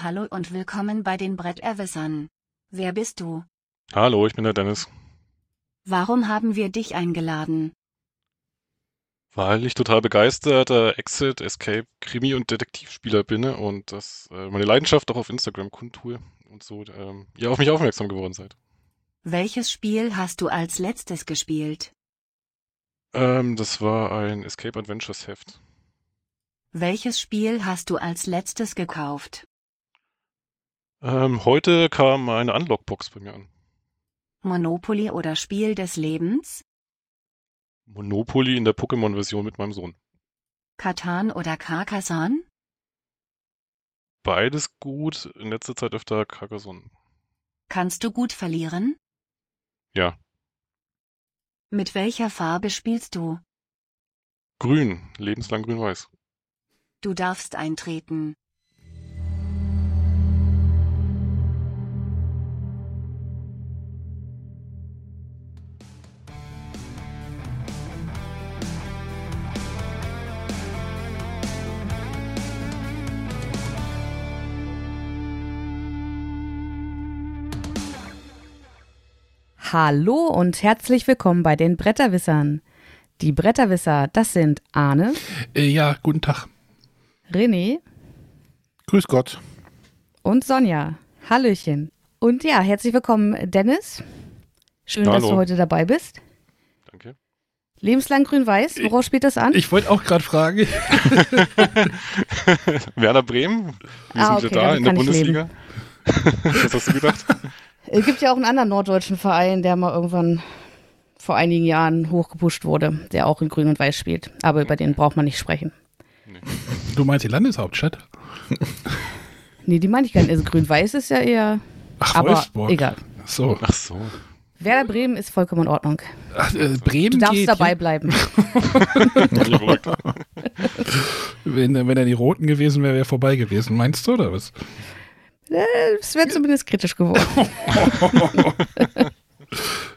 Hallo und willkommen bei den Bretterwissern. Wer bist du? Hallo, ich bin der Dennis. Warum haben wir dich eingeladen? Weil ich total begeisterter Exit, Escape, Krimi- und Detektivspieler bin und das äh, meine Leidenschaft auch auf Instagram kundtue und so ähm, ihr auf mich aufmerksam geworden seid. Welches Spiel hast du als letztes gespielt? Ähm, das war ein Escape Adventures Heft. Welches Spiel hast du als letztes gekauft? Ähm, heute kam eine Unlockbox bei mir an. Monopoly oder Spiel des Lebens? Monopoly in der Pokémon-Version mit meinem Sohn. Katan oder Carcassonne? Beides gut, in letzter Zeit öfter Carcassonne. Kannst du gut verlieren? Ja. Mit welcher Farbe spielst du? Grün, lebenslang grün-weiß. Du darfst eintreten. Hallo und herzlich willkommen bei den Bretterwissern. Die Bretterwisser, das sind Arne, Äh, ja, guten Tag. René Grüß Gott. und Sonja. Hallöchen. Und ja, herzlich willkommen, Dennis. Schön, dass Hallo. du heute dabei bist. Danke. Lebenslang grün-weiß, worauf spielt das an? Ich wollte auch gerade fragen. Werder Bremen, wir Ah, sind okay, wieder da in der Bundesliga. Was hast du gedacht? Es gibt ja auch einen anderen norddeutschen Verein, der mal irgendwann vor einigen Jahren hochgepusht wurde, der auch in grün und weiß spielt. Aber über den braucht man nicht sprechen. Du meinst die Landeshauptstadt? Nee, die meine ich gar nicht. Also grün-weiß ist ja eher, Ach, aber Wolfsburg. egal. Ach So. Ach so. Werder Bremen ist vollkommen in Ordnung. Ach, äh, Bremen Du darfst geht, dabei ja? bleiben. Wenn, wenn er die Roten gewesen wäre, wäre vorbei gewesen. Meinst du, oder was? Es wäre zumindest kritisch geworden.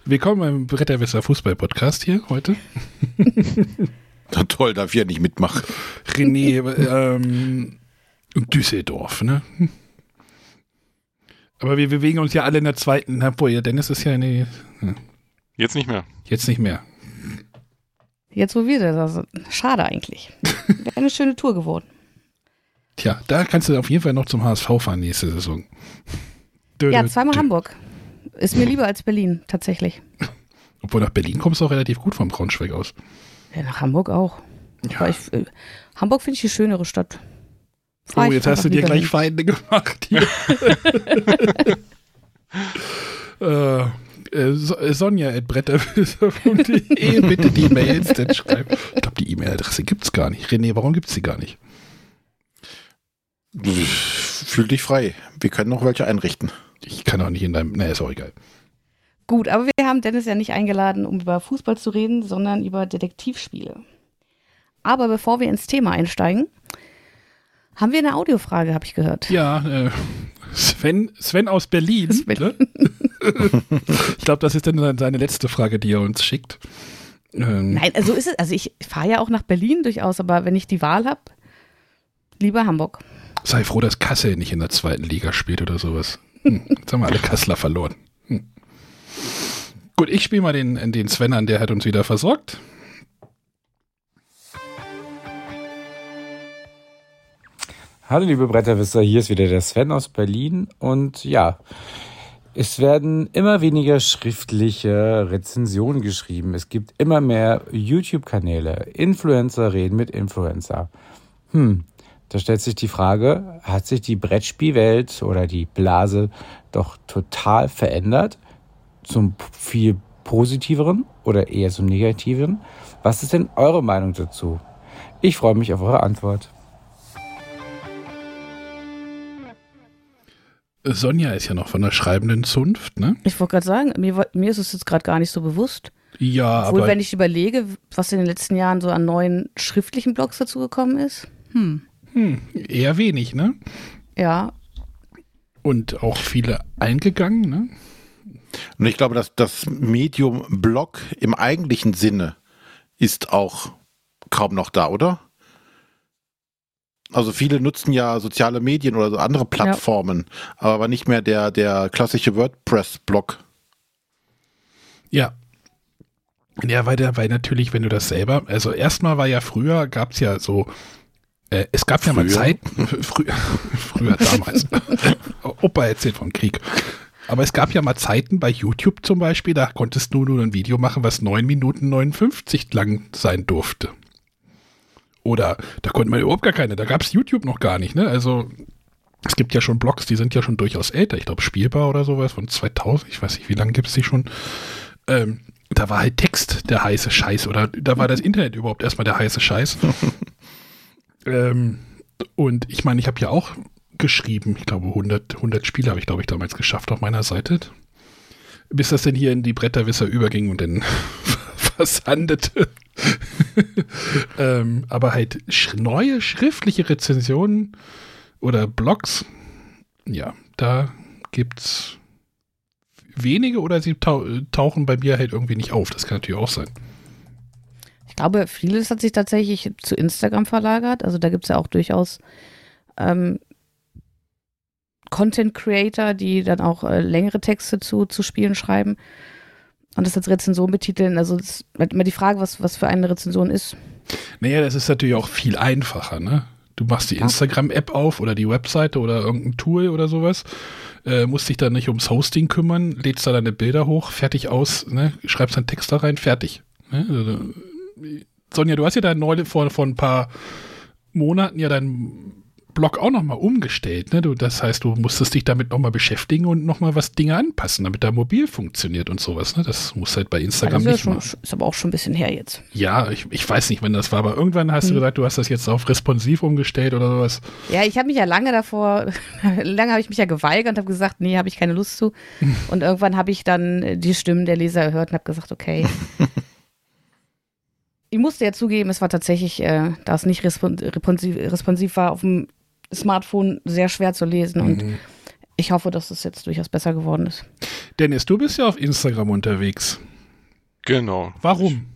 Willkommen beim Bretterwisser Fußball-Podcast hier heute. Na toll, darf ich ja nicht mitmachen. René, ähm, Düsseldorf, ne? Aber wir bewegen uns ja alle in der zweiten. Obwohl, ja, Dennis ist ja nee, Jetzt nicht mehr. jetzt nicht mehr. Jetzt, wo wir da sind. Schade eigentlich. Wäre eine schöne Tour geworden. Tja, da kannst du auf jeden Fall noch zum HSV fahren nächste Saison. Dö, Ja, zweimal dö. Hamburg. Ist mir lieber als Berlin, tatsächlich. Obwohl nach Berlin kommst du auch relativ gut vom Braunschweig aus. Ja, nach Hamburg auch. Aber ich, äh, Hamburg finde ich die schönere Stadt. Fahr Oh, jetzt hast du dir gleich. Feinde gemacht hier. äh, äh, äh, Sonja at bitte die Mails denn schreiben. Ich glaube, die E-Mail-Adresse gibt's gar nicht. René, warum gibt's die gar nicht? Fühl dich frei. Wir können noch welche einrichten. Ich kann auch nicht in deinem. Ne, ist auch egal. Gut, aber wir haben Dennis ja nicht eingeladen, um über Fußball zu reden, sondern über Detektivspiele. Aber bevor wir ins Thema einsteigen, haben wir eine Audiofrage, habe ich gehört. Ja, äh, Sven, Sven aus Berlin. Sven. Ne? ich glaube, das ist dann seine letzte Frage, die er uns schickt. Ähm, Nein, also ist es, also ich fahre ja auch nach Berlin durchaus, aber wenn ich die Wahl habe, lieber Hamburg. Sei froh, dass Kassel nicht in der zweiten Liga spielt oder sowas. Hm, jetzt haben wir alle Kassler verloren. Hm. Gut, ich spiele mal den, den Sven an, der hat uns wieder versorgt. Hallo liebe Bretterwisser, hier ist wieder der Sven aus Berlin und ja, es werden immer weniger schriftliche Rezensionen geschrieben. Es gibt immer mehr YouTube-Kanäle. Influencer reden mit Influencer. Hm, da stellt sich die Frage, hat sich die Brettspielwelt oder die Blase doch total verändert? Zum viel positiveren oder eher zum negativeren? Was ist denn eure Meinung dazu? Ich freue mich auf eure Antwort. Sonja ist ja noch von der schreibenden Zunft, ne? Ich wollte gerade sagen, mir, mir ist es jetzt gerade gar nicht so bewusst. Ja, Obwohl, aber wenn ich überlege, was in den letzten Jahren so an neuen schriftlichen Blogs dazugekommen ist. Hm. Hm, eher wenig, ne? Ja, Und auch viele eingegangen, ne? Und ich glaube, dass das Medium Blog im eigentlichen Sinne ist auch kaum noch da, oder? Also viele nutzen ja soziale Medien oder so andere Plattformen, aber nicht mehr der, der klassische WordPress-Blog. Ja. Ja, weil, der, weil natürlich, wenn du das selber, also erstmal war ja früher, gab es ja so, äh, es gab ja mal Früher? Zeiten, früher, früher damals, Opa erzählt vom Krieg. Aber es gab ja mal Zeiten bei YouTube zum Beispiel, da konntest du nur ein Video machen, was 9 Minuten 59 lang sein durfte. Oder da konnte man überhaupt gar keine, da gab es YouTube noch gar nicht, ne? Also es gibt ja schon Blogs, die sind ja schon durchaus älter. Ich glaube, Spielbar oder sowas von 2000, ich weiß nicht, wie lange gibt es die schon. Ähm, da war halt Text der heiße Scheiß oder da war das Internet überhaupt erstmal der heiße Scheiß. ähm, und ich meine, ich habe ja auch geschrieben, ich glaube 100, 100 Spiele habe ich glaube ich damals geschafft auf meiner Seite. Bis das denn hier in die Bretterwisser überging und dann versandete. ähm, aber halt sch neue schriftliche Rezensionen oder Blogs, ja, da gibt's wenige oder sie tau tauchen bei mir halt irgendwie nicht auf. Das kann natürlich auch sein. Ich glaube, vieles hat sich tatsächlich zu Instagram verlagert. Also da gibt es ja auch durchaus ähm, Content Creator, die dann auch äh, längere Texte zu, zu Spielen schreiben und das als Rezension betiteln. Also es ist halt immer die Frage, was, was für eine Rezension ist. Naja, das ist natürlich auch viel einfacher, ne? Du machst die. Instagram-App auf oder die Webseite oder irgendein Tool oder sowas, äh, musst dich dann nicht ums Hosting kümmern, lädst da deine Bilder hoch, fertig aus, ne? schreibst einen Text da rein, fertig. Ne? Also, Sonja, du hast ja dann neulich vor, vor ein paar Monaten ja deinen Blog auch nochmal umgestellt. Ne? Du, das heißt, du musstest dich damit nochmal beschäftigen und nochmal was Dinge anpassen, damit da mobil funktioniert und sowas. Ne? Das muss halt bei Instagram das nicht ist, ja machen. ist aber auch schon ein bisschen her jetzt. Ja, ich, ich weiß nicht, wann das war, aber irgendwann hast du Hm. gesagt, du hast das jetzt auf responsiv umgestellt oder sowas. Ja, ich habe mich ja lange davor, lange habe ich mich ja geweigert und habe gesagt, nee, habe ich keine Lust zu. Und irgendwann habe ich dann die Stimmen der Leser gehört und habe gesagt, okay. ich musste ja zugeben, es war tatsächlich, äh, da es nicht respon responsiv, responsiv war, auf dem Smartphone sehr schwer zu lesen. Und Mhm. ich hoffe, dass es jetzt durchaus besser geworden ist. Dennis, du bist ja auf Instagram unterwegs. Genau. Warum?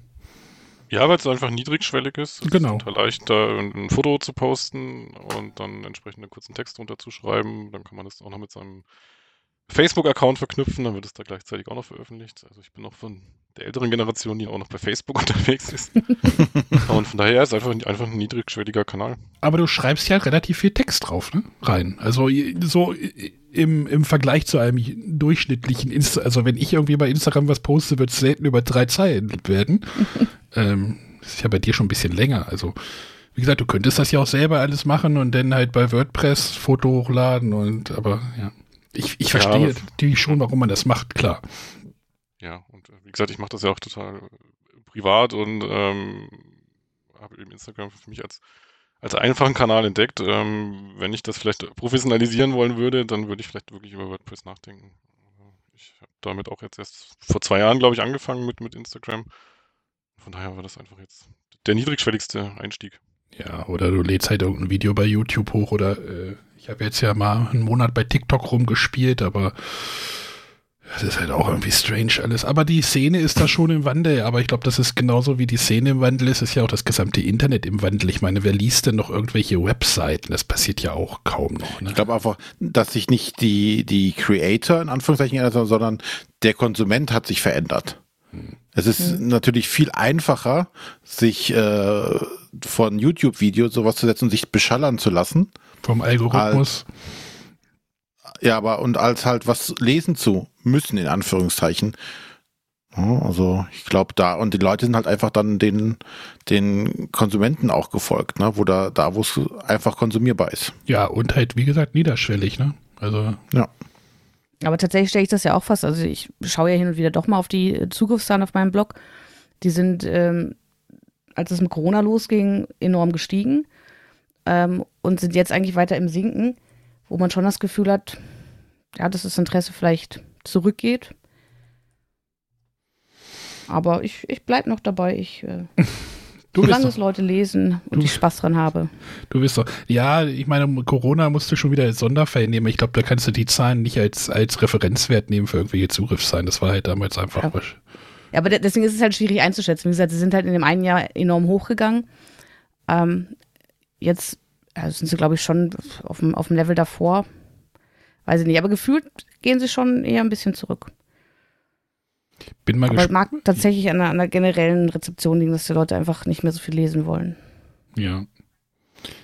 Ja, weil es einfach niedrigschwellig ist. Es Genau. ist total leicht, da ein ein Foto zu posten und dann entsprechend einen kurzen Text drunter zu schreiben. Dann kann man das auch noch mit seinem Facebook-Account verknüpfen, dann wird es da gleichzeitig auch noch veröffentlicht. Also ich bin noch von der älteren Generation, die auch noch bei Facebook unterwegs ist. und von daher ist es einfach, einfach ein niedrigschwelliger Kanal. Aber du schreibst ja relativ viel Text drauf, ne? Rein. Also so im, im Vergleich zu einem durchschnittlichen Insta, also wenn ich irgendwie bei Instagram was poste, wird es selten über drei Zeilen werden. ähm, das ist ja bei dir schon ein bisschen länger. Also, wie gesagt, du könntest das ja auch selber alles machen und dann halt bei WordPress Foto hochladen und aber ja. Ich, ich Ja, verstehe natürlich schon, warum man das macht, klar. Ja, und äh, wie gesagt, ich mache das ja auch total äh, privat und ähm, habe eben Instagram für mich als, als einfachen Kanal entdeckt. Ähm, wenn ich das vielleicht professionalisieren wollen würde, dann würde ich vielleicht wirklich über WordPress nachdenken. Ich habe damit auch jetzt erst vor zwei Jahren, glaube ich, angefangen mit, mit Instagram. Von daher war das einfach jetzt der niedrigschwelligste Einstieg. Ja, oder du lädst halt irgendein Video bei YouTube hoch oder äh, ich habe jetzt ja mal einen Monat bei TikTok rumgespielt, aber das ist halt auch irgendwie strange alles. Aber die Szene ist da schon im Wandel, aber ich glaube, das ist genauso wie die Szene im Wandel ist, ist ja auch das gesamte Internet im Wandel. Ich meine, wer liest denn noch irgendwelche Webseiten? Das passiert ja auch kaum noch. Ne? Ich glaube einfach, dass sich nicht die, die Creator in Anführungszeichen haben, sondern der Konsument hat sich verändert. Es ist natürlich viel einfacher, sich äh, von YouTube-Videos sowas zu setzen und sich beschallern zu lassen. Vom Algorithmus. Ja, aber und als halt was lesen zu müssen, in Anführungszeichen. Also ich glaube da, und die Leute sind halt einfach dann den, den Konsumenten auch gefolgt, ne? wo da, da wo es einfach konsumierbar ist. Ja, und halt, wie gesagt, niederschwellig, ne? Also, Ja. Aber tatsächlich stelle ich das ja auch fast. Also ich schaue ja hin und wieder doch mal auf die Zugriffszahlen auf meinem Blog. Die sind, ähm, als es mit Corona losging, enorm gestiegen ähm, und sind jetzt eigentlich weiter im Sinken, wo man schon das Gefühl hat, ja, dass das Interesse vielleicht zurückgeht. Aber ich, ich bleibe noch dabei. Ich, äh, du solange es Leute lesen und du- ich Spaß dran habe. du bist doch, ja, ich meine, Corona musst du schon wieder als Sonderfall nehmen. Ich glaube, da kannst du die Zahlen nicht als, als Referenzwert nehmen für irgendwelche Zugriffszahlen. Das war halt damals einfach Ja. Ja, aber de- deswegen ist es halt schwierig einzuschätzen. Wie gesagt, sie sind halt in dem einen Jahr enorm hochgegangen. Ähm, jetzt ja, sind sie, glaube ich, schon auf dem, auf dem Level davor. Weiß ich nicht, aber gefühlt gehen sie schon eher ein bisschen zurück. Bin mal Aber mag tatsächlich an der generellen Rezeption liegen, dass die Leute einfach nicht mehr so viel lesen wollen. Ja.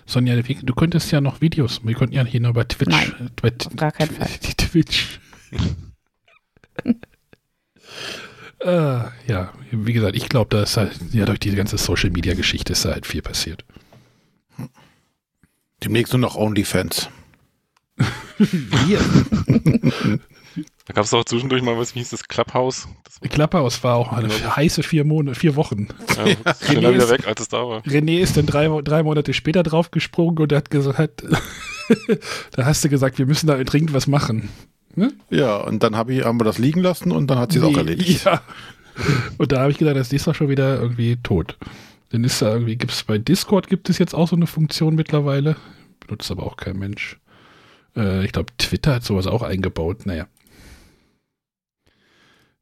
Sonja, du könntest ja noch Videos, wir könnten ja hier nur bei Twitch. Nein, äh, bei auf gar keinen Fall. Die Twitch. äh, ja, wie gesagt, ich glaube, da ist halt, ja, durch diese ganze Social Media Geschichte ist da halt viel passiert. Demnächst nur noch OnlyFans. Wir, Da gab es auch zwischendurch mal, was wie hieß das, Clubhouse? Das Klapphaus war auch eine heiße vier Monate, vier Wochen. war ja, schneller René wieder ist- weg, als es da war. René ist dann drei, drei Monate später draufgesprungen und hat gesagt, da hast du gesagt, wir müssen da dringend was machen. Ja, und dann hab ich, haben wir das liegen lassen und dann hat sie es auch Nee, erledigt. Ja. Und da habe ich gedacht, das ist doch schon wieder irgendwie tot. Dann ist da irgendwie, gibt es bei Discord gibt es jetzt auch so eine Funktion mittlerweile. Benutzt aber auch kein Mensch. Äh, ich glaube, Twitter hat sowas auch eingebaut. Naja.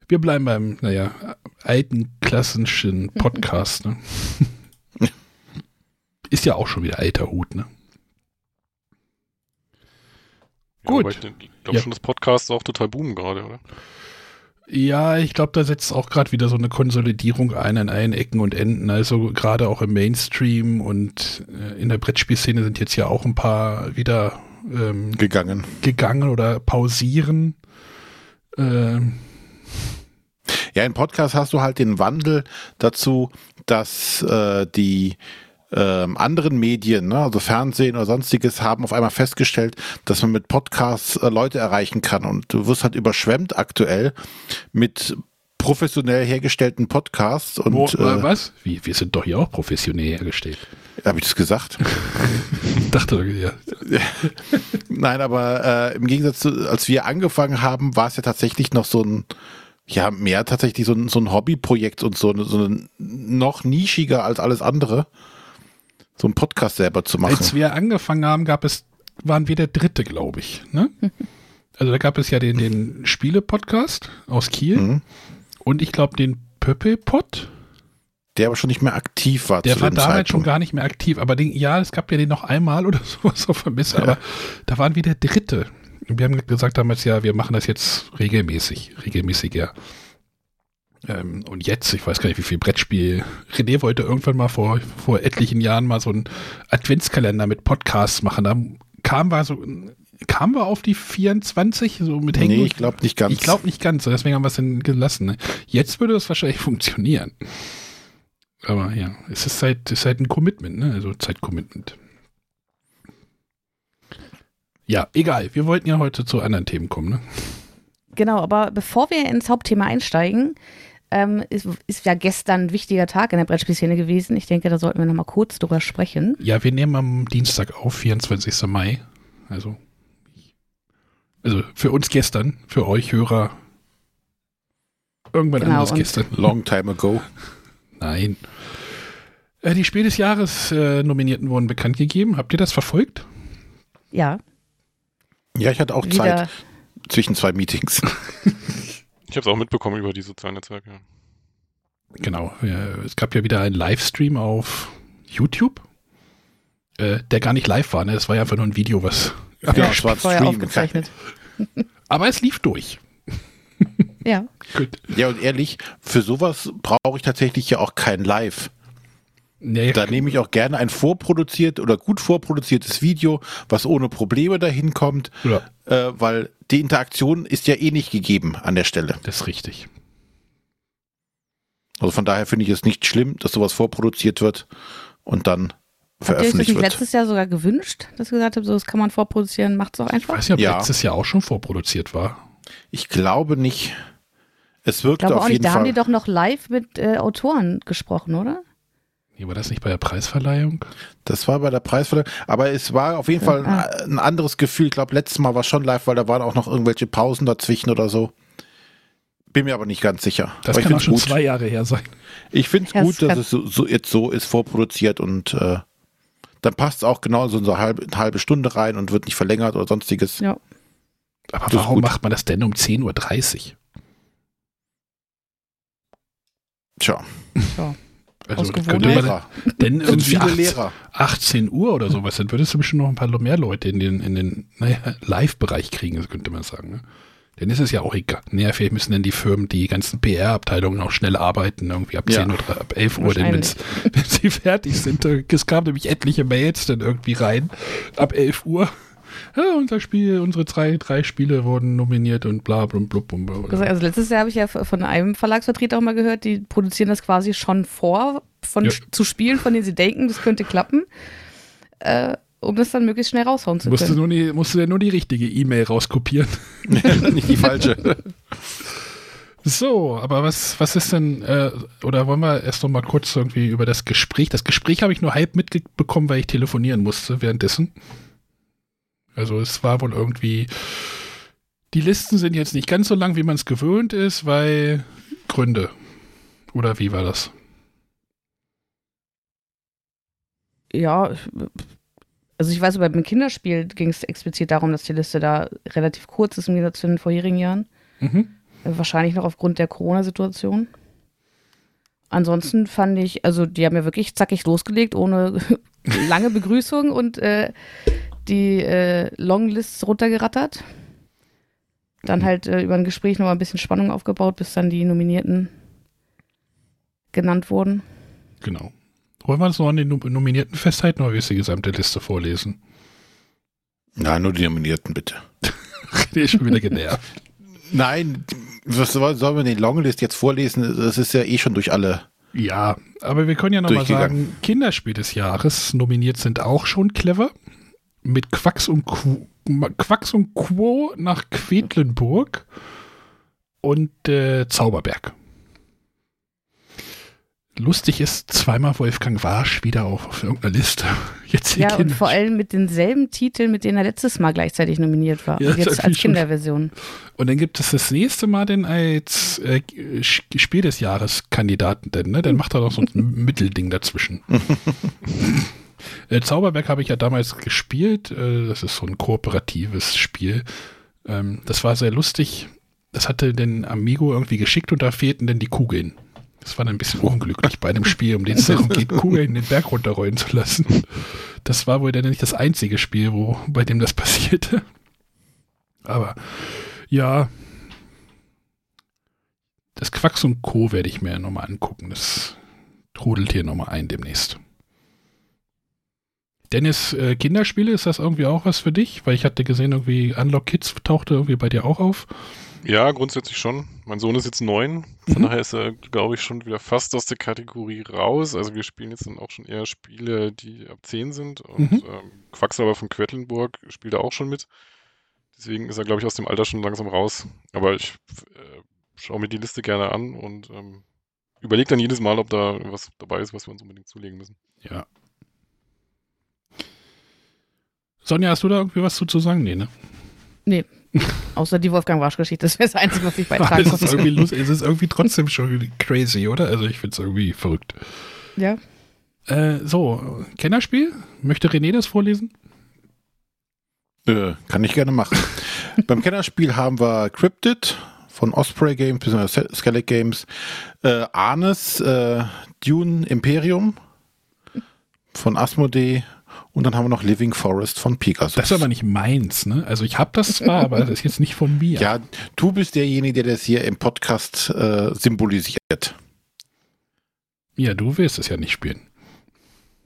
Wir bleiben beim, naja, alten klassischen Podcast, ne? Ist ja auch schon wieder alter Hut, ne? Ja, Gut. ich glaube Ja. schon, dass Podcasts auch total boomen gerade, oder? Ja, ich glaube, da setzt auch gerade wieder so eine Konsolidierung ein an allen Ecken und Enden. Also gerade auch im Mainstream und äh, in der Brettspielszene sind jetzt ja auch ein paar wieder ähm, Gegangen. gegangen oder pausieren. Ähm, Ja, im Podcast hast du halt den Wandel dazu, dass äh, die ähm, anderen Medien, ne, also Fernsehen oder sonstiges, haben auf einmal festgestellt, dass man mit Podcasts äh, Leute erreichen kann. Und du wirst halt überschwemmt aktuell mit professionell hergestellten Podcasts. Und wo, äh, was? Wie, wir sind doch hier auch professionell hergestellt. habe ich das gesagt? Ich dachte, ja. Nein, aber äh, im Gegensatz zu, als wir angefangen haben, war es ja tatsächlich noch so ein, ja, mehr tatsächlich so ein, so ein Hobbyprojekt und so, so ein, noch nischiger als alles andere, so einen Podcast selber zu machen. Als wir angefangen haben, gab es, waren wir der dritte, glaube ich. Ne? Also da gab es ja den, den Spiele-Podcast aus Kiel Mhm. und ich glaube den Pöppelpott. Der aber schon nicht mehr aktiv war Der zu war dem damals schon Zeitpunkt. gar nicht mehr aktiv, aber den, ja, es gab ja den noch einmal oder sowas auf der Messe, aber da waren wir der Dritte. Und wir haben gesagt damals, ja, wir machen das jetzt regelmäßig, regelmäßiger. Ähm, und jetzt, ich weiß gar nicht, wie viel Brettspiel. René wollte irgendwann mal vor, vor etlichen Jahren mal so einen Adventskalender mit Podcasts machen. Da kamen wir so, kamen wir auf die 24, so mit Hängen. Nee, ich glaube nicht ganz. ich glaube nicht ganz, deswegen haben wir es dann gelassen. Ne? Jetzt würde es wahrscheinlich funktionieren. Aber ja, es ist halt, es ist halt ein Commitment, ne? Also Zeitcommitment. Ja, egal. Wir wollten ja heute zu anderen Themen kommen, ne? Genau, aber bevor wir ins Hauptthema einsteigen, ähm, ist, ist ja gestern ein wichtiger Tag in der Brettspielszene gewesen. Ich denke, da sollten wir nochmal kurz drüber sprechen. Ja, wir nehmen am Dienstag auf, 24. Mai. Also, also für uns gestern, für euch Hörer irgendwann Genau, anderes und- gestern. Long time ago. Nein. Äh, die Spiel des Jahres äh, Nominierten wurden bekannt gegeben. Habt ihr das verfolgt? Ja, Ja, ich hatte auch wieder. Zeit zwischen zwei Meetings. Ich habe es auch mitbekommen über die sozialen Netzwerke. ja. Genau. Äh, es gab ja wieder einen Livestream auf YouTube, äh, der gar nicht live war. Ne? Es war ja einfach nur ein Video, was. Ja, es war Stream. aufgezeichnet. Aber es lief durch. Ja, Gut. Ja, und ehrlich, für sowas brauche ich tatsächlich ja auch kein Live. Nee, Da nehme ich auch gerne ein vorproduziert oder gut vorproduziertes Video, was ohne Probleme dahin kommt, ja, äh, weil die Interaktion ist ja eh nicht gegeben an der Stelle. das ist richtig. Also von daher finde ich es nicht schlimm, dass sowas vorproduziert wird und dann veröffentlicht wird. letztes Jahr sogar gewünscht, dass ihr gesagt habt, so das kann man vorproduzieren, macht's doch Ich einfach? weiß nicht, ob Ja. letztes Jahr auch schon vorproduziert war. Ich glaube nicht. Es Ich glaube auf auch nicht, jeden da haben Fall. die doch noch live mit äh, Autoren gesprochen, oder? War das nicht bei der Preisverleihung? Das war bei der Preisverleihung. Aber es war auf jeden Fall Ah. ein, ein anderes Gefühl. Ich glaube, letztes Mal war es schon live, weil da waren auch noch irgendwelche Pausen dazwischen oder so. Bin mir aber nicht ganz sicher. Das aber ich kann auch finde schon es gut. zwei Jahre her sein. Ich finde Ja, es gut, dass es so, so jetzt so ist, vorproduziert und äh, dann passt es auch genau so in so eine halbe, eine halbe Stunde rein und wird nicht verlängert oder sonstiges. Ja. Aber Das warum macht man das denn um 10.30 Uhr? Tja. So. Also könnte man, Lehrer. denn Sind irgendwie viele 18, Lehrer. 18 Uhr oder sowas, dann würdest du bestimmt noch ein paar mehr Leute in den, in den naja, Live-Bereich kriegen, könnte man sagen. Ne? Dann ist es ja auch egal. Naja, vielleicht müssen dann die Firmen, die ganzen PR-Abteilungen auch schnell arbeiten, irgendwie ab Ja. 10 oder ab 11 Uhr, denn wenn sie fertig sind. Es kam nämlich etliche Mails dann irgendwie rein, ab 11 Uhr. Ja, unser Spiel, unsere drei, drei Spiele wurden nominiert und bla bla bla bla. bla. Also letztes Jahr habe ich ja von einem Verlagsvertreter auch mal gehört, die produzieren das quasi schon vor, von, Ja. zu Spielen, von denen sie denken, das könnte klappen, äh, um das dann möglichst schnell raushauen zu Musst du, können. nur die, musst du ja nur die richtige E-Mail rauskopieren. Nicht die falsche. So, aber was, was ist denn, äh, oder wollen wir erst noch mal kurz irgendwie über das Gespräch? Das Gespräch habe ich nur halb mitbekommen, weil ich telefonieren musste währenddessen. Also es war wohl irgendwie, die Listen sind jetzt nicht ganz so lang, wie man es gewöhnt ist, weil Gründe. Oder wie war das? Ja, also ich weiß, beim Kinderspiel ging es explizit darum, dass die Liste da relativ kurz ist im Gegensatz zu den vorherigen Jahren. Mhm. Wahrscheinlich noch aufgrund der Corona-Situation. Ansonsten fand ich, also die haben ja wirklich zackig losgelegt, ohne lange Begrüßung und äh, die äh, Longlists runtergerattert. Dann halt äh, über ein Gespräch noch mal ein bisschen Spannung aufgebaut, bis dann die Nominierten genannt wurden. Genau. Wollen wir uns noch an den Nom- Nominierten festhalten oder willst du die gesamte Liste vorlesen? Nein, nur die Nominierten, bitte. Der ist schon wieder genervt. Nein, was soll, sollen wir den Longlist jetzt vorlesen? Das ist ja eh schon durch alle. Ja, aber wir können ja nochmal sagen, Kinderspiel des Jahres nominiert sind auch schon clever. Mit Quacks und, Qu Quacks und Quo nach Quedlinburg und äh, Zauberberg. Lustig ist zweimal Wolfgang Warsch wieder auf, auf irgendeiner Liste. Jetzt Ja, und vor allem mit denselben Titeln, mit denen er letztes Mal gleichzeitig nominiert war. Ja, und jetzt als Kinderversion. Und dann gibt es das nächste Mal denn als äh, Spiel des Jahres Kandidaten, denn, ne? Dann macht er doch so ein Mittelding dazwischen. äh, Zauberberg habe ich ja damals gespielt. Äh, das ist so ein kooperatives Spiel. Ähm, das war sehr lustig. Das hatte den Amigo irgendwie geschickt und da fehlten dann die Kugeln. Das war dann ein bisschen unglücklich bei einem Spiel, um den es darum geht, Kugeln den Berg runterrollen zu lassen. Das war wohl dann nicht das einzige Spiel, wo, bei dem das passierte. Aber ja, das Quacks und Co. werde ich mir nochmal angucken. Das trudelt hier nochmal ein demnächst. Dennis, äh, Kinderspiele, ist das irgendwie auch was für dich? Weil ich hatte gesehen, irgendwie Unlock Kids tauchte irgendwie bei dir auch auf. Ja, grundsätzlich schon. Mein Sohn ist jetzt neun, von Mhm. daher ist er, glaube ich, schon wieder fast aus der Kategorie raus. Also wir spielen jetzt dann auch schon eher Spiele, die ab 10 sind. Und Mhm. ähm, Quacksalber von Quedlinburg spielt er auch schon mit. Deswegen ist er, glaube ich, aus dem Alter schon langsam raus. Aber ich äh, schaue mir die Liste gerne an und ähm, überlege dann jedes Mal, ob da was dabei ist, was wir uns unbedingt zulegen müssen. Ja. Sonja, hast du da irgendwie was zu, zu sagen? Nee, ne? Außer die Wolfgang Warsch-Geschichte. Das wäre das Einzige, was ich beitragen Das ist irgendwie lustig. Es ist irgendwie trotzdem schon crazy, oder? Also ich finde es irgendwie verrückt. Ja. Äh, so, Kennerspiel? Möchte René das vorlesen? Äh, kann ich gerne machen. Beim Kennerspiel haben wir Cryptid von Osprey Games bzw. Skellig Games, äh, Arnes, äh, Dune Imperium von Asmodee und dann haben wir noch Living Forest von Pegasus. Das ist aber nicht meins, ne? Also ich habe das zwar, aber das ist jetzt nicht von mir. ja, du bist derjenige, der das hier im Podcast äh, symbolisiert. Ja, du willst es ja nicht spielen.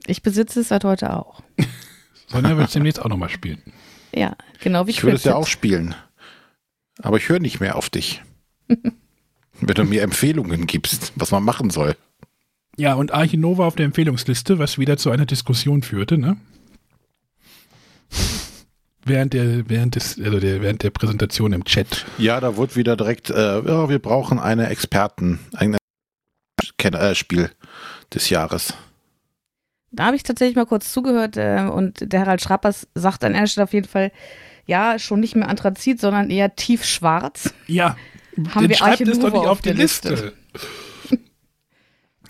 Ich besitze es seit heute auch. Sonja wird es demnächst auch nochmal spielen. Ja, genau wie Ich würde es ja auch spielen. Aber ich höre nicht mehr auf dich. Wenn du mir Empfehlungen gibst, was man machen soll. Ja, und Archinova auf der Empfehlungsliste, was wieder zu einer Diskussion führte, ne? Während der, während des, also der, während der Präsentation im Chat. Ja, da wurde wieder direkt, äh, ja, wir brauchen eine Experten, ein äh, Spiel des Jahres. Da habe ich tatsächlich mal kurz zugehört äh, und der Harald Schrappers sagt an einer Stelle auf jeden Fall, ja, schon nicht mehr Anthrazit, sondern eher tiefschwarz. Ja, Haben wir schreibt es doch nicht auf auf die der Liste.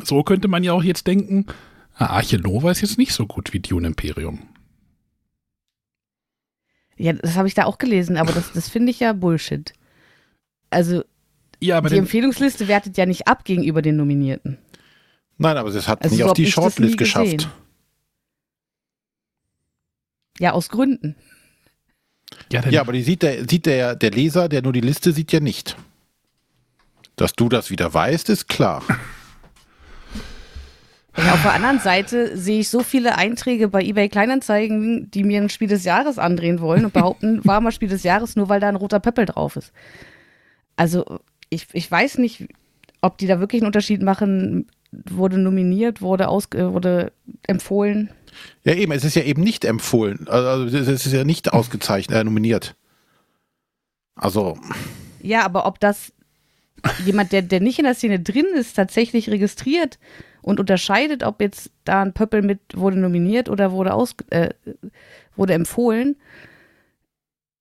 so könnte man ja auch jetzt denken, ah, Archinova ist jetzt nicht so gut wie Dune Imperium. Ja, das habe ich da auch gelesen, aber das, das finde ich ja Bullshit. Also Ja, aber die Empfehlungsliste wertet ja nicht ab gegenüber den Nominierten. Nein, aber es hat Also so auf die Shortlist geschafft. gesehen. Ja, aus Gründen. Ja, Ja, aber die sieht der, sieht der, der Leser, der nur die Liste sieht, ja nicht. Dass du das wieder weißt, ist klar. Ja, auf der anderen Seite sehe ich so viele Einträge bei eBay Kleinanzeigen, die mir ein Spiel des Jahres andrehen wollen und behaupten, war mal Spiel des Jahres, nur weil da ein roter Pöppel drauf ist. Also ich, ich weiß nicht, ob die da wirklich einen Unterschied machen, wurde nominiert, wurde, aus, äh, wurde empfohlen. Ja, eben, es ist ja eben nicht empfohlen. Also es ist ja nicht ausgezeichnet, äh, nominiert. Also, Ja, aber ob das jemand, der, der nicht in der Szene drin ist, tatsächlich registriert und unterscheidet, ob jetzt da ein Pöppel mit wurde nominiert oder wurde aus, äh, wurde empfohlen.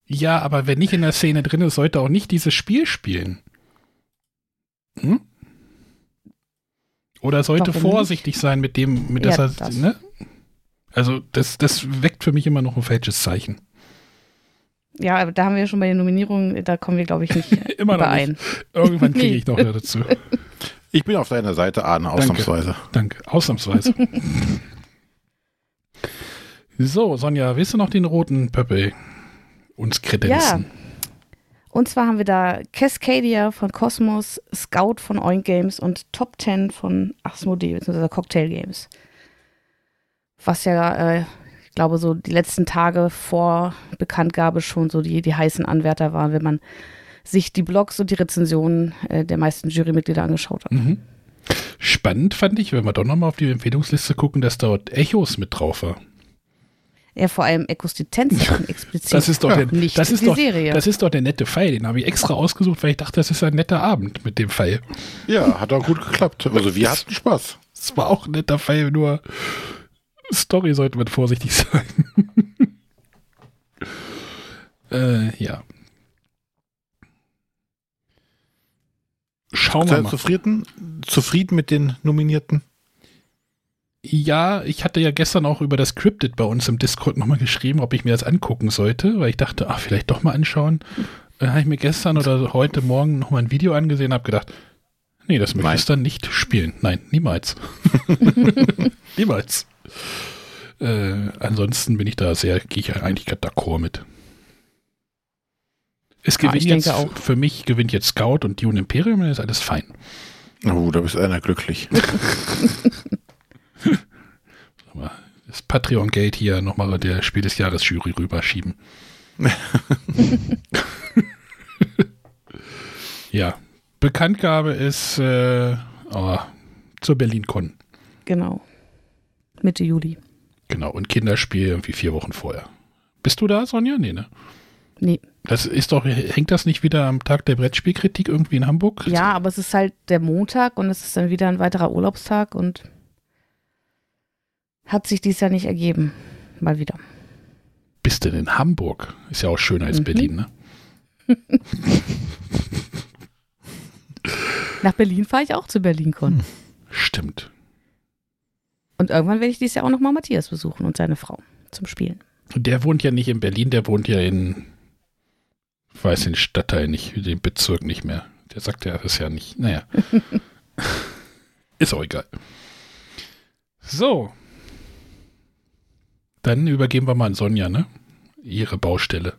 ja, aber wer nicht in der Szene drin ist, sollte auch nicht dieses Spiel spielen. Hm? Oder sollte Warum vorsichtig sein mit dem, mit Ja, das, das. ne? Also das, das weckt für mich immer noch ein falsches Zeichen. Ja, aber da haben wir ja schon bei den Nominierungen, da kommen wir, glaube ich, nicht Immer noch überein. nicht. Irgendwann kriege ich noch dazu. ich bin auf deiner Seite, Arne, ausnahmsweise. Danke, ausnahmsweise. so, Sonja, willst du noch den roten Pöppel uns kredenzen? Und zwar haben wir da Cascadia von Cosmos, Scout von Oink Games und Top 10 von Asmodee, beziehungsweise Cocktail Games. Was ja, äh, ich glaube, so die letzten Tage vor Bekanntgabe schon so die, die heißen Anwärter waren, wenn man sich die Blogs und die Rezensionen äh, der meisten Jurymitglieder angeschaut hat. Mhm. Spannend fand ich, wenn wir doch nochmal auf die Empfehlungsliste gucken, dass dort Echos mit drauf war. Ja, vor allem Ekostistenz explizit. Das ist doch der, nicht das ist die doch, Serie. Das ist doch der nette Pfeil. Den habe ich extra ausgesucht, weil ich dachte, das ist ein netter Abend mit dem Pfeil. Ja, hat auch gut geklappt. Also wir hatten Spaß. Es war auch ein netter Pfeil, nur Story sollte man vorsichtig sein. äh, ja. Schauen wir mal. zufrieden? Zufrieden mit den Nominierten? Ja, ich hatte ja gestern auch über das Cryptid bei uns im Discord nochmal geschrieben, ob ich mir das angucken sollte, weil ich dachte, ach, vielleicht doch mal anschauen. Dann habe ich mir gestern oder heute Morgen nochmal ein Video angesehen und habe gedacht, nee, das möchte ich dann nicht spielen. Nein, niemals. niemals. Äh, ansonsten bin ich da sehr, gehe ich eigentlich gerade d'accord mit. Es Ja, gewinnt denke jetzt, auch. für mich gewinnt jetzt Scout und Dune Imperium, dann ist alles fein. Oh, da bist einer glücklich. Das Patreon-Geld hier nochmal der Spiel des Jahres Jury rüberschieben. ja, Bekanntgabe ist äh, oh, zur BerlinCon. genau. Mitte Juli. Genau, und Kinderspiel irgendwie vier Wochen vorher. Bist du da, Sonja? Nee, ne? Nee. Das ist doch, hängt das nicht wieder am Tag der Brettspielkritik irgendwie in Hamburg? Ja, aber es ist halt der Montag und es ist dann wieder ein weiterer Urlaubstag und hat sich dies Jahr nicht ergeben. Mal wieder. Bist denn in Hamburg? Ist ja auch schöner als Mhm. Berlin, ne? Nach Berlin fahre ich auch zu BerlinCon. Stimmt. Und irgendwann werde ich dieses Jahr auch nochmal Matthias besuchen und seine Frau zum Spielen. Und der wohnt ja nicht in Berlin, der wohnt ja in, weiß den Stadtteil nicht, den Bezirk nicht mehr. Der sagt ja, das ist ja nicht, naja. ist auch egal. So. Dann übergeben wir mal an Sonja, ne? Ihre Baustelle.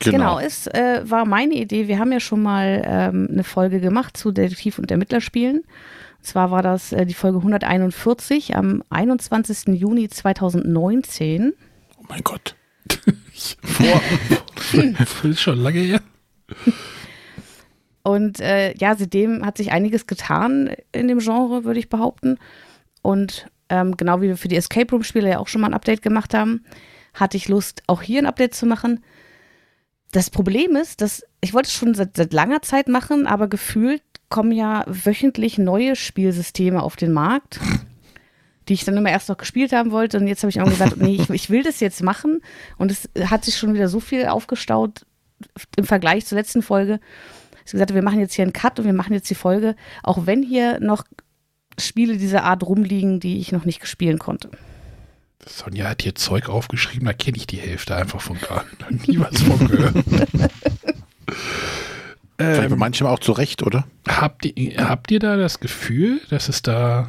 Genau, es äh, war meine Idee. Wir haben ja schon mal ähm, eine Folge gemacht zu Detektiv- und Ermittlerspielen. Und zwar war das äh, die Folge 141 am 21. Juni 2019. Oh mein Gott. Das ist schon lange her. Und äh, ja, seitdem hat sich einiges getan in dem Genre, würde ich behaupten. Und ähm, genau wie wir für die Escape Room-Spiele ja auch schon mal ein Update gemacht haben, hatte ich Lust, auch hier ein Update zu machen. Das Problem ist, dass ich wollte es schon seit, seit langer Zeit machen, aber gefühlt kommen ja wöchentlich neue Spielsysteme auf den Markt, die ich dann immer erst noch gespielt haben wollte. Und jetzt habe ich immer gesagt, nee, ich, ich will das jetzt machen. Und es hat sich schon wieder so viel aufgestaut im Vergleich zur letzten Folge. Ich habe gesagt, wir machen jetzt hier einen Cut und wir machen jetzt die Folge, auch wenn hier noch Spiele dieser Art rumliegen, die ich noch nicht spielen konnte. Sonja hat hier Zeug aufgeschrieben, da kenne ich die Hälfte einfach von gar nie was von gehört. Vielleicht bei ähm, manchem auch zu Recht, oder? habt, ihr, habt ihr da das Gefühl, dass es da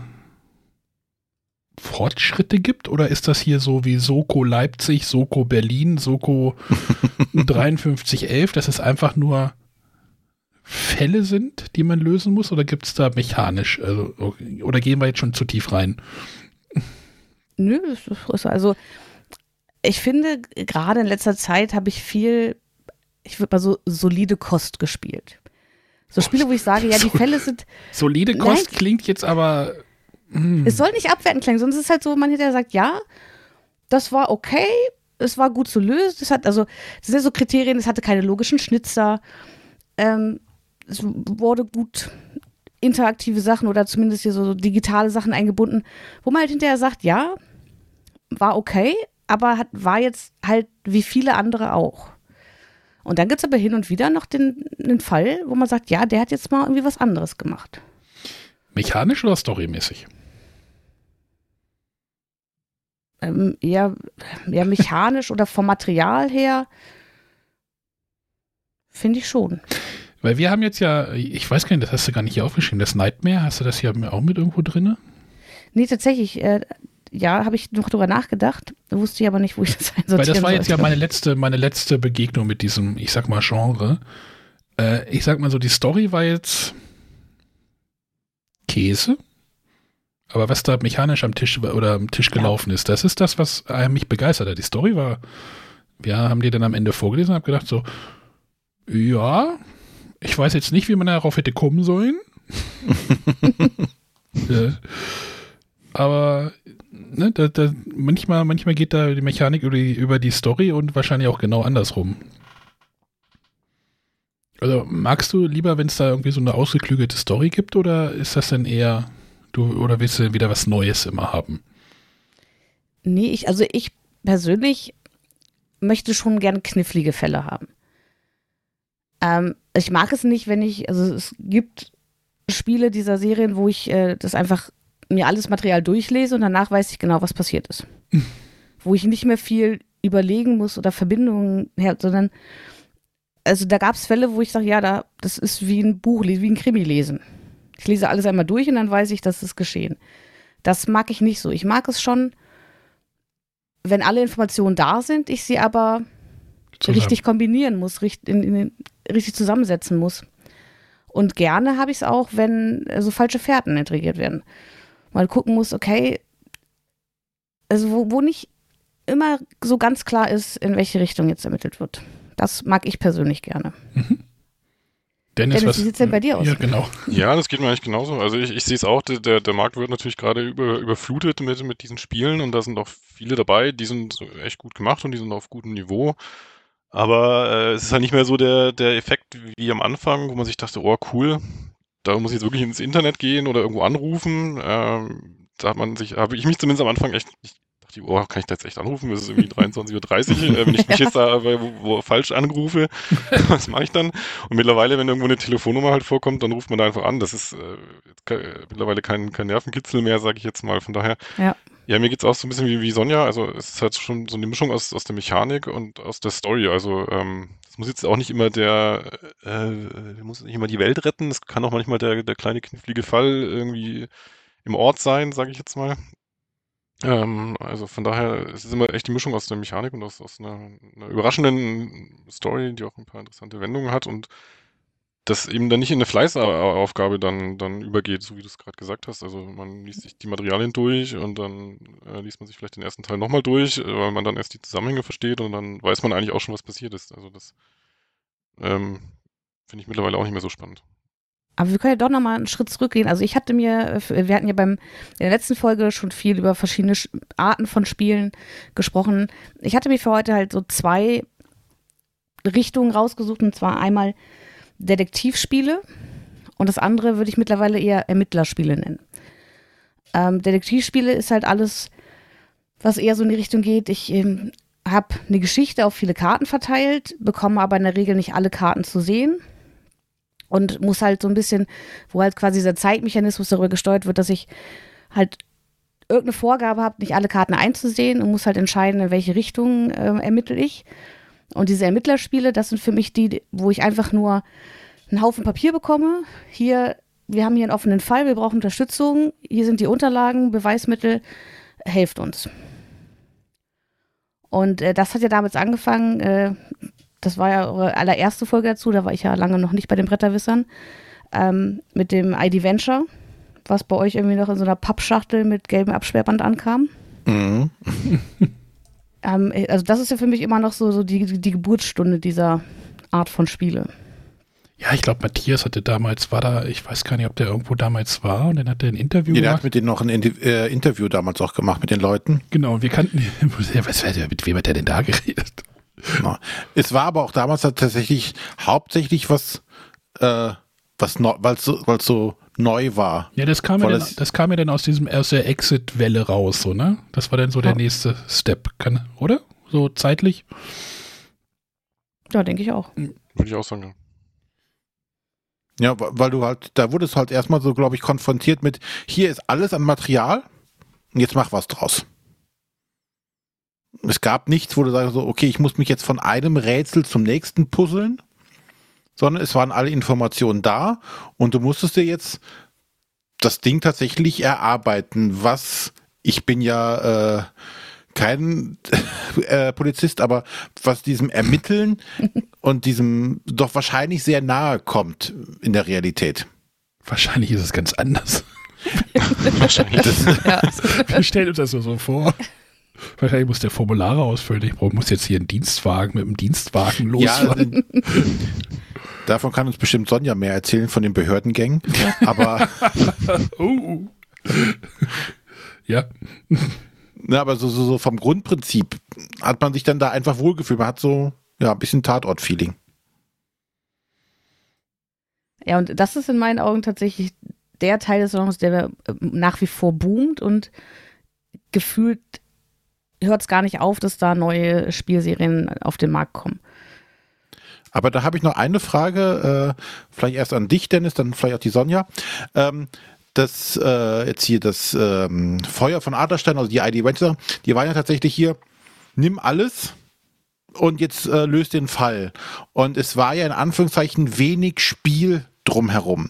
Fortschritte gibt? Oder ist das hier so wie Soko Leipzig, Soko Berlin, Soko 5311, dass es einfach nur Fälle sind, die man lösen muss? Oder gibt es da mechanisch? Also, oder gehen wir jetzt schon zu tief rein? Nö, also ich finde, gerade in letzter Zeit habe ich viel, ich würde mal so solide Kost gespielt. So Spiele, wo ich sage, ja, die Fälle sind. Solide Kost Nein, klingt jetzt aber. Hm. Es soll nicht abwertend klingen, sonst ist es halt so, man hätte sagt, ja, das war okay, es war gut zu lösen. Das hat, also, das sind so Kriterien, es hatte keine logischen Schnitzer. Ähm, es wurde gut interaktive Sachen oder zumindest hier so digitale Sachen eingebunden, wo man halt hinterher sagt, ja, war okay, aber hat, war jetzt halt wie viele andere auch. Und dann gibt es aber hin und wieder noch den, den Fall, wo man sagt, ja, der hat jetzt mal irgendwie was anderes gemacht. Mechanisch oder storymäßig? Ähm, eher, eher mechanisch oder vom Material her finde ich schon. Weil wir haben jetzt ja, ich weiß gar nicht, das hast du gar nicht hier aufgeschrieben, das Nightmare, hast du das hier auch mit irgendwo drin? Nee, tatsächlich. Äh, ja, habe ich noch drüber nachgedacht, wusste ich aber nicht, wo ich das einsortieren Weil das war jetzt ja meine letzte, meine letzte Begegnung mit diesem, ich sag mal, Genre. Äh, ich sag mal so, die Story war jetzt Käse. Aber was da mechanisch am Tisch oder am Tisch gelaufen ja. ist, das ist das, was mich begeistert hat. Die Story war, wir haben die dann am Ende vorgelesen und habe gedacht so, ja, ich weiß jetzt nicht, wie man darauf hätte kommen sollen. ja. Aber ne, da, da, manchmal, manchmal geht da die Mechanik über die, über die Story und wahrscheinlich auch genau andersrum. Also magst du lieber, wenn es da irgendwie so eine ausgeklügelte Story gibt, oder ist das denn eher, du, oder willst du wieder was Neues immer haben? Nee, ich, also ich persönlich möchte schon gern knifflige Fälle haben. Ähm, ich mag es nicht, wenn ich, also es gibt Spiele dieser Serien, wo ich äh, das einfach mir alles Material durchlese und danach weiß ich genau, was passiert ist. Wo ich nicht mehr viel überlegen muss oder Verbindungen her, sondern also da gab es Fälle, wo ich sage, ja, da, das ist wie ein Buch, wie ein Krimi lesen. Ich lese alles einmal durch und dann weiß ich, dass es geschehen. Das mag ich nicht so. Ich mag es schon, wenn alle Informationen da sind, ich sie aber Zusammen. richtig kombinieren muss, richtig, in, in, richtig zusammensetzen muss. Und gerne habe ich es auch, wenn so falsche Fährten intrigiert werden mal gucken muss, okay, also wo, wo nicht immer so ganz klar ist, in welche Richtung jetzt ermittelt wird. Das mag ich persönlich gerne. Mhm. Dennis, Dennis was, wie sieht es denn bei dir aus? Ja, genau. Ja, das geht mir eigentlich genauso. Also ich, ich sehe es auch, der, der Markt wird natürlich gerade über, überflutet mit, mit diesen Spielen und da sind auch viele dabei, die sind echt gut gemacht und die sind auf gutem Niveau. Aber äh, es ist halt nicht mehr so der, der Effekt wie am Anfang, wo man sich dachte, oh cool, da muss ich jetzt wirklich ins Internet gehen oder irgendwo anrufen. Ähm, da hat man sich, habe ich mich zumindest am Anfang echt, ich dachte, oh, kann ich da jetzt echt anrufen? Es ist irgendwie 23.30 Uhr, äh, wenn ich mich jetzt da wo, wo falsch anrufe, was mache ich dann? Und mittlerweile, wenn irgendwo eine Telefonnummer halt vorkommt, dann ruft man da einfach an. Das ist äh, mittlerweile kein, kein Nervenkitzel mehr, sage ich jetzt mal. Von daher, ja. Ja, mir geht es auch so ein bisschen wie, wie Sonja. Also es ist halt schon so eine Mischung aus, aus der Mechanik und aus der Story. Also ähm, muss jetzt auch nicht immer der, äh, muss nicht immer die Welt retten. Es kann auch manchmal der, der kleine knifflige Fall irgendwie im Ort sein, sage ich jetzt mal. Ähm, also von daher es ist immer echt die Mischung aus der Mechanik und aus, aus einer, einer überraschenden Story, die auch ein paar interessante Wendungen hat und das eben dann nicht in eine Fleißaufgabe dann, dann übergeht, so wie du es gerade gesagt hast. Also man liest sich die Materialien durch und dann äh, liest man sich vielleicht den ersten Teil nochmal durch, äh, weil man dann erst die Zusammenhänge versteht und dann weiß man eigentlich auch schon, was passiert ist. Also das ähm, finde ich mittlerweile auch nicht mehr so spannend. Aber wir können ja doch nochmal einen Schritt zurückgehen. Also ich hatte mir, wir hatten ja beim, in der letzten Folge schon viel über verschiedene Arten von Spielen gesprochen. Ich hatte mir für heute halt so zwei Richtungen rausgesucht und zwar einmal Detektivspiele und das andere würde ich mittlerweile eher Ermittlerspiele nennen. Ähm, Detektivspiele ist halt alles, was eher so in die Richtung geht. Ich ähm, habe eine Geschichte auf viele Karten verteilt, bekomme aber in der Regel nicht alle Karten zu sehen und muss halt so ein bisschen, wo halt quasi dieser Zeitmechanismus darüber gesteuert wird, dass ich halt irgendeine Vorgabe habe, nicht alle Karten einzusehen und muss halt entscheiden, in welche Richtung äh, ermittle ich. Und diese Ermittlerspiele, das sind für mich die, wo ich einfach nur einen Haufen Papier bekomme. Hier, wir haben hier einen offenen Fall, wir brauchen Unterstützung. Hier sind die Unterlagen, Beweismittel. helft uns. Und äh, das hat ja damals angefangen, äh, das war ja eure allererste Folge dazu, da war ich ja lange noch nicht bei den Bretterwissern, ähm, mit dem ID Venture, was bei euch irgendwie noch in so einer Pappschachtel mit gelbem Absperrband ankam. Mhm. Ähm, also das ist ja für mich immer noch so, so die, die Geburtsstunde dieser Art von Spiele. Ja, ich glaube, Matthias hatte damals, war da, ich weiß gar nicht, ob der irgendwo damals war und dann hat er ein Interview Ja, der hat gemacht. mit denen noch ein äh, Interview damals auch gemacht mit den Leuten. Genau, und wir kannten, ja, was, mit wem hat der denn da geredet? Ja. Es war aber auch damals halt tatsächlich hauptsächlich was, äh, was no, weil so, weil's so neu war. Ja, das kam, ja dann, es- das kam ja dann aus diesem aus der Exit-Welle raus, so, ne? Das war dann so der Ja. nächste Step, kann, oder? So zeitlich? Ja, denke ich auch. Würde ich auch sagen. ja. Ja, weil du halt, da wurdest du halt erstmal so, glaube ich, konfrontiert mit, hier ist alles an Material und jetzt mach was draus. Es gab nichts, wo du sagst so, okay, ich muss mich jetzt von einem Rätsel zum nächsten puzzeln, sondern es waren alle Informationen da und du musstest dir jetzt das Ding tatsächlich erarbeiten, was ich bin ja äh, kein äh, Polizist, aber was diesem Ermitteln und diesem doch wahrscheinlich sehr nahe kommt in der Realität. Wahrscheinlich ist es ganz anders. Wahrscheinlich. Ja. Wir stellen uns das so, so vor. Wahrscheinlich muss der Formulare ausfüllen. Ich muss jetzt hier einen Dienstwagen mit einem Dienstwagen Ja, losfahren. äh, davon kann uns bestimmt Sonja mehr erzählen von den Behördengängen. Aber, Oh. Ja, na, aber so, so, so vom Grundprinzip hat man sich dann da einfach wohlgefühlt. Man hat so ja, ein bisschen Tatort-Feeling. ja, und das ist in meinen Augen tatsächlich der Teil des Genres, der äh, nach wie vor boomt und gefühlt hört es gar nicht auf, dass da neue Spielserien auf den Markt kommen. Aber da habe ich noch eine Frage, äh, vielleicht erst an dich, Dennis, dann vielleicht auch die Sonja. Ähm, das äh, jetzt hier das ähm, Feuer von Adlerstein, also die ID Venture, die waren ja tatsächlich hier, nimm alles und jetzt äh, löst den Fall. Und es war ja in Anführungszeichen wenig Spiel drumherum.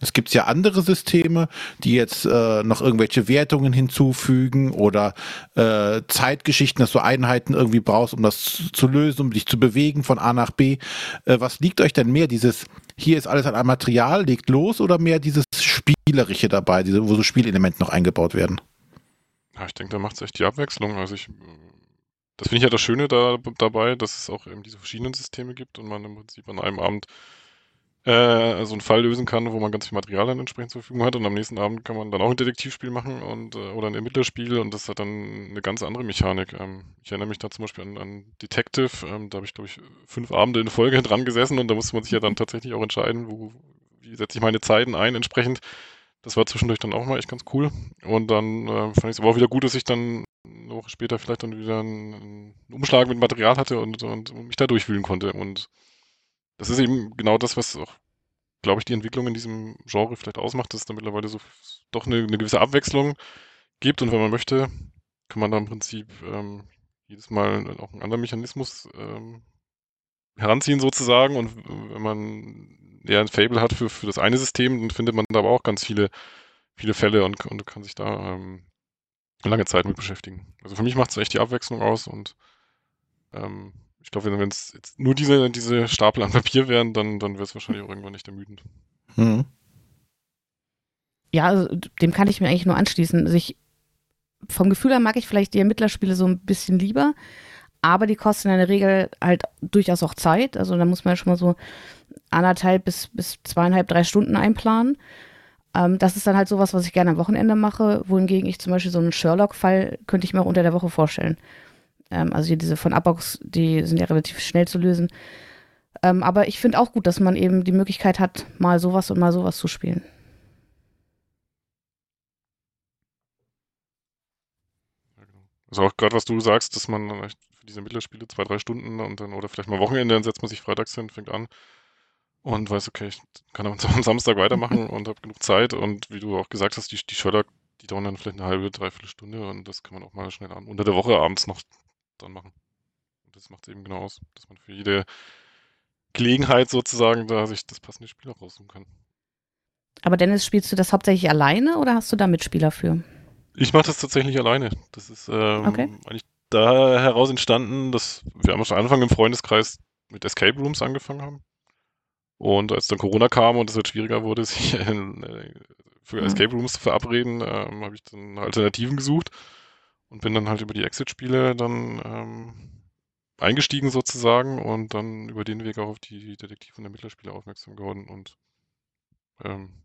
Es gibt ja andere Systeme, die jetzt äh, noch irgendwelche Wertungen hinzufügen oder äh, Zeitgeschichten, dass du Einheiten irgendwie brauchst, um das zu, lösen, um dich zu bewegen von A nach B. Äh, was liegt euch denn mehr? Dieses, hier ist alles an einem Material, legt los oder mehr dieses Spielerische dabei, diese, wo so Spielelemente noch eingebaut werden? Ja, ich denke, da macht es echt die Abwechslung. Also ich, das finde ich ja das Schöne da, dabei, dass es auch eben diese verschiedenen Systeme gibt und man im Prinzip an einem Abend äh, so einen Fall lösen kann, wo man ganz viel Material dann entsprechend zur Verfügung hat und am nächsten Abend kann man dann auch ein Detektivspiel machen und äh, oder ein Ermittlerspiel und das hat dann eine ganz andere Mechanik. Ähm, ich erinnere mich da zum Beispiel an, an Detective, ähm, da habe ich glaube ich fünf Abende in Folge dran gesessen und da musste man sich ja dann tatsächlich auch entscheiden, wo, wie setze ich meine Zeiten ein entsprechend. Das war zwischendurch dann auch mal echt ganz cool. Und dann äh, fand ich es aber auch wieder gut, dass ich dann eine Woche später vielleicht dann wieder einen, Umschlag mit Material hatte und, und mich da durchwühlen konnte. Und das ist eben genau das, was auch, glaube ich, die Entwicklung in diesem Genre vielleicht ausmacht, dass es da mittlerweile so doch eine, eine gewisse Abwechslung gibt. Und wenn man möchte, kann man da im Prinzip ähm, jedes Mal auch einen anderen Mechanismus ähm, heranziehen sozusagen. Und wenn man eher ein Fable hat für, für das eine System, dann findet man da aber auch ganz viele, viele Fälle und, und kann sich da ähm, lange Zeit mit beschäftigen. Also für mich macht es echt die Abwechslung aus und ähm, ich glaube, wenn es jetzt nur diese, diese Stapel an Papier wären, dann, dann wäre es wahrscheinlich auch irgendwann nicht ermüdend. Hm. Ja, also dem kann ich mir eigentlich nur anschließen. Also ich, vom Gefühl her mag ich vielleicht die Ermittlerspiele so ein bisschen lieber, aber die kosten in der Regel halt durchaus auch Zeit. Also da muss man ja schon mal so anderthalb bis, bis zweieinhalb, drei Stunden einplanen. Ähm, das ist dann halt sowas, was ich gerne am Wochenende mache, wohingegen ich zum Beispiel so einen Sherlock-Fall könnte ich mir auch unter der Woche vorstellen. Ähm, also diese von Apox, die sind ja relativ schnell zu lösen. Ähm, aber ich finde auch gut, dass man eben die Möglichkeit hat, mal sowas und mal sowas zu spielen. Also auch gerade was du sagst, dass man für diese Mittlerspiele zwei, drei Stunden und dann, oder vielleicht mal Wochenende, dann setzt man sich freitags hin, fängt an und weiß, okay, ich kann am am Samstag weitermachen und habe genug Zeit und wie du auch gesagt hast, die, die Sherlock, die dauern dann vielleicht eine halbe, dreiviertel Stunde und das kann man auch mal schnell an, unter der Woche abends noch dann machen. Und das macht es eben genau aus, dass man für jede Gelegenheit sozusagen da sich das passende Spiel auch raussuchen kann. Aber Dennis, spielst du das hauptsächlich alleine oder hast du da Mitspieler für? Ich mache das tatsächlich alleine. Das ist ähm, Okay. eigentlich da heraus entstanden, dass wir am Anfang im Freundeskreis mit Escape Rooms angefangen haben. Und als dann Corona kam und es halt schwieriger wurde, sich äh, für Mhm. Escape Rooms zu verabreden, ähm, habe ich dann Alternativen gesucht und bin dann halt über die Exit-Spiele dann ähm, eingestiegen sozusagen und dann über den Weg auch auf die Detektiv- und Ermittlerspiele aufmerksam geworden und ähm,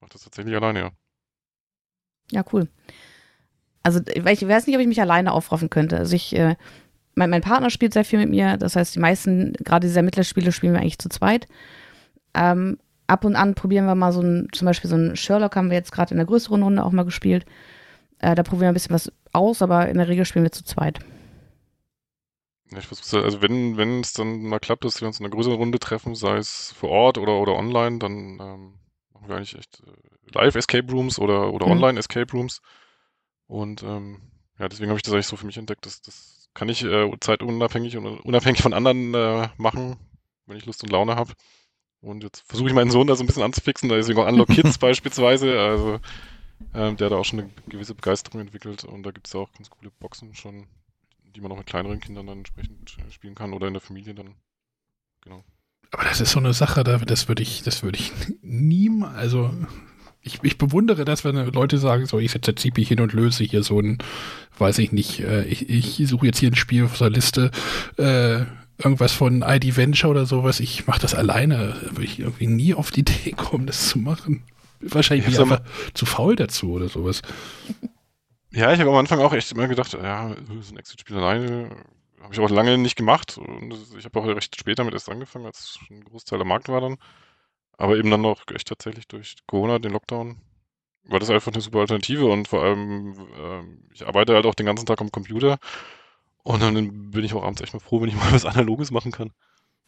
mache das tatsächlich alleine, ja. Ja, cool. Also, ich weiß nicht, ob ich mich alleine aufraffen könnte. Also ich, äh, mein, mein Partner spielt sehr viel mit mir. Das heißt, die meisten, gerade diese Ermittlerspiele, spielen wir eigentlich zu zweit. Ähm, ab und an probieren wir mal so ein, zum Beispiel so ein Sherlock haben wir jetzt gerade in der größeren Runde auch mal gespielt. Äh, da probieren wir ein bisschen was aus, aber in der Regel spielen wir zu zweit. Ja, ich versuche also wenn, wenn es dann mal klappt, dass wir uns in einer größeren Runde treffen, sei es vor Ort oder, oder online, dann ähm, machen wir eigentlich echt äh, Live-Escape Rooms oder, oder Mhm. Online-Escape Rooms. Und ähm, ja, deswegen habe ich das eigentlich so für mich entdeckt. Das, das kann ich äh, zeitunabhängig und unabhängig von anderen äh, machen, wenn ich Lust und Laune habe. Und jetzt versuche ich meinen Sohn da so ein bisschen anzufixen, da ist auch Unlock Kids beispielsweise, also ähm, der hat auch schon eine gewisse Begeisterung entwickelt und da gibt es auch ganz coole Boxen schon, die man auch mit kleineren Kindern dann entsprechend äh, spielen kann oder in der Familie dann. Genau. Aber das ist so eine Sache, da- das würde ich, das würde ich niemals, also ich, ich bewundere das, wenn Leute sagen, so, ich setze Zipi hin und löse hier so ein, weiß ich nicht, äh, ich, ich suche jetzt hier ein Spiel auf der Liste, äh, irgendwas von ID Venture oder sowas, ich mache das alleine, Da würde ich irgendwie nie auf die Idee kommen, das zu machen. Wahrscheinlich bin ich einfach zu faul dazu oder sowas. Ja, ich habe am Anfang auch echt immer gedacht, ja, so ein Exit-Spiel alleine habe ich auch lange nicht gemacht. Und das- ich habe auch recht spät damit erst angefangen, als ein Großteil der Markt war dann. Aber eben dann noch echt tatsächlich durch Corona, den Lockdown, war das einfach eine super Alternative. Und vor allem, ähm, ich arbeite halt auch den ganzen Tag am Computer. Und dann bin ich auch abends echt mal froh, wenn ich mal was Analoges machen kann.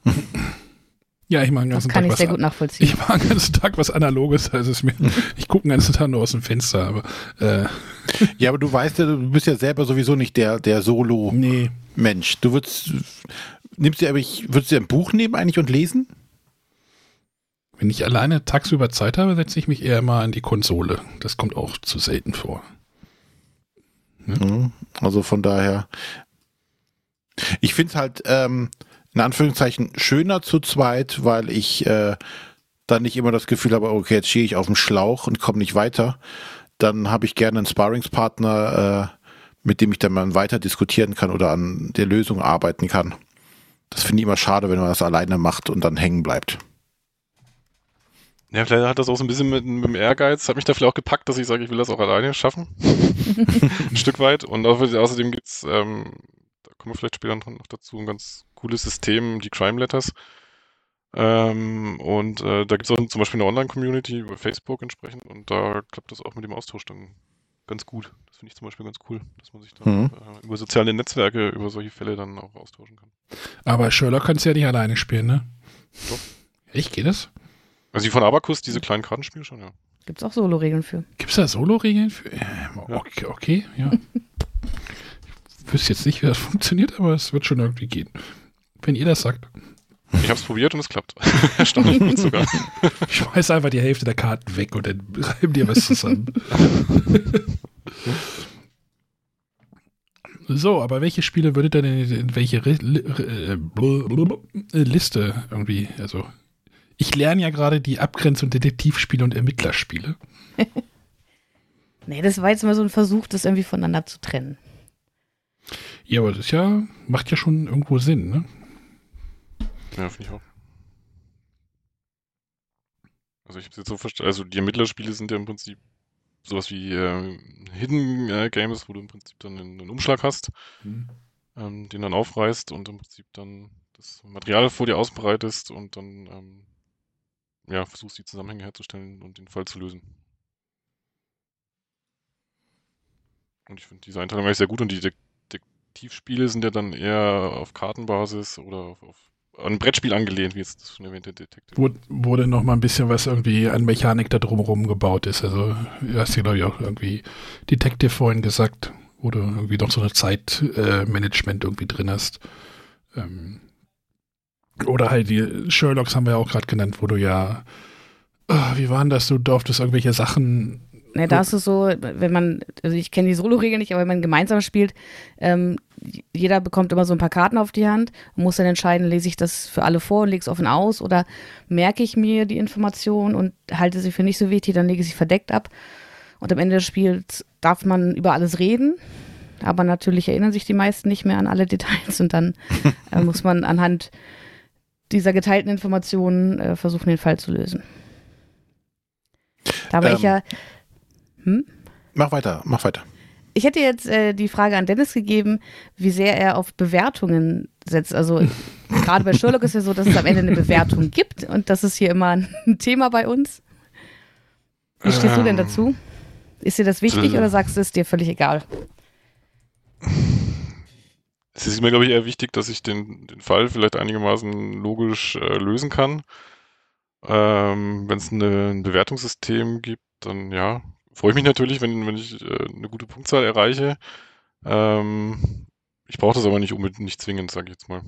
Ja, ich mache den Das ganzen kann Tag ich was sehr gut nachvollziehen. Ich mache den ganzen Tag was Analoges, also es mir, ich gucke den ganzen Tag nur aus dem Fenster, aber äh, Ja, aber du weißt ja, du bist ja selber sowieso nicht der, der Solo-Mensch. nee. Du würdest, nimmst dir, aber ich, würdest du dir ein Buch nehmen eigentlich und lesen? Wenn ich alleine tagsüber Zeit habe, setze ich mich eher mal an die Konsole. Das kommt auch zu selten vor. Mhm. Also von daher. Ich finde es halt ähm, in Anführungszeichen schöner zu zweit, weil ich äh, dann nicht immer das Gefühl habe, okay, jetzt stehe ich auf dem Schlauch und komme nicht weiter. Dann habe ich gerne einen Sparringspartner, äh, mit dem ich dann mal weiter diskutieren kann oder an der Lösung arbeiten kann. Das finde ich immer schade, wenn man das alleine macht und dann hängen bleibt. Ja, vielleicht hat das auch so ein bisschen mit, mit dem Ehrgeiz, hat mich da vielleicht auch gepackt, dass ich sage, ich will das auch alleine schaffen. ein Stück weit. Und au- außerdem gibt's, ähm, da kommen wir vielleicht später noch noch dazu, ein ganz cooles System, die Crime Letters. Ähm, und äh, da gibt's auch zum Beispiel eine Online-Community über Facebook entsprechend und da klappt das auch mit dem Austausch dann ganz gut. Das finde ich zum Beispiel ganz cool, dass man sich dann Mhm. äh, über soziale Netzwerke über solche Fälle dann auch austauschen kann. Aber Sherlock kannst du ja nicht alleine spielen, ne? Doch. Echt, geht das? Also die von Abacus, diese kleinen Kartenspiele schon, ja. Gibt es auch Solo-Regeln für. Gibt es da Solo-Regeln? für- Ja. okay, okay, ja. ich wüsste jetzt nicht, wie das funktioniert, aber es wird schon irgendwie gehen. Wenn ihr das sagt. Ich habe es probiert und es klappt. Erstaunlich sogar. Ich schmeiß einfach die Hälfte der Karten weg und dann reiben dir was zusammen. so, aber welche Spiele würdet ihr denn in, welche äh, äh, Liste irgendwie, also ich lerne ja gerade die Abgrenzung Detektivspiele und Ermittlerspiele. Nee, das war jetzt mal so ein Versuch, das irgendwie voneinander zu trennen. Ja, aber das ist ja, macht ja schon irgendwo Sinn, ne? Ja, finde ich auch. Also ich habe jetzt so verstanden, also die Ermittlerspiele sind ja im Prinzip sowas wie äh, Hidden äh, Games, wo du im Prinzip dann einen, einen Umschlag hast, ähm, den dann aufreißt und im Prinzip dann das Material vor dir ausbreitest und dann ähm, ja, versuchst die Zusammenhänge herzustellen und den Fall zu lösen. Und ich finde diese Einteilung eigentlich sehr gut und die Detektivspiele sind ja dann eher auf Kartenbasis oder auf, auf an ein Brettspiel angelehnt, wie jetzt schon erwähnte Detective. Wo, wurde noch mal ein bisschen was irgendwie an Mechanik da drumherum gebaut ist. Also, du hast ja, glaube ich, auch irgendwie Detective vorhin gesagt, wo du irgendwie noch so eine Zeitmanagement äh, irgendwie drin hast. Ähm, oder halt die Sherlocks haben wir ja auch gerade genannt, wo du ja, ah, wie waren das, du durftest irgendwelche Sachen Ne, da ist es so, wenn man, also ich kenne die Solo-Regel nicht, aber wenn man gemeinsam spielt, ähm, jeder bekommt immer so ein paar Karten auf die Hand und muss dann entscheiden, lese ich das für alle vor und lege es offen aus oder merke ich mir die Information und halte sie für nicht so wichtig, dann lege ich sie verdeckt ab. Und am Ende des Spiels darf man über alles reden, aber natürlich erinnern sich die meisten nicht mehr an alle Details und dann äh, muss man anhand dieser geteilten Informationen äh, versuchen, den Fall zu lösen. Da war Ähm, ich ja. Hm? Mach weiter, mach weiter. Ich hätte jetzt äh, die Frage an Dennis gegeben, wie sehr er auf Bewertungen setzt. Also gerade bei Sherlock ist ja so, dass es am Ende eine Bewertung gibt und das ist hier immer ein Thema bei uns. Wie stehst du denn Ähm, dazu? Ist dir das wichtig äh, oder sagst du, es ist dir völlig egal? Es ist mir, glaube ich, eher wichtig, dass ich den, den Fall vielleicht einigermaßen logisch äh, lösen kann. Ähm, wenn es eine, ein Bewertungssystem gibt, dann ja, freue ich mich natürlich, wenn, wenn ich äh, eine gute Punktzahl erreiche. Ähm, ich brauche das aber nicht unbedingt nicht zwingend, sage ich jetzt mal.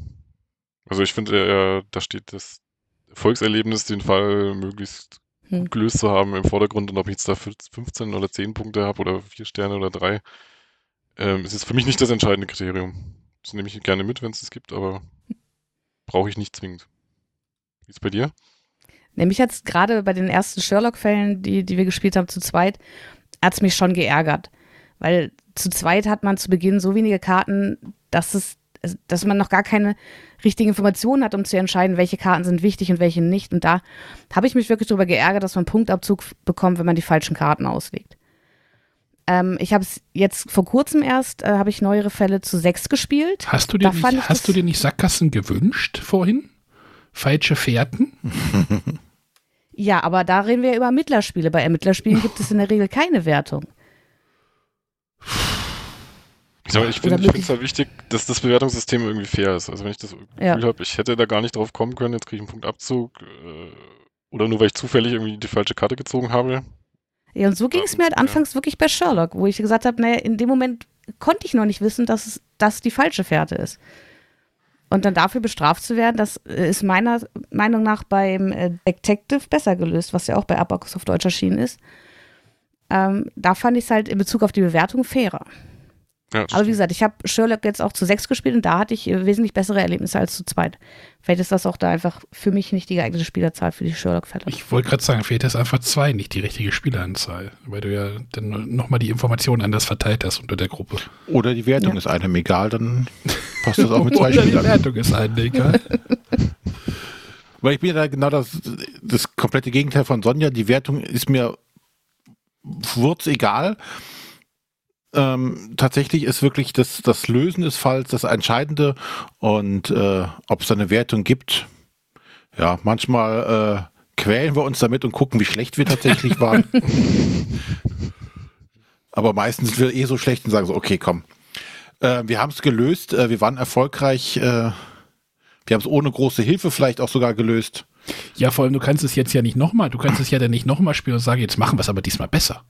Also ich finde, äh, da steht das Erfolgserlebnis, den Fall möglichst Hm. gelöst zu haben im Vordergrund und ob ich jetzt da 15 oder 10 Punkte habe oder 4 Sterne oder 3, ähm, es ist für mich nicht das entscheidende Kriterium. Das nehme ich gerne mit, wenn es das gibt, aber brauche ich nicht zwingend. Wie ist bei dir? Nämlich jetzt gerade bei den ersten Sherlock-Fällen, die, die wir gespielt haben zu zweit, hat es mich schon geärgert. Weil zu zweit hat man zu Beginn so wenige Karten, dass es, dass man noch gar keine richtigen Informationen hat, um zu entscheiden, welche Karten sind wichtig und welche nicht. Und da habe ich mich wirklich darüber geärgert, dass man Punktabzug bekommt, wenn man die falschen Karten auslegt. Ähm, ich habe es jetzt vor kurzem erst, äh, habe ich neuere Fälle zu sechs gespielt. Hast du dir, Da nicht, hast du dir nicht Sackgassen gewünscht vorhin? Falsche Fährten? Ja, aber da reden wir über Ermittlerspiele. Bei Ermittlerspielen gibt es in der Regel keine Wertung. Mal, ich finde es halt wichtig, dass das Bewertungssystem irgendwie fair ist. Also wenn ich das Gefühl Ja. habe, ich hätte da gar nicht drauf kommen können, jetzt kriege ich einen Punktabzug äh, oder nur weil ich zufällig irgendwie die falsche Karte gezogen habe. Ja, und so ging es mir halt Ja. anfangs wirklich bei Sherlock, wo ich gesagt habe, naja, in dem Moment konnte ich noch nicht wissen, dass das die falsche Fährte ist. Und dann dafür bestraft zu werden, das äh, ist meiner Meinung nach beim äh, Detective besser gelöst, was ja auch bei Abacus auf Deutsch erschienen ist. Ähm, da fand ich es halt in Bezug auf die Bewertung fairer. Ja, Aber wie gesagt, ich habe Sherlock jetzt auch zu sechs gespielt und da hatte ich äh, wesentlich bessere Erlebnisse als zu zweit. Vielleicht ist das auch da einfach für mich nicht die geeignete Spielerzahl für die Sherlock-Fälle. Ich wollte gerade sagen, fehlt es einfach zwei, nicht die richtige Spieleranzahl, weil du ja dann nochmal die Informationen anders verteilt hast unter der Gruppe. Oder die Wertung Ja. ist einem egal, dann passt das auch mit zwei Oder die Spielern. Wertung ist ein, egal. Weil ich bin ja da genau das, das komplette Gegenteil von Sonja. Die Wertung ist mir wurz egal. Ähm, tatsächlich ist wirklich das, das Lösen des Falls das Entscheidende und äh, ob es da eine Wertung gibt. Ja, manchmal äh, quälen wir uns damit und gucken, wie schlecht wir tatsächlich waren. Aber meistens sind wir eh so schlecht und sagen so, okay, komm. Äh, wir haben es gelöst, äh, wir waren erfolgreich. Äh, wir haben es ohne große Hilfe vielleicht auch sogar gelöst. Ja, vor allem, du kannst es jetzt ja nicht nochmal, du kannst es ja dann nicht nochmal spielen und sagen, jetzt machen wir es aber diesmal besser.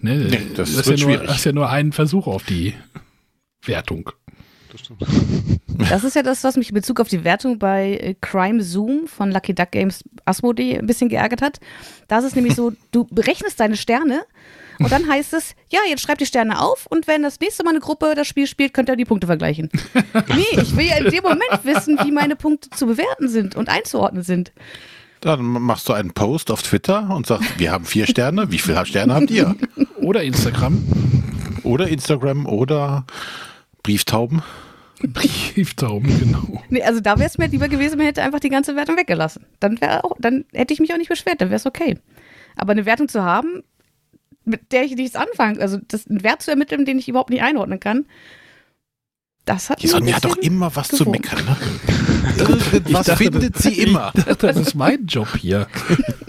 Ne? Nee, das du hast wird ja nur, schwierig. hast ja nur einen Versuch auf die Wertung. Das. Das ist ja das, was mich in Bezug auf die Wertung bei äh, Crime Zoom von Lucky Duck Games Asmodee ein bisschen geärgert hat. Da ist es nämlich so, du berechnest deine Sterne und dann heißt es, ja, jetzt schreib die Sterne auf und wenn das nächste Mal eine Gruppe das Spiel spielt, könnt ihr die Punkte vergleichen. nee, ich will ja in dem Moment wissen, wie meine Punkte zu bewerten sind und einzuordnen sind. Dann machst du einen Post auf Twitter und sagst, wir haben vier Sterne. Wie viele Sterne habt ihr? Oder Instagram. Oder Instagram oder Brieftauben. Brieftauben, genau. Nee, also da wäre es mir lieber gewesen, man hätte einfach die ganze Wertung weggelassen. Dann, auch, dann hätte ich mich auch nicht beschwert, dann wäre es okay. Aber eine Wertung zu haben, mit der ich nichts anfange, also das, einen Wert zu ermitteln, den ich überhaupt nicht einordnen kann, das hat Die Sonja hat doch immer was zu gewogen. meckern. Ne? Irgendwas dachte, findet sie immer. Dachte, das ist mein Job hier.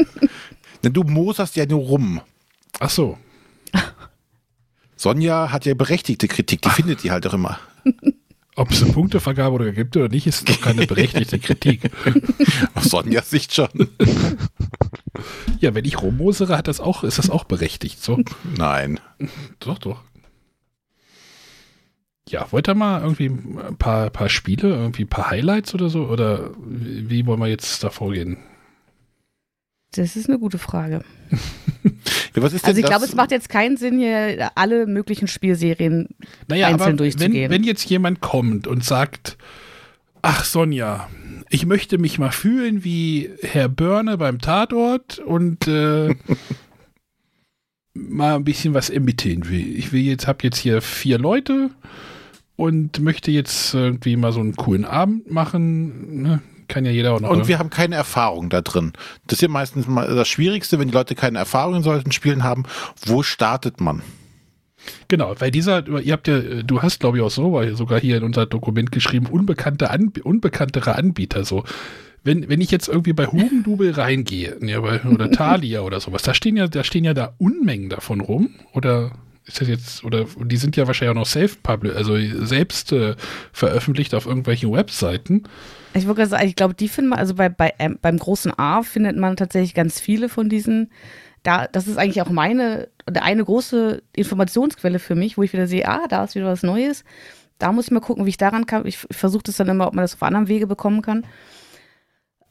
Denn Du moserst ja nur rum. Ach so. Sonja hat ja berechtigte Kritik, die findet die halt auch immer. Ob es eine Punktevergabe oder gibt oder nicht, ist doch keine berechtigte Kritik. Aus Sonjas Sicht schon. Ja, wenn ich rummosere, hat das auch, ist das auch berechtigt. So. Nein. Doch, doch. Ja, wollt ihr mal irgendwie ein paar, paar Spiele, irgendwie ein paar Highlights oder so? Oder wie wollen wir jetzt da vorgehen? Das ist eine gute Frage. Was ist Also ich glaube, es macht jetzt keinen Sinn, hier alle möglichen Spielserien Naja, einzeln aber wenn, durchzugehen. wenn jetzt jemand kommt und sagt, ach Sonja, ich möchte mich mal fühlen wie Herr Börne beim Tatort und äh, mal ein bisschen was ermitteln will. Ich will jetzt, habe jetzt hier vier Leute und möchte jetzt irgendwie mal so einen coolen Abend machen. Ne? Kann ja jeder auch noch. Und wir haben keine Erfahrung da drin. Das ist ja meistens mal das Schwierigste, wenn die Leute keine Erfahrung in solchen Spielen haben. Wo startet man? Genau, weil dieser, ihr habt ja, du hast glaube ich auch so, weil sogar hier in unser Dokument geschrieben, unbekannte Anb unbekanntere Anbieter. So, wenn, wenn ich jetzt irgendwie bei Hugendubel reingehe, ja, bei, oder Thalia oder sowas, da stehen ja, da stehen ja da Unmengen davon rum. Oder ist das jetzt, oder die sind ja wahrscheinlich auch noch self-published, also selbst äh, veröffentlicht auf irgendwelchen Webseiten. Ich würde sagen, ich glaube, die finden man, also bei, bei, ähm, beim großen A findet man tatsächlich ganz viele von diesen. Da, das ist eigentlich auch meine, eine große Informationsquelle für mich, wo ich wieder sehe, ah, da ist wieder was Neues. Da muss ich mal gucken, wie ich daran kann. Ich versuche das dann immer, ob man das auf anderem Wege bekommen kann.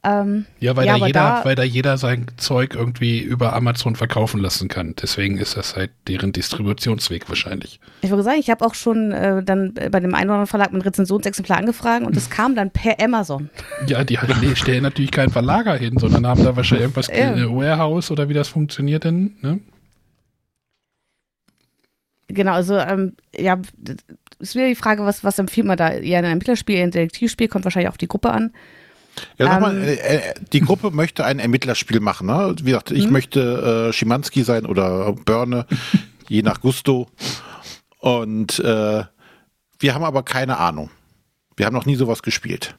Ähm, Ja, weil, Ja, da jeder, da- weil da jeder sein Zeug irgendwie über Amazon verkaufen lassen kann. Deswegen ist das halt deren Distributionsweg wahrscheinlich. ich würde sagen, ich habe auch schon äh, dann bei dem einen oder anderen Verlag mit Rezensionsexemplar angefragt und das kam dann per Amazon. Ja, die nee, stellen natürlich keinen Verlager hin, sondern haben da wahrscheinlich irgendwas, Ja. äh, Warehouse oder wie das funktioniert denn, ne? Genau, also ähm, ja, ist wieder die Frage, was, was empfiehlt man da? Eher ein Ermittlerspiel, eher ein Detektivspiel, kommt wahrscheinlich auf die Gruppe an. Ja, sag Ähm, mal, äh, äh, die Gruppe möchte ein Ermittlerspiel machen. Ne? Wie gesagt, ich Mhm. möchte äh, Schimanski sein oder Börne, je nach Gusto. Und äh, wir haben aber keine Ahnung. Wir haben noch nie sowas gespielt.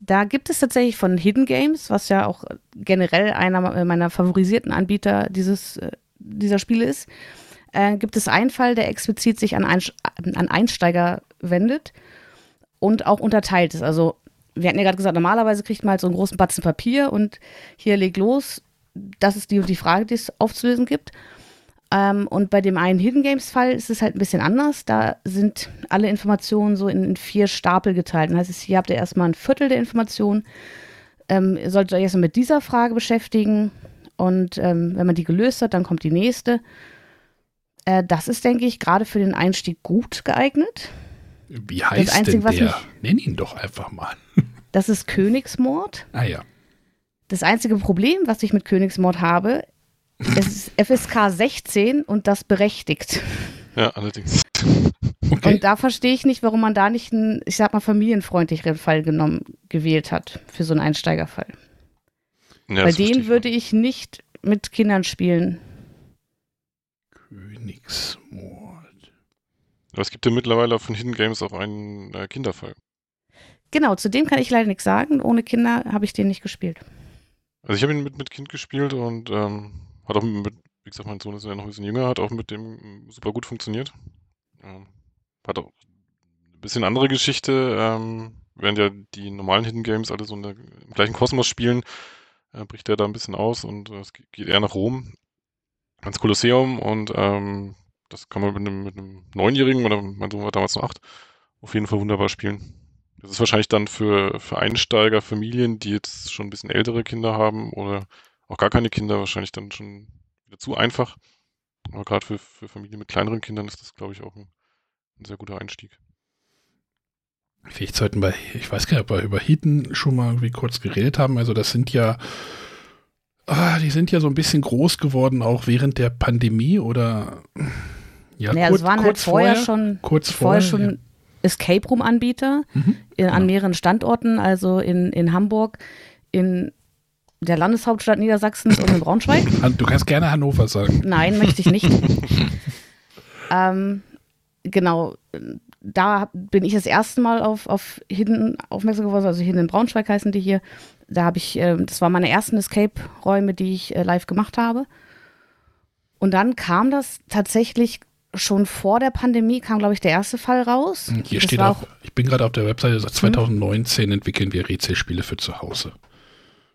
Da gibt es tatsächlich von Hidden Games, was ja auch generell einer meiner favorisierten Anbieter dieses, äh, dieser Spiele ist, äh, gibt es einen Fall, der explizit sich an Einsteiger wendet und auch unterteilt ist. Also wir hatten ja gerade gesagt, normalerweise kriegt man halt so einen großen Batzen Papier und hier leg los. Das ist die und die Frage, die es aufzulösen gibt. Ähm, und bei dem einen Hidden Games Fall ist es halt ein bisschen anders. Da sind alle Informationen so in, in vier Stapel geteilt. Das heißt, hier habt ihr erstmal ein Viertel der Informationen. Ähm, ihr solltet euch erstmal mit dieser Frage beschäftigen. Und ähm, wenn man die gelöst hat, dann kommt die nächste. Äh, das ist, denke ich, gerade für den Einstieg gut geeignet. Wie heißt Einzige, denn was der? mich- Nenn ihn doch einfach mal. Das ist Königsmord. Ah ja. Das einzige Problem, was ich mit Königsmord habe, es ist FSK 16 und das berechtigt. Ja, allerdings. Okay. Und da verstehe ich nicht, warum man da nicht einen, ich sag mal, familienfreundlicheren Fall genommen, gewählt hat für so einen Einsteigerfall. Ja, Bei das verstehe den ich würde ich nicht mit Kindern spielen. Königsmord. Aber es gibt ja mittlerweile von Hidden Games auch einen äh, Kinderfall. Genau, zu dem kann ich leider nichts sagen. Ohne Kinder habe ich den nicht gespielt. Also ich habe ihn mit, mit Kind gespielt und ähm, hat auch mit, wie gesagt, mein Sohn ist ja noch ein bisschen jünger, hat auch mit dem super gut funktioniert. Ähm, hat auch ein bisschen andere Geschichte, ähm, während ja die normalen Hidden Games alle so in der, im gleichen Kosmos spielen, äh, bricht er da ein bisschen aus und äh, es ge- geht eher nach Rom, ans Kolosseum und ähm, das kann man mit einem, mit einem Neunjährigen, oder mein Sohn war damals noch acht, auf jeden Fall wunderbar spielen. Das ist wahrscheinlich dann für, für Einsteiger, Familien, die jetzt schon ein bisschen ältere Kinder haben oder auch gar keine Kinder, wahrscheinlich dann schon wieder zu einfach. Aber gerade für, für Familien mit kleineren Kindern ist das, glaube ich, auch ein, ein sehr guter Einstieg. Vielleicht sollten wir, ich weiß gar nicht, ob wir über Hidden schon mal irgendwie kurz geredet haben. Also das sind ja, ah, die sind ja so ein bisschen groß geworden, auch während der Pandemie oder ja, naja, kurz, es waren halt kurz vorher, schon, kurz vorher vorher, schon Escape Room-Anbieter Mhm. in, an Genau. mehreren Standorten, also in, in Hamburg, in der Landeshauptstadt Niedersachsens und in Braunschweig. Du kannst gerne Hannover sagen. Nein, möchte ich nicht. ähm, genau, da bin ich das erste Mal auf, auf Hidden aufmerksam geworden, also Hidden in Braunschweig heißen die hier. Da habe ich, ähm, das war meine ersten Escape-Räume, die ich äh, live gemacht habe. Und dann kam das tatsächlich schon vor der Pandemie, kam, glaube ich, der erste Fall raus. Hier das steht auch, ich bin gerade auf der Webseite, seit 2019 entwickeln wir Rätselspiele für zu Hause.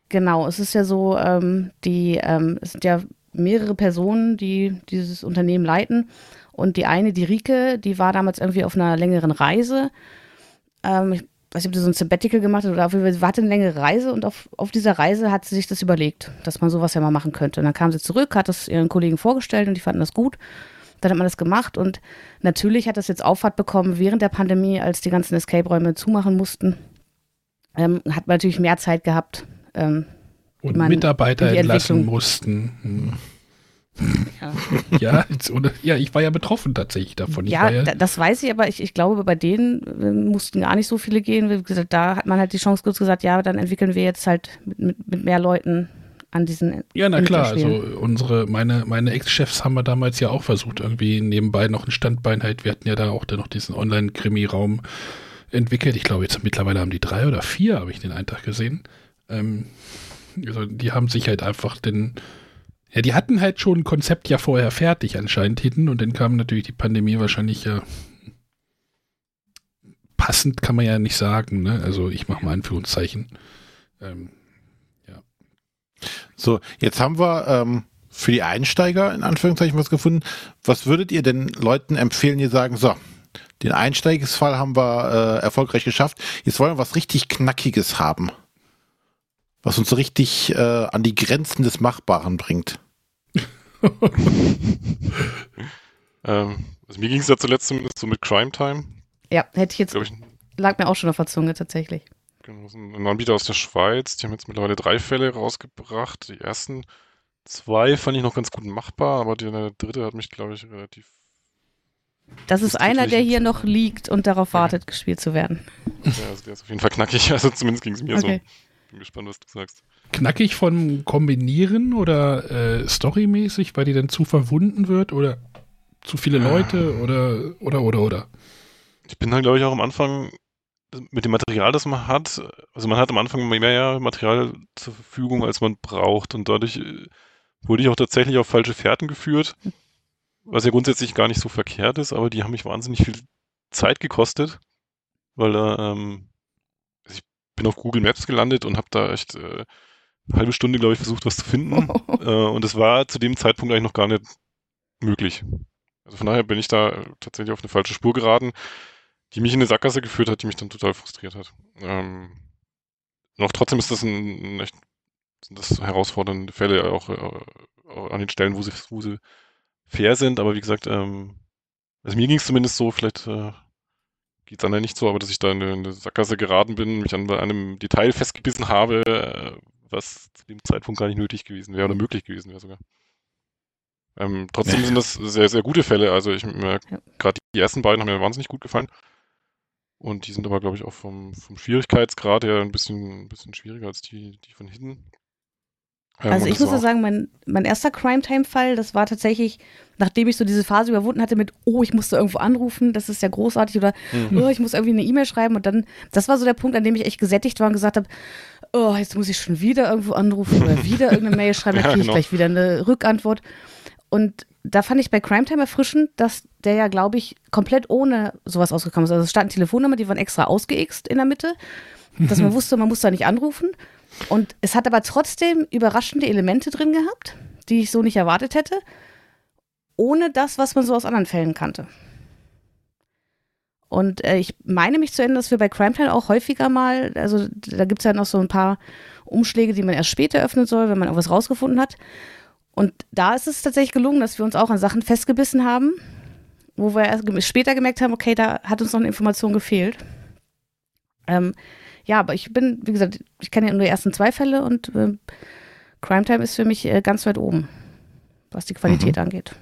Genau, es ist ja so, ähm, die, ähm, es sind ja mehrere Personen, die dieses Unternehmen leiten. Und die eine, die Rike, die war damals irgendwie auf einer längeren Reise. Ähm, ich weiß nicht, ob sie so ein Sabbatical gemacht hat oder auf jeden Fall, sie hatte eine längere Reise und auf, auf dieser Reise hat sie sich das überlegt, dass man sowas ja mal machen könnte. Und dann kam sie zurück, hat das ihren Kollegen vorgestellt und die fanden das gut. Dann hat man das gemacht und natürlich hat das jetzt Auffahrt bekommen während der Pandemie, als die ganzen Escape-Räume zumachen mussten. Ähm, hat man natürlich mehr Zeit gehabt. Ähm, Und man- Mitarbeiter entlassen mussten. Hm. ja, Ja, jetzt, oder, ja, ich war ja betroffen tatsächlich davon. Ich ja, ja da- das weiß ich, aber ich, ich glaube, bei denen äh, mussten gar nicht so viele gehen. Da hat man halt die Chance kurz gesagt, ja, dann entwickeln wir jetzt halt mit, mit, mit mehr Leuten an diesen Ja, na klar, also unsere, meine, meine Ex-Chefs haben wir damals ja auch versucht, irgendwie nebenbei noch ein Standbein halt. Wir hatten ja da auch dann noch diesen Online-Krimi-Raum entwickelt. Ich glaube, jetzt mittlerweile haben die drei oder vier, habe ich den einen Tag gesehen. Ähm, also die haben sich halt einfach den, ja, die hatten halt schon ein Konzept ja vorher fertig anscheinend hinten und dann kam natürlich die Pandemie wahrscheinlich ja passend kann man ja nicht sagen, ne? Also ich mache mal Anführungszeichen. Ähm, So, jetzt haben wir ähm, für die Einsteiger in Anführungszeichen was gefunden. Was würdet ihr denn Leuten empfehlen, die sagen, so, den Einsteigesfall haben wir äh, erfolgreich geschafft. Jetzt wollen wir was richtig Knackiges haben. Was uns so richtig äh, an die Grenzen des Machbaren bringt. Ähm, also mir ging es ja zuletzt zumindest so mit Crime Time. Ja, hätte ich jetzt, ich, lag mir auch schon auf der Zunge tatsächlich. Genau, so ein Anbieter aus der Schweiz. Die haben jetzt mittlerweile drei Fälle rausgebracht. Die ersten zwei fand ich noch ganz gut machbar, aber die, der dritte hat mich, glaube ich, relativ. Das ist einer, der hier noch liegt und darauf wartet, gespielt zu werden. Ja, also der ist auf jeden Fall knackig. Also zumindest ging es mir Okay. so. Bin gespannt, was du sagst. knackig von Kombinieren oder äh, storymäßig, weil die dann zu verwunden wird oder zu viele Leute oder oder oder oder. Ich bin dann, glaube ich, auch am Anfang mit dem Material, das man hat. Also man hat am Anfang mehr Material zur Verfügung, als man braucht. Und dadurch äh, wurde ich auch tatsächlich auf falsche Fährten geführt. Was ja grundsätzlich gar nicht so verkehrt ist, aber die haben mich wahnsinnig viel Zeit gekostet. Weil ähm, also ich bin auf Google Maps gelandet und habe da echt äh, eine halbe Stunde, glaube ich, versucht, was zu finden. Äh, und es war zu dem Zeitpunkt eigentlich noch gar nicht möglich. Also von daher bin ich da tatsächlich auf eine falsche Spur geraten, die mich in eine Sackgasse geführt hat, die mich dann total frustriert hat. Ähm, auch trotzdem ist das ein, ein echt sind das herausfordernde Fälle, auch, äh, an den Stellen, wo sie, wo sie fair sind. Aber wie gesagt, ähm, also mir ging es zumindest so, vielleicht äh, geht es anderen nicht so, aber dass ich da in eine, in eine Sackgasse geraten bin, mich an einem Detail festgebissen habe, äh, was zu dem Zeitpunkt gar nicht nötig gewesen wäre oder möglich gewesen wäre sogar. Ähm, trotzdem sind das sehr, sehr gute Fälle. Also ich Ja. gerade die ersten beiden haben mir wahnsinnig gut gefallen. Und die sind aber, glaube ich, auch vom, vom Schwierigkeitsgrad her ein bisschen, ein bisschen schwieriger als die, die von hinten. Ähm, Also ich muss ja sagen, mein, mein erster Crime-Time-Fall, das war tatsächlich, nachdem ich so diese Phase überwunden hatte mit, oh, ich musste irgendwo anrufen, das ist ja großartig, oder Mhm. oh, ich muss irgendwie eine E-Mail schreiben und dann, das war so der Punkt, an dem ich echt gesättigt war und gesagt habe, oh, jetzt muss ich schon wieder irgendwo anrufen oder wieder irgendeine Mail schreiben, dann kriege ich genau. gleich wieder eine Rückantwort. Und da fand ich bei Crime Time erfrischend, dass der ja, glaube ich, komplett ohne sowas ausgekommen ist. Also es standen Telefonnummer, die waren extra ausgeixt in der Mitte, dass man wusste, man muss da nicht anrufen. Und es hat aber trotzdem überraschende Elemente drin gehabt, die ich so nicht erwartet hätte, ohne das, was man so aus anderen Fällen kannte. Und äh, ich meine mich zu erinnern, dass wir bei Crime Time auch häufiger mal, also da gibt es ja noch so ein paar Umschläge, die man erst später öffnen soll, wenn man irgendwas rausgefunden hat. Und da ist es tatsächlich gelungen, dass wir uns auch an Sachen festgebissen haben, wo wir erst später gemerkt haben, okay, da hat uns noch eine Information gefehlt. Ähm, ja, aber ich bin, wie gesagt, ich kenne ja nur die ersten zwei Fälle und äh, Crime Time ist für mich äh, ganz weit oben, was die Qualität angeht.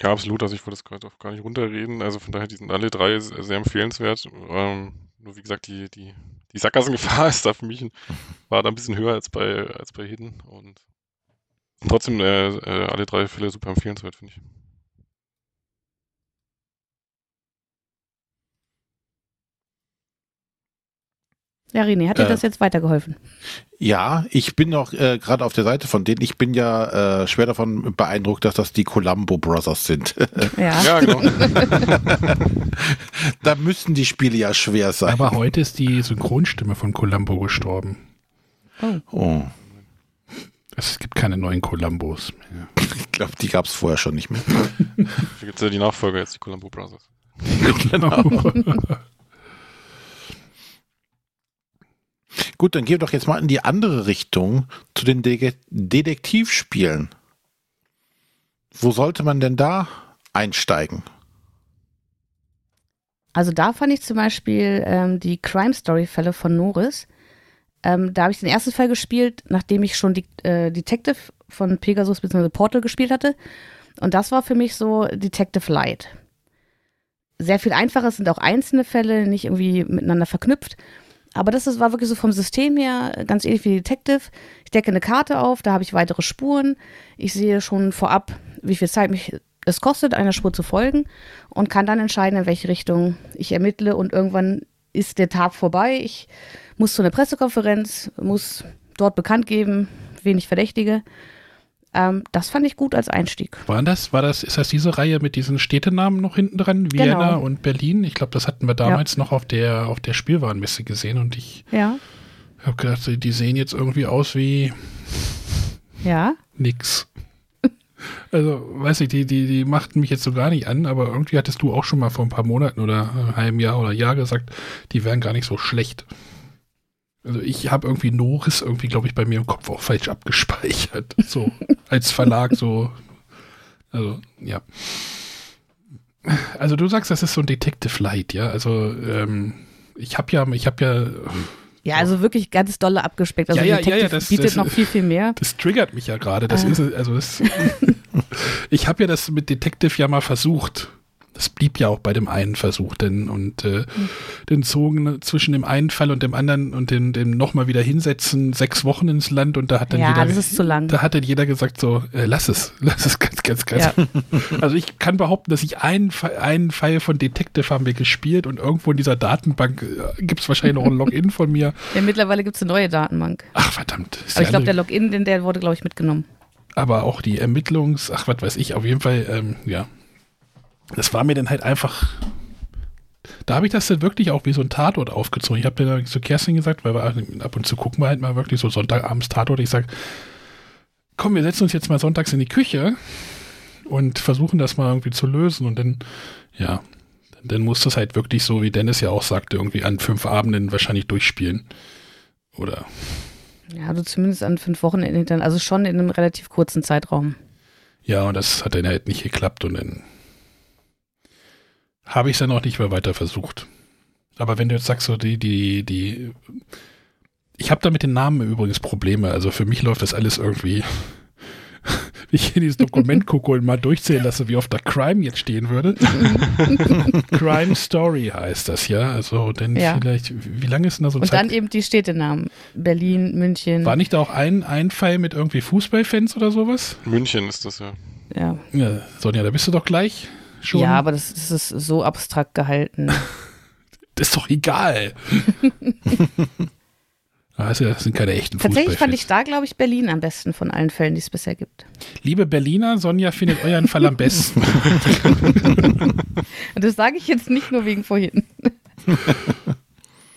Ja, absolut. Also ich wollte das gerade auch gar nicht runterreden. Also von daher, die sind alle drei sehr empfehlenswert. Ähm, nur wie gesagt, die, die, die Sackgassengefahr ist da für mich, ein- war da ein bisschen höher als bei, als bei Hidden. Und trotzdem äh, äh, alle drei Fälle super empfehlenswert, finde ich. Ja, René, hat dir Äh, das jetzt weitergeholfen? Ja, ich bin noch äh, gerade auf der Seite von denen. Ich bin ja äh, schwer davon beeindruckt, dass das die Columbo Brothers sind. Ja. Ja, genau. da müssen die Spiele ja schwer sein. Aber heute ist die Synchronstimme von Columbo gestorben. oh, Es gibt keine neuen Columbos mehr. ich glaube, die gab es vorher schon nicht mehr. Da gibt es ja die Nachfolger jetzt, die Columbo Brothers. genau. Gut, dann gehen wir doch jetzt mal in die andere Richtung zu den De Detektivspielen. Wo sollte man denn da einsteigen? Also da fand ich zum Beispiel ähm, die Crime Story-Fälle von Norris. Ähm, da habe ich den ersten Fall gespielt, nachdem ich schon die äh, Detective von Pegasus bzw. Portal gespielt hatte. Und das war für mich so Detective Light. Sehr viel einfacher, es sind auch einzelne Fälle, nicht irgendwie miteinander verknüpft. Aber das ist, war wirklich so vom System her ganz ähnlich wie Detective. Ich decke eine Karte auf, da habe ich weitere Spuren. Ich sehe schon vorab, wie viel Zeit mich es kostet, einer Spur zu folgen und kann dann entscheiden, in welche Richtung ich ermittle. Und irgendwann ist der Tag vorbei. Ich muss zu einer Pressekonferenz, muss dort bekannt geben, wen ich verdächtige. Ähm, das fand ich gut als Einstieg. War das, war das, ist das diese Reihe mit diesen Städtenamen noch hinten dran? Vienna Genau. und Berlin? Ich glaube, das hatten wir damals noch auf der, auf der Spielwarenmesse gesehen und ich Ja. habe gedacht, die- die sehen jetzt irgendwie aus wie Ja. nix. Also, weiß ich, die, die, die machten mich jetzt so gar nicht an, aber irgendwie hattest du auch schon mal vor ein paar Monaten oder einem halben Jahr oder Jahr gesagt, die wären gar nicht so schlecht. Also ich habe irgendwie Noris irgendwie, glaube ich, bei mir im Kopf auch falsch abgespeichert. So als Verlag so. Also, ja. Also du sagst, das ist so ein Detective Light, ja. Also ähm, ich habe ja, ich habe ja, Ja, also wirklich ganz dolle abgespeckt. Also Ja, ja, Detective ja, ja, das- bietet das- noch viel, viel mehr. das triggert mich ja gerade. Das Ah. ist also das, ich habe ja das mit Detective ja mal versucht. Das blieb ja auch bei dem einen Versuch, denn und äh, den zogen zwischen dem einen Fall und dem anderen und dem, dem nochmal wieder hinsetzen, sechs Wochen ins Land und da hat dann Ja, jeder, das ist zu lang. da hat dann jeder gesagt so, äh, lass es, lass es ganz, ganz, ganz. Ja. Also ich kann behaupten, dass ich einen, einen Fall von Detective haben wir gespielt und irgendwo in dieser Datenbank äh, gibt es wahrscheinlich noch ein Login von mir. Ja, mittlerweile gibt es eine neue Datenbank. Ach verdammt. Aber ich glaube, der Login, den, der wurde, glaube ich, mitgenommen. aber auch die Ermittlungs, ach, was weiß ich, auf jeden Fall, ähm, ja. Das war mir dann halt einfach. Da habe ich das dann wirklich auch wie so ein Tatort aufgezogen. Ich habe dann zu Kerstin gesagt, weil wir ab und zu gucken wir halt mal wirklich so Sonntagabends Tatort. Ich sage, komm, wir setzen uns jetzt mal sonntags in die Küche und versuchen das mal irgendwie zu lösen. Und dann, ja, dann muss das halt wirklich so, wie Dennis ja auch sagte, irgendwie an fünf Abenden wahrscheinlich durchspielen. Oder Ja, also zumindest an fünf Wochenenden hintereinander. Also schon in einem relativ kurzen Zeitraum. Ja, und das hat dann halt nicht geklappt und dann habe ich es dann auch nicht mehr weiter versucht. Aber wenn du jetzt sagst, so die, die, die, ich habe da mit den Namen übrigens Probleme. Also für mich läuft das alles irgendwie, wie ich in dieses Dokument gucke und mal durchzählen lasse, wie oft da Crime jetzt stehen würde. Crime Story heißt das, ja. Also denn Ja. vielleicht, wie lange ist denn da so ein Und dann Zeit? eben die Städtenamen. Berlin, München. War nicht da auch ein, ein Fall mit irgendwie Fußballfans oder sowas? München ist das ja. Ja. Ja, Sonja, da bist du doch gleich schon. ja, aber das, das ist so abstrakt gehalten. Das ist doch egal. also, das sind keine echten Tatsächlich fand ich da, glaube ich, Berlin am besten von allen Fällen, die es bisher gibt. Liebe Berliner, Sonja findet euren Fall am besten. Und das sage ich jetzt nicht nur wegen vorhin.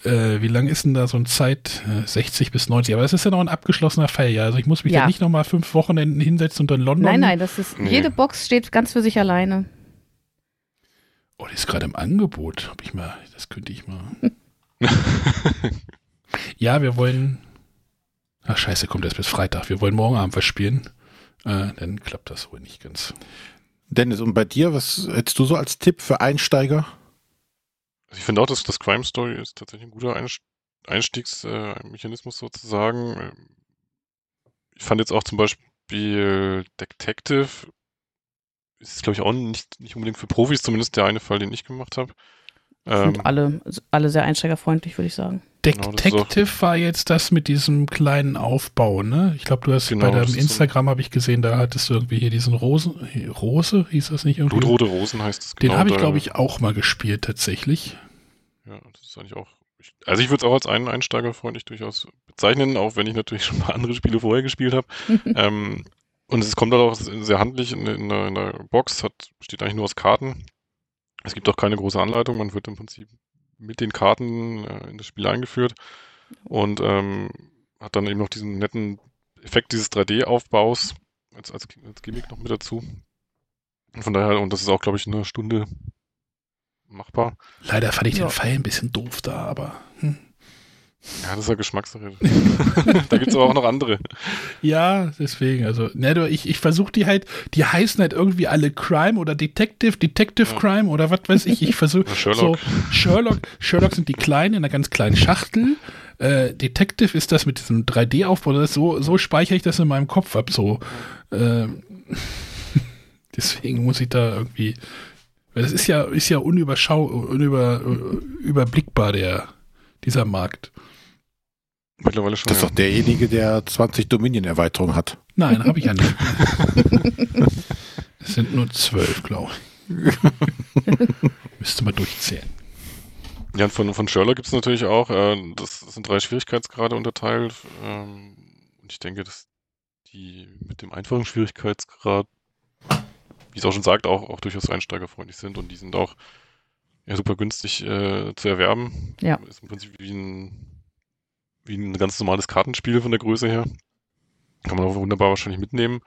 äh, wie lang ist denn da so ein Zeit? Äh, 60 bis 90. Aber das ist ja noch ein abgeschlossener Fall, ja. Also ich muss mich ja, Ja. nicht nochmal fünf Wochenenden hinsetzen und in London. Nein, nein, das ist, Nee. jede Box steht ganz für sich alleine. Oh, die ist gerade im Angebot. Hab ich mal, das könnte ich mal. ja, wir wollen. Ach scheiße, kommt erst bis Freitag. Wir wollen morgen Abend was spielen. Äh, dann klappt das wohl nicht ganz. Dennis, und bei dir, was hättest du so als Tipp für Einsteiger? Also ich finde auch, dass das Crime Story ist tatsächlich ein guter Einst- Einstiegsmechanismus sozusagen. Ich fand jetzt auch zum Beispiel Detective ist, glaube ich, auch nicht, nicht unbedingt für Profis, zumindest der eine Fall, den ich gemacht habe. Ähm, Sind alle, alle sehr einsteigerfreundlich, würde ich sagen. Genau, Detective war jetzt das mit diesem kleinen Aufbau, ne? Ich glaube, du hast Genau, bei deinem so- Instagram habe ich gesehen, da hattest du irgendwie hier diesen Rosen, Rose, hieß das nicht irgendwie? Blutrote Rosen heißt es Den genau. habe ich, glaube ich, auch mal gespielt tatsächlich. Ja, das ist eigentlich auch. Ich, also ich würde es auch als einen Einsteigerfreundlich durchaus bezeichnen, auch wenn ich natürlich schon mal andere Spiele vorher gespielt habe. ähm, und es kommt halt auch sehr handlich in, in, der, in der Box, hat, besteht eigentlich nur aus Karten. Es gibt auch keine große Anleitung, man wird im Prinzip mit den Karten äh, in das Spiel eingeführt und ähm, hat dann eben noch diesen netten Effekt dieses 3D-Aufbaus als, als, als Gimmick noch mit dazu. Und von daher, und das ist auch, glaube ich, eine Stunde machbar. Leider fand ich Ja. den Pfeil ein bisschen doof da, aber hm. Ja, das ist ja Geschmackssache. da gibt es aber auch noch andere. Ja, deswegen, also, ne, du, ich, ich versuche die halt, die heißen halt irgendwie alle Crime oder Detective, Detective Ja. Crime oder was weiß ich. Ich versuche Sherlock. so, Sherlock, Sherlock sind die kleinen in einer ganz kleinen Schachtel. Äh, Detective ist das mit diesem 3D-Aufbau, das so, so speichere ich das in meinem Kopf ab, so. Ähm, deswegen muss ich da irgendwie, weil das ist ja, ist ja unüberschau, unüber, überblickbar, der, dieser Markt. Mittlerweile schon. Das ist ja. doch derjenige, der 20 Dominion-Erweiterungen hat. Nein, habe ich ja nicht. Es sind nur zwölf, glaube ich. Müsste mal durchzählen. Ja, und von, von Sherlock gibt es natürlich auch, äh, das sind drei Schwierigkeitsgrade unterteilt. Ähm, und ich denke, dass die mit dem einfachen Schwierigkeitsgrad, wie es auch schon sagt, auch, auch durchaus einsteigerfreundlich sind und die sind auch ja, super günstig äh, zu erwerben. Ja. Ist im Prinzip wie ein, wie ein ganz normales Kartenspiel von der Größe her. Kann man auch wunderbar wahrscheinlich mitnehmen.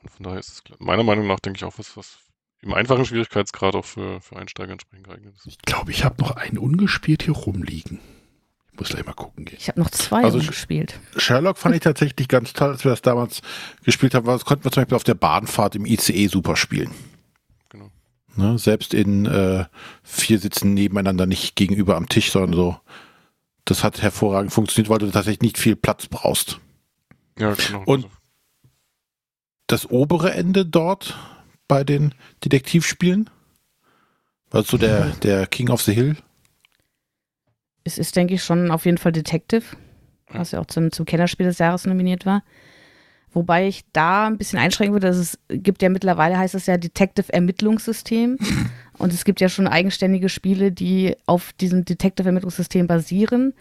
Und von daher ist es meiner Meinung nach, denke ich, auch was, was im einfachen Schwierigkeitsgrad auch für, für Einsteiger entsprechend geeignet ist. Ich glaube, ich habe noch einen ungespielt hier rumliegen. Ich muss gleich mal gucken gehen. Ich habe noch zwei Also gespielt. Sherlock fand ich tatsächlich ganz toll, als wir das damals gespielt haben, das konnten wir zum Beispiel auf der Bahnfahrt im ICE super spielen. Ne? Selbst in äh, vier Sitzen nebeneinander, nicht gegenüber am Tisch, sondern so. Das hat hervorragend funktioniert, weil du tatsächlich nicht viel Platz brauchst. Ja, genau. Und- Das obere Ende dort bei den Detektivspielen, war so der, der King of the Hill. Es ist, denke ich, schon auf jeden Fall Detective, was ja auch zum, zum Kennerspiel des Jahres nominiert war. Wobei ich da ein bisschen einschränken würde, dass es gibt ja mittlerweile, heißt es ja Detective Ermittlungssystem. Und es gibt ja schon eigenständige Spiele, die auf diesem Detective Ermittlungssystem basieren.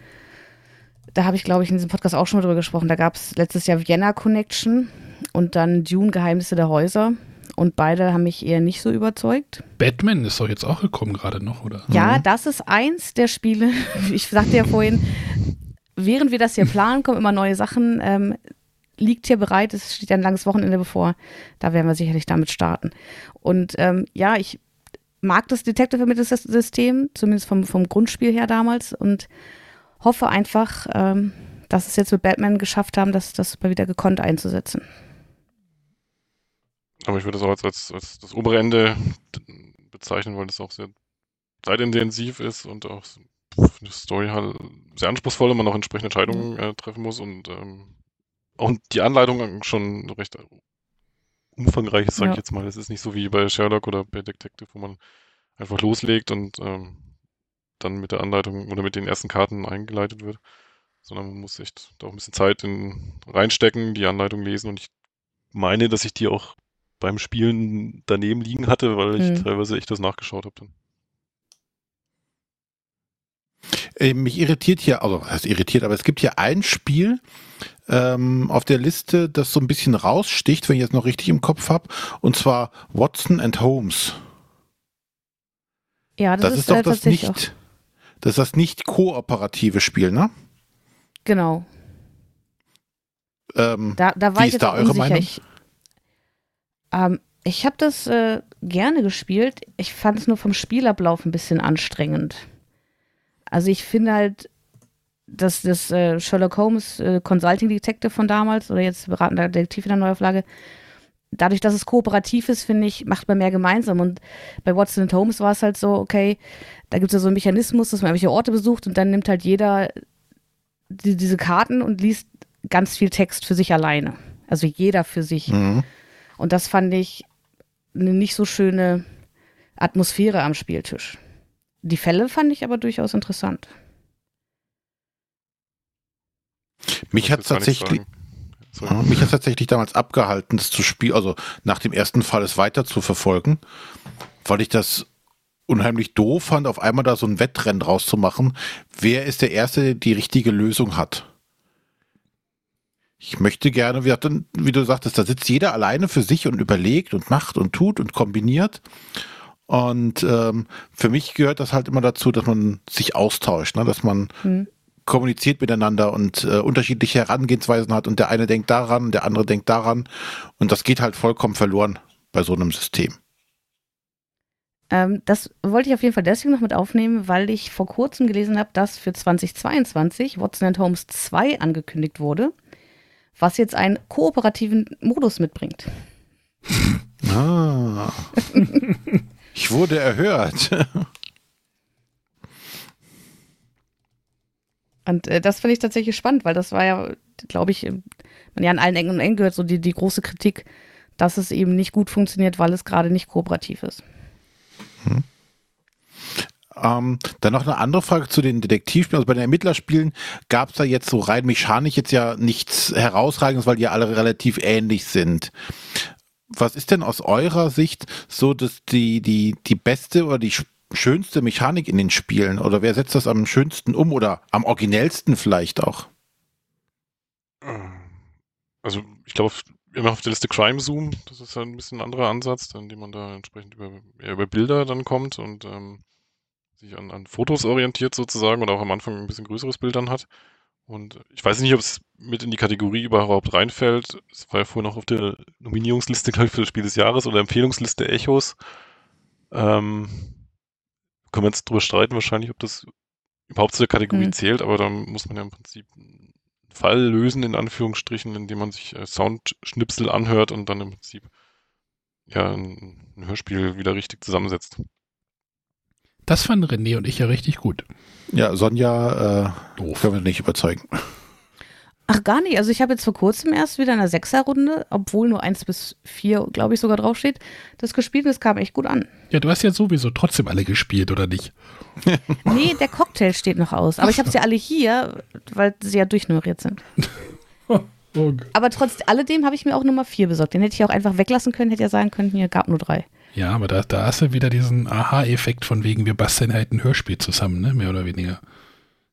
Da habe ich, glaube ich, in diesem Podcast auch schon mal drüber gesprochen. Da gab es letztes Jahr Vienna Connection und dann Dune Geheimnisse der Häuser. Und beide haben mich eher nicht so überzeugt. Batman ist doch jetzt auch gekommen gerade noch, oder? Ja, das ist eins der Spiele. Ich sagte ja vorhin, während wir das hier planen, kommen immer neue Sachen. Ähm, liegt hier bereit, es steht ja ein langes Wochenende bevor. Da werden wir sicherlich damit starten. Und ähm, ja, ich mag das Detective-System, zumindest vom, vom Grundspiel her damals. Und hoffe einfach, ähm, dass es jetzt mit Batman geschafft haben, das, das mal wieder gekonnt einzusetzen. Aber ich würde das auch als, als, als das obere Ende bezeichnen, weil das auch sehr zeitintensiv ist und auch die Story halt sehr anspruchsvoll und man auch entsprechende Entscheidungen äh, treffen muss und ähm, auch die Anleitung schon recht umfangreich ist, sage ich Ja. jetzt mal. Es ist nicht so wie bei Sherlock oder bei Detective, wo man einfach loslegt und ähm, dann mit der Anleitung oder mit den ersten Karten eingeleitet wird, sondern man muss echt da auch ein bisschen Zeit in, reinstecken, die Anleitung lesen und ich meine, dass ich die auch beim Spielen daneben liegen hatte, weil ich Hm. teilweise echt das nachgeschaut habe dann. Äh, mich irritiert hier, also heißt irritiert, aber es gibt hier ein Spiel ähm, auf der Liste, das so ein bisschen raussticht, wenn ich jetzt noch richtig im Kopf habe, und zwar Watson and Holmes. Ja, Das, das, ist, doch äh, das tatsächlich auch. nicht, das ist das nicht kooperative Spiel, ne? Genau. Ähm, Da, da war Wie ich ist jetzt da eure unsicher. Meinung? Ich, ähm, ich habe das äh, gerne gespielt. Ich fand es nur vom Spielablauf ein bisschen anstrengend. Also ich finde halt, dass das äh, Sherlock Holmes äh, Consulting Detective von damals oder jetzt beratender Detektiv in der Neuauflage, dadurch, dass es kooperativ ist, finde ich, macht man mehr gemeinsam. Und bei Watson and Holmes war es halt so, okay, da gibt es ja so einen Mechanismus, dass man irgendwelche Orte besucht und dann nimmt halt jeder die, diese Karten und liest ganz viel Text für sich alleine. Also jeder für sich. mhm. Und das fand ich eine nicht so schöne Atmosphäre am Spieltisch. Die Fälle fand ich aber durchaus interessant. Mich hat tatsächlich. Ja, mich hat tatsächlich damals abgehalten, das zu spielen, also nach dem ersten Fall es weiter zu verfolgen, weil ich das unheimlich doof fand, auf einmal da so ein Wettrennen rauszumachen. Wer ist der Erste, der die richtige Lösung hat? Ich möchte gerne, wie du sagtest, da sitzt jeder alleine für sich und überlegt und macht und tut und kombiniert. Und ähm, für mich gehört das halt immer dazu, dass man sich austauscht, ne? dass man Hm. kommuniziert miteinander und äh, unterschiedliche Herangehensweisen hat und der eine denkt daran, der andere denkt daran und das geht halt vollkommen verloren bei so einem System. Ähm, das wollte ich auf jeden Fall deswegen noch mit aufnehmen, weil ich vor kurzem gelesen habe, dass für 2022 Watson and Holmes 2 angekündigt wurde, was jetzt einen kooperativen Modus mitbringt. Ah. ich wurde erhört. Und äh, das finde ich tatsächlich spannend, weil das war ja, glaube ich, man ja an allen Ecken und Enden gehört, so die, die große Kritik, dass es eben nicht gut funktioniert, weil es gerade nicht kooperativ ist. Hm. Ähm, dann noch eine andere Frage zu den Detektivspielen. Also bei den Ermittlerspielen gab es da jetzt so rein mechanisch jetzt ja nichts herausragendes, weil die ja alle relativ ähnlich sind. Was ist denn aus eurer Sicht so dass die, die, die beste oder die schönste Mechanik in den Spielen? Oder wer setzt das am schönsten um oder am originellsten vielleicht auch? Also ich glaube, immer auf der Liste Crime Zoom, das ist ja ein bisschen ein anderer Ansatz, indem man da entsprechend über, über Bilder dann kommt und ähm, sich an, an Fotos orientiert sozusagen oder auch am Anfang ein bisschen größeres Bild dann hat. Und ich weiß nicht, ob es mit in die Kategorie überhaupt reinfällt. Es war ja vorhin noch auf der Nominierungsliste, glaube ich, für das Spiel des Jahres oder Empfehlungsliste Echos. Ähm, können wir jetzt drüber streiten, wahrscheinlich, ob das überhaupt zu der Kategorie hm. zählt, aber da muss man ja im Prinzip einen Fall lösen, in Anführungsstrichen, indem man sich äh, Soundschnipsel anhört und dann im Prinzip ja ein, ein Hörspiel wieder richtig zusammensetzt. Das fanden René und ich ja richtig gut. Ja, Sonja äh, Doof. können wir nicht überzeugen. Ach, gar nicht. Also ich habe jetzt vor kurzem erst wieder in einer Sechserrunde, obwohl nur eins bis vier, glaube ich, sogar draufsteht, das gespielt und es kam echt gut an. Ja, du hast ja sowieso trotzdem alle gespielt, oder nicht? nee, der Cocktail steht noch aus. Aber ich habe sie alle hier, weil sie ja durchnummeriert sind. Oh aber trotz alledem habe ich mir auch Nummer vier besorgt. Den hätte ich auch einfach weglassen können, hätte ja sagen können, hier gab nur drei. Ja, aber da, da hast du wieder diesen Aha-Effekt von wegen, wir basteln halt ein Hörspiel zusammen, ne? Mehr oder weniger.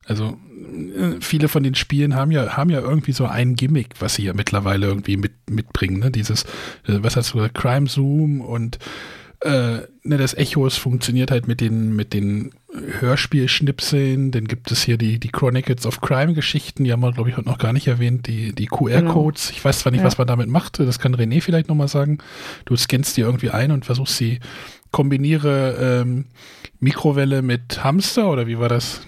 Also äh, viele von den Spielen haben ja, haben ja irgendwie so ein Gimmick, was sie ja mittlerweile irgendwie mit, mitbringen. Ne? Dieses, äh, was hast du, Crime Zoom und äh, ne, das Echos funktioniert halt mit den, mit den Hörspielschnipseln. Dann gibt es hier die, die Chronicles of Crime Geschichten, die haben wir, glaube ich, heute noch gar nicht erwähnt, die, die QR-Codes. Genau. Ich weiß zwar nicht, ja. was man damit macht, das kann René vielleicht nochmal sagen. Du scannst die irgendwie ein und versuchst sie, kombiniere ähm, Mikrowelle mit Hamster oder wie war das?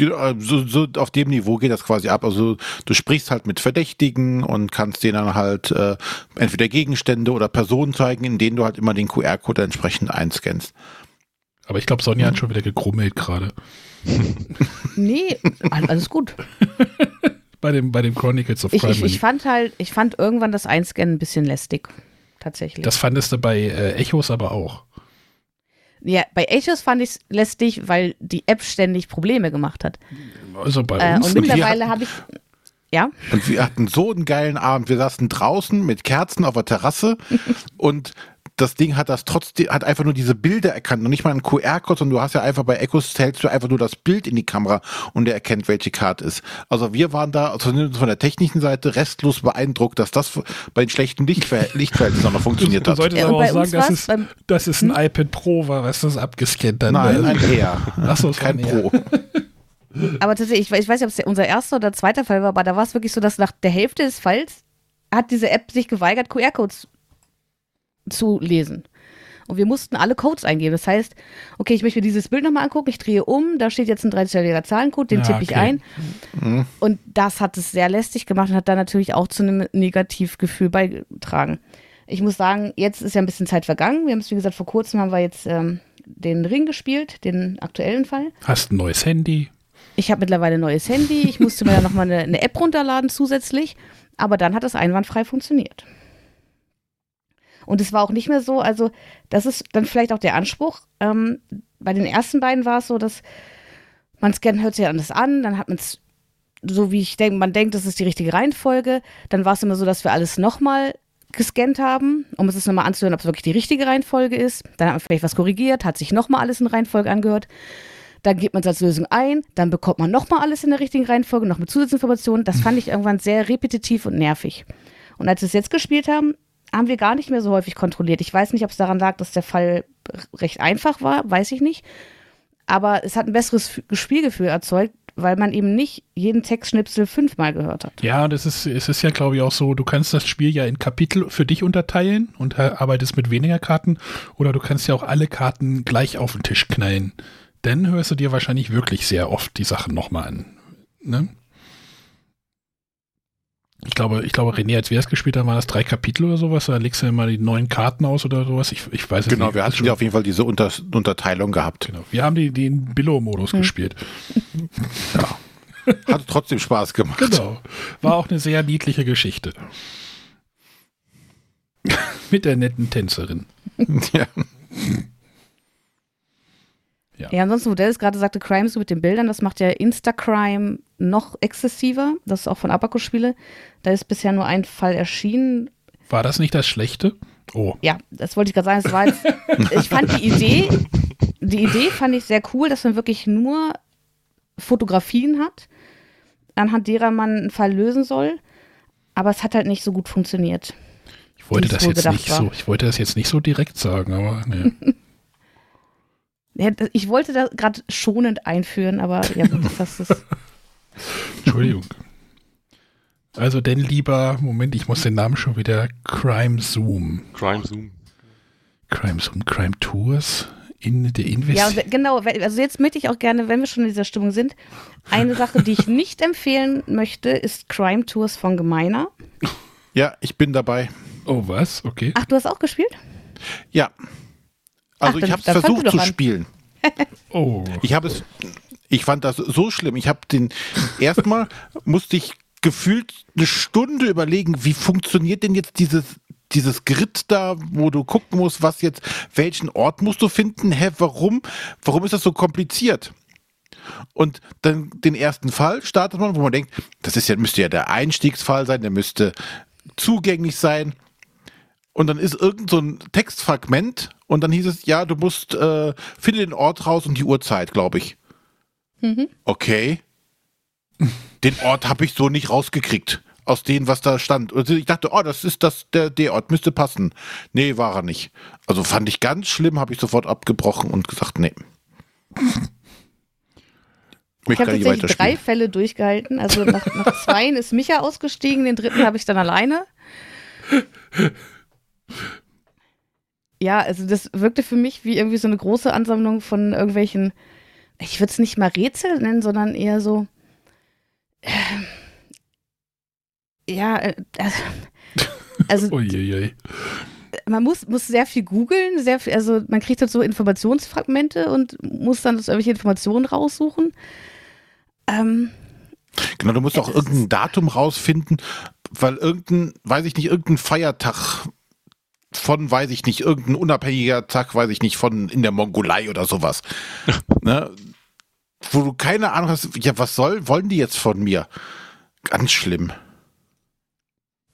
Äh, so, so auf dem Niveau geht das quasi ab. Also du sprichst halt mit Verdächtigen und kannst denen dann halt äh, entweder Gegenstände oder Personen zeigen, in denen du halt immer den QR-Code entsprechend einscannst. Aber ich glaube, Sonja mhm. hat schon wieder gegrummelt gerade. nee, alles gut. bei dem, bei dem Chronicles of Crime. Ich, ich, fand halt, ich fand irgendwann das Einscannen ein bisschen lästig. Tatsächlich. Das fandest du bei äh, Echos aber auch. Ja, bei Echos fand ich es lästig, weil die App ständig Probleme gemacht hat. Also bei äh, uns. und mittlerweile habe ich. Ja. Und wir hatten so einen geilen Abend. Wir saßen draußen mit Kerzen auf der Terrasse und das Ding hat das trotzdem, hat einfach nur diese Bilder erkannt und nicht mal einen QR-Code, sondern du hast ja einfach bei Echos hältst du einfach nur das Bild in die Kamera und der erkennt, welche Karte ist. Also wir waren da, zumindest von der technischen Seite, restlos beeindruckt, dass das bei den schlechten Lichtver Lichtverhältnissen noch funktioniert du, du solltest aber auch sagen, dass es, dass es ein hm? iPad Pro war, was das abgescannt hat. Nein, ein Air. Achso, kein Pro. Aber tatsächlich, ich, ich weiß nicht, ob es unser erster oder zweiter Fall war, aber da war es wirklich so, dass nach der Hälfte des Falls hat diese App sich geweigert, QR-Codes zu lesen. Und wir mussten alle Codes eingeben. Das heißt, okay, ich möchte mir dieses Bild nochmal angucken, ich drehe um, da steht jetzt ein dreistelliger Zahlencode, den ja, tippe ich ein. Mhm. Und das hat es sehr lästig gemacht und hat dann natürlich auch zu einem Negativgefühl beigetragen. Ich muss sagen, jetzt ist ja ein bisschen Zeit vergangen. Wir haben es, wie gesagt, vor kurzem haben wir jetzt ähm, den Ring gespielt, den aktuellen Fall. Hast ein neues Handy? Ich habe mittlerweile ein neues Handy. Ich musste mir dann nochmal eine, eine App runterladen zusätzlich. Aber dann hat es einwandfrei funktioniert. Und es war auch nicht mehr so, also das ist dann vielleicht auch der Anspruch. Ähm, bei den ersten beiden war es so, dass man scannt, hört sich anders an, dann hat man es, so wie ich denke, man denkt, das ist die richtige Reihenfolge. Dann war es immer so, dass wir alles nochmal gescannt haben, um es nochmal anzuhören, ob es wirklich die richtige Reihenfolge ist. Dann hat man vielleicht was korrigiert, hat sich nochmal alles in Reihenfolge angehört. Dann gibt man es als Lösung ein, dann bekommt man nochmal alles in der richtigen Reihenfolge, noch mit Zusatzinformationen. Das fand ich irgendwann sehr repetitiv und nervig. Und als wir es jetzt gespielt haben, haben wir gar nicht mehr so häufig kontrolliert. Ich weiß nicht, ob es daran lag, dass der Fall recht einfach war, weiß ich nicht. Aber es hat ein besseres Spielgefühl erzeugt, weil man eben nicht jeden Textschnipsel fünfmal gehört hat. Ja, das ist, es ist ja, glaube ich, auch so, du kannst das Spiel ja in Kapitel für dich unterteilen und äh, arbeitest mit weniger Karten oder du kannst ja auch alle Karten gleich auf den Tisch knallen. Dann hörst du dir wahrscheinlich wirklich sehr oft die Sachen nochmal an. Ne? Ich glaube, ich glaube, René, als wir es gespielt haben, waren das drei Kapitel oder sowas. Da legst du ja mal die neuen Karten aus oder sowas. Ich, ich weiß es Genau, nicht. wir hatten ja auf jeden Fall diese Unter Unterteilung gehabt. Genau. Wir haben die, den Billo-Modus Hm. gespielt. Ja. Hat trotzdem Spaß gemacht. Genau. War auch eine sehr niedliche Geschichte. Mit der netten Tänzerin. Ja. Ja, ansonsten, wo Dennis gerade sagte, Crime so mit den Bildern, das macht ja Instacrime noch exzessiver. Das ist auch von Abacus Spiele. Da ist bisher nur ein Fall erschienen. War das nicht das Schlechte? Oh. Ja, das wollte ich gerade sagen. Es war jetzt, ich fand die Idee, die Idee fand ich sehr cool, dass man wirklich nur Fotografien hat, anhand derer man einen Fall lösen soll. Aber es hat halt nicht so gut funktioniert. Ich wollte das jetzt nicht war. so, ich wollte das jetzt nicht so direkt sagen, aber ne. Ja, ich wollte da gerade schonend einführen, aber ja, gut, das ist. Entschuldigung. Also denn lieber, Moment, ich muss den Namen schon wieder Crime Zoom. Crime Zoom. Crime Zoom, Crime Tours in der Ja, Invest. und genau. Also jetzt möchte ich auch gerne, wenn wir schon in dieser Stimmung sind, eine Sache, die ich nicht empfehlen möchte, ist Crime Tours von Gemeiner. ja, ich bin dabei. Oh, was? Okay. Ach, du hast auch gespielt? Ja. Also Ach, ich habe es versucht zu an. spielen. Oh. Ich habe es, ich fand das so schlimm. Ich habe den, erstmal musste ich gefühlt eine Stunde überlegen, wie funktioniert denn jetzt dieses, dieses Grid da, wo du gucken musst, was jetzt, welchen Ort musst du finden? Hä, warum? Warum ist das so kompliziert? Und dann den ersten Fall startet man, wo man denkt, das ist ja, müsste ja der Einstiegsfall sein, der müsste zugänglich sein. Und dann ist irgend so ein Textfragment und dann hieß es, ja, du musst, äh, finde den Ort raus und die Uhrzeit, glaube ich. Okay. Den Ort habe ich so nicht rausgekriegt. Aus dem, was da stand. Und ich dachte, oh, das ist das, der, der Ort müsste passen. Nee, war er nicht. Also fand ich ganz schlimm, habe ich sofort abgebrochen und gesagt, nee. Ich habe tatsächlich drei. Fälle durchgehalten. Also nach, nach zweien ist Micha ausgestiegen, den dritten habe ich dann alleine. Ja, also das wirkte für mich wie irgendwie so eine große Ansammlung von irgendwelchen, ich würde es nicht mal Rätsel nennen, sondern eher so, äh, ja, äh, also Uiuiui. man muss, muss sehr viel googeln, sehr viel, also man kriegt halt so Informationsfragmente und muss dann irgendwelche Informationen raussuchen. Ähm, Genau, du musst Ja, auch irgendein Datum rausfinden, weil irgendein, weiß ich nicht, irgendein Feiertag von, weiß ich nicht, irgendein unabhängiger Tag, weiß ich nicht, von in der Mongolei oder sowas. ne? Wo du keine Ahnung hast, ja, was soll, wollen die jetzt von mir? Ganz schlimm.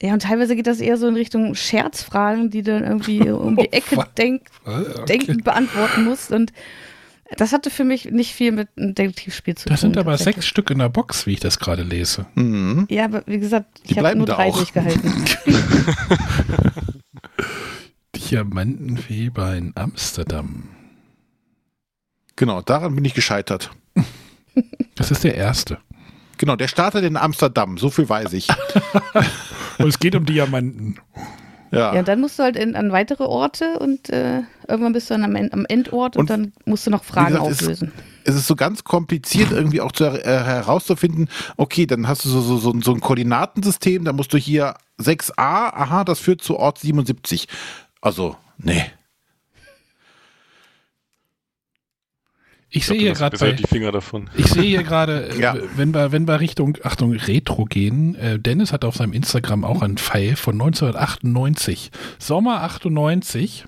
ja, und teilweise geht das eher so in Richtung Scherzfragen, die du dann irgendwie um die Oh, Ecke fuck. denk, okay. denkend beantworten musst. Und das hatte für mich nicht viel mit einem Detektivspiel zu tun. Das sind aber sechs Stück in der Box, wie ich das gerade lese. Mhm. Ja, aber wie gesagt, Die ich habe nur drei auch. durchgehalten. Diamantenweber in Amsterdam. Genau, daran bin ich gescheitert. Das ist der erste. Genau, der startet in Amsterdam, so viel weiß ich. Und es geht um Diamanten. Ja. Ja, dann musst du halt in, an weitere Orte und äh, irgendwann bist du dann am, End, am Endort und, Und dann musst du noch Fragen gesagt, es- auflösen. es ist so ganz kompliziert irgendwie auch zu, äh, herauszufinden, okay, dann hast du so, so, so, so ein Koordinatensystem, da musst du hier 6a, aha, das führt zu Ort 77. Also, nee. Ich, Ich sehe hier gerade bei, die Finger davon. ich sehe hier gerade, äh, Ja. wenn wir, wenn wir Richtung, Achtung, Retro gehen, äh, Dennis hat auf seinem Instagram auch einen Pfeil von 1998. Sommer 98.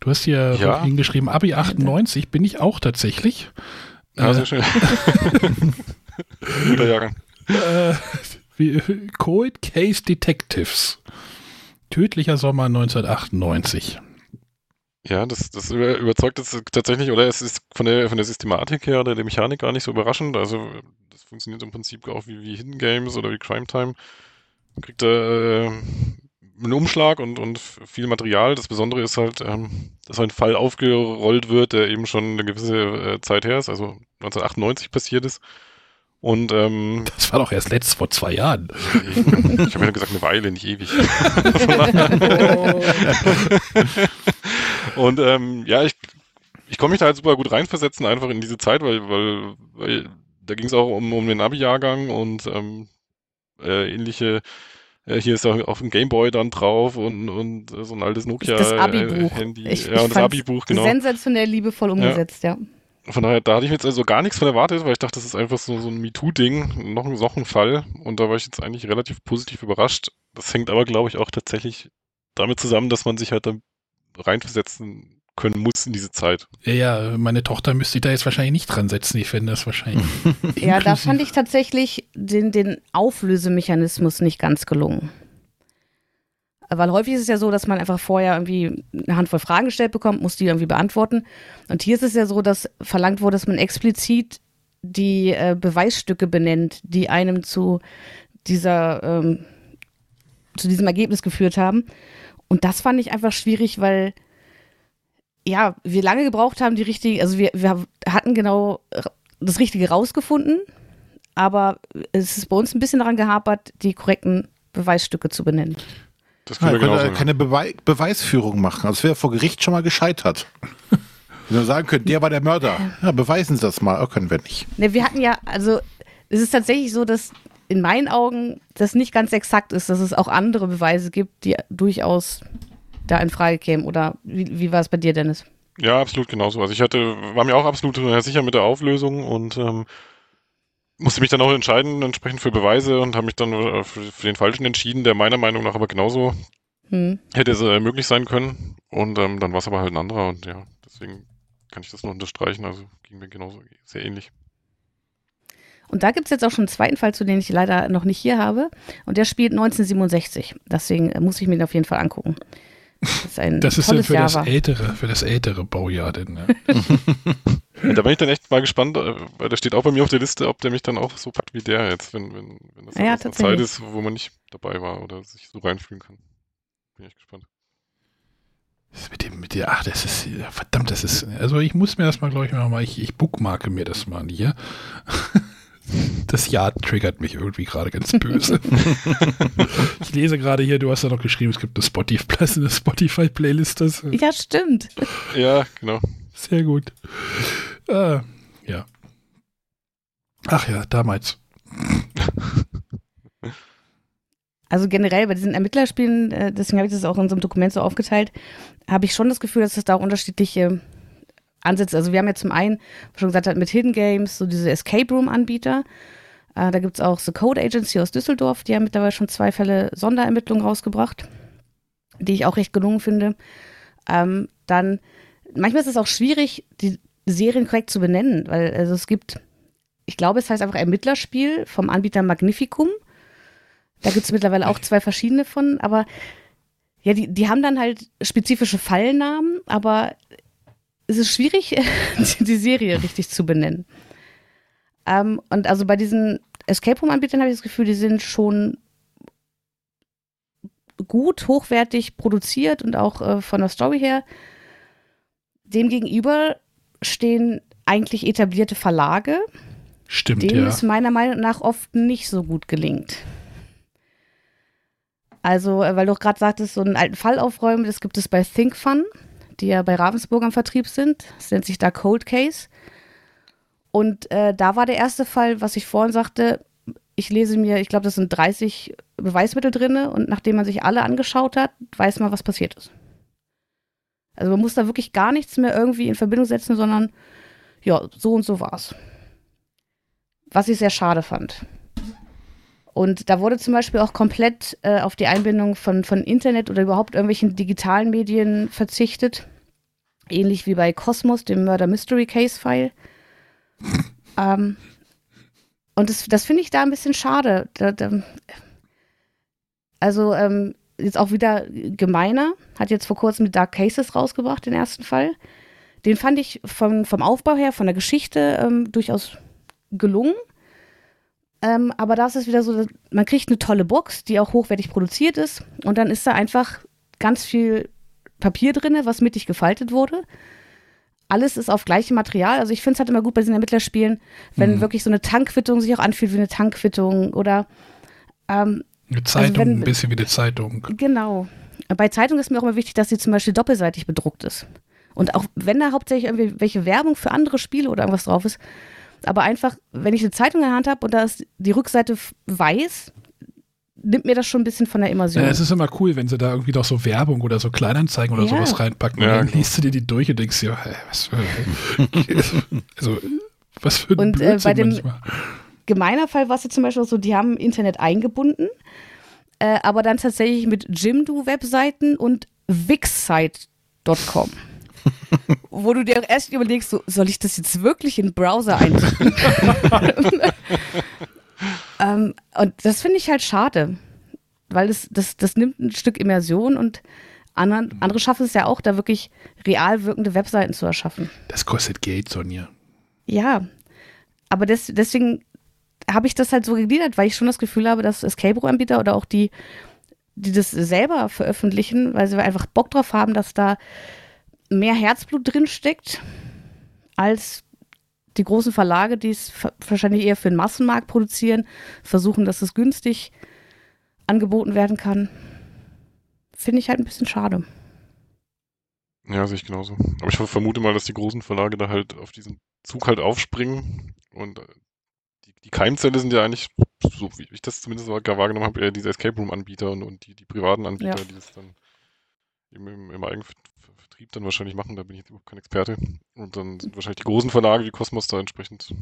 Du hast hier Ja. hingeschrieben, Abi 98 bin ich auch tatsächlich. Ja, sehr schön. Guter Jahrgang. äh, wie, Cold Case Detectives. Tödlicher Sommer 1998. Ja, das, das über, überzeugt jetzt tatsächlich, oder es ist von der, von der Systematik her oder der Mechanik gar nicht so überraschend. Also das funktioniert im Prinzip auch wie, wie Hidden Games oder wie Crime Time. Man kriegt da, äh, ein Umschlag und, und viel Material. Das Besondere ist halt, ähm, dass ein Fall aufgerollt wird, der eben schon eine gewisse äh, Zeit her ist, also 1998 passiert ist. Und ähm, Das war doch erst letzt vor zwei Jahren. ich habe ja gesagt, eine Weile, nicht ewig. und ähm, ja, ich, ich konnte mich da halt super gut reinversetzen, einfach in diese Zeit, weil, weil, weil da ging es auch um, um den Abi-Jahrgang und ähm, äh, ähnliche äh, hier ist auch auf dem Gameboy dann drauf und, und so ein altes Nokia Das Abi-Buch. äh, ja, und das Abi-Buch, genau. Sensationell liebevoll umgesetzt, ja. Von daher, da hatte ich mir jetzt also gar nichts von erwartet, weil ich dachte, das ist einfach so, so ein MeToo-Ding, noch, ein- noch ein Fall. Und da war ich jetzt eigentlich relativ positiv überrascht. Das hängt aber, glaube ich, auch tatsächlich damit zusammen, dass man sich halt da reinversetzen können muss in diese Zeit. Ja, ja, meine Tochter müsste da jetzt wahrscheinlich nicht dran setzen. Ich fände das wahrscheinlich. Ja, da fand ich tatsächlich den, den Auflösemechanismus nicht ganz gelungen. Weil häufig ist es ja so, dass man einfach vorher irgendwie eine Handvoll Fragen gestellt bekommt, muss die irgendwie beantworten. Und hier ist es ja so, dass verlangt wurde, dass man explizit die äh, Beweisstücke benennt, die einem zu dieser, ähm, zu diesem Ergebnis geführt haben. Und das fand ich einfach schwierig, weil ja, wir lange gebraucht haben, die richtige, also wir, wir hatten genau das Richtige rausgefunden, aber es ist bei uns ein bisschen daran gehapert, die korrekten Beweisstücke zu benennen. Das Ja, können ihr wir ja keine Bewei Beweisführung machen. Das wäre vor Gericht schon mal gescheitert. Wenn wir sagen könnten, der war der Mörder. Ja, beweisen Sie das mal. Oh, können wir nicht. Ne, wir hatten ja, also es ist tatsächlich so, dass in meinen Augen das nicht ganz exakt ist, dass es auch andere Beweise gibt, die durchaus da in Frage kämen. Oder wie, wie war es bei dir, Dennis? Ja, absolut genauso. Also ich hatte, war mir auch absolut sicher mit der Auflösung und ähm, musste mich dann auch entscheiden, entsprechend für Beweise und habe mich dann äh, für, für den falschen entschieden, der meiner Meinung nach aber genauso Hm. hätte es äh, möglich sein können. Und ähm, dann war es aber halt ein anderer und ja, deswegen kann ich das nur unterstreichen. Also ging mir genauso sehr ähnlich. Und da gibt es jetzt auch schon einen zweiten Fall, zu dem ich leider noch nicht hier habe. Und der spielt 1967. Deswegen äh, muss ich mir den auf jeden Fall angucken. Das ist ein Das ist ja für das ältere, für das ältere Baujahr denn. Ne? Da bin ich dann echt mal gespannt, äh, weil der steht auch bei mir auf der Liste, ob der mich dann auch so packt wie der jetzt, wenn, wenn, wenn das Ja, eine Zeit ist, wo man nicht dabei war oder sich so reinfühlen kann. Bin ich echt gespannt. Das Mit dem, mit der, ach, das ist, verdammt, das ist, also ich muss mir das mal, glaube ich, mal, ich, ich bookmarke mir das mal hier. Das Jahr triggert mich irgendwie gerade ganz böse. ich lese gerade hier, du hast ja noch geschrieben, es gibt eine Spotify, eine Spotify-Playlist. Das ist Ja, stimmt. Ja, genau. sehr gut. Äh, ja. Ach ja, damals. Also generell bei diesen Ermittlerspielen, äh, deswegen habe ich das auch in so einem Dokument so aufgeteilt, habe ich schon das Gefühl, dass es da auch unterschiedliche Ansätze. Also wir haben ja zum einen, was schon gesagt hat, mit Hidden Games, so diese Escape Room-Anbieter. Äh, da gibt es auch The Code Agency aus Düsseldorf, die haben mittlerweile schon zwei Fälle Sonderermittlungen rausgebracht, die ich auch recht gelungen finde. Ähm, dann, manchmal ist es auch schwierig, die Serien korrekt zu benennen, weil also es gibt, ich glaube, es heißt einfach Ermittlerspiel vom Anbieter Magnificum. Da gibt es mittlerweile auch zwei verschiedene von, aber ja, die, die haben dann halt spezifische Fallnamen, aber es ist schwierig, die Serie richtig zu benennen. Ähm, und also bei diesen Escape Room-Anbietern habe ich das Gefühl, die sind schon gut, hochwertig produziert und auch äh, von der Story her. Demgegenüber stehen eigentlich etablierte Verlage, Stimmt, denen ja. es meiner Meinung nach oft nicht so gut gelingt. Also, äh, weil du auch gerade sagtest, so einen alten Fall aufräumen, das gibt es bei ThinkFun, die ja bei Ravensburg am Vertrieb sind. Das nennt sich da Cold Case. Und äh, da war der erste Fall, was ich vorhin sagte, ich lese mir, ich glaube, das sind 30 Beweismittel drin und nachdem man sich alle angeschaut hat, weiß man, was passiert ist. Also man muss da wirklich gar nichts mehr irgendwie in Verbindung setzen, sondern ja, so und so war's. Was ich sehr schade fand. Und da wurde zum Beispiel auch komplett äh, auf die Einbindung von, von Internet oder überhaupt irgendwelchen digitalen Medien verzichtet. Ähnlich wie bei Cosmos, dem Murder Mystery Case File. ähm, und das, das finde ich da ein bisschen schade. Da, da, also ähm, jetzt auch wieder gemeiner, hat jetzt vor kurzem die Dark Cases rausgebracht, den ersten Fall. Den fand ich von, vom Aufbau her, von der Geschichte ähm, durchaus gelungen. Ähm, aber da ist es wieder so, man kriegt eine tolle Box, die auch hochwertig produziert ist. Und dann ist da einfach ganz viel Papier drin, was mittig gefaltet wurde. Alles ist auf gleichem Material. Also ich finde es halt immer gut bei diesen Ermittlerspielen, wenn Mhm. wirklich so eine Tankquittung sich auch anfühlt wie eine Tankquittung oder ähm, Eine Zeitung, wenn- ein bisschen wie eine Zeitung. Genau. Bei Zeitungen ist mir auch immer wichtig, dass sie zum Beispiel doppelseitig bedruckt ist. Und auch wenn da hauptsächlich irgendwie welche Werbung für andere Spiele oder irgendwas drauf ist, aber einfach, wenn ich eine Zeitung in der Hand habe und da ist die Rückseite weiß, nimmt mir das schon ein bisschen von der Immersion. Ja, es ist immer cool, wenn sie da irgendwie noch so Werbung oder so Kleinanzeigen oder Ja. sowas reinpacken. Und Ja, dann genau. liest du dir die durch und denkst dir, hä, was für, also, was für ein Und, äh, bei Blödsinn dem- manchmal. Gemeiner Fall war es jetzt zum Beispiel so, die haben Internet eingebunden, äh, aber dann tatsächlich mit Jimdo-Webseiten und Wixsite.com. Wo du dir erst überlegst, so, soll ich das jetzt wirklich in den Browser eintippen? ähm, und das finde ich halt schade, weil das, das, das nimmt ein Stück Immersion und anderen, andere schaffen es ja auch, da wirklich real wirkende Webseiten zu erschaffen. Das kostet Geld, Sonja. Ja, aber des, deswegen habe ich das halt so gegliedert, weil ich schon das Gefühl habe, dass Escape Room-Anbieter oder auch die, die das selber veröffentlichen, weil sie einfach Bock drauf haben, dass da mehr Herzblut drin steckt als die großen Verlage, die es wahrscheinlich eher für den Massenmarkt produzieren, versuchen, dass es günstig angeboten werden kann. Finde ich halt ein bisschen schade. Ja, sehe ich genauso. Aber ich vermute mal, dass die großen Verlage da halt auf diesen Zug halt aufspringen und äh, die, die Keimzelle sind ja eigentlich, so wie ich das zumindest gar wahrgenommen habe, eher diese Escape Room-Anbieter und, und die, die privaten Anbieter, Ja. die das dann im, im, im Eigenvertrieb dann wahrscheinlich machen, da bin ich jetzt überhaupt kein Experte. Und dann sind wahrscheinlich die großen Verlage wie Cosmos da entsprechend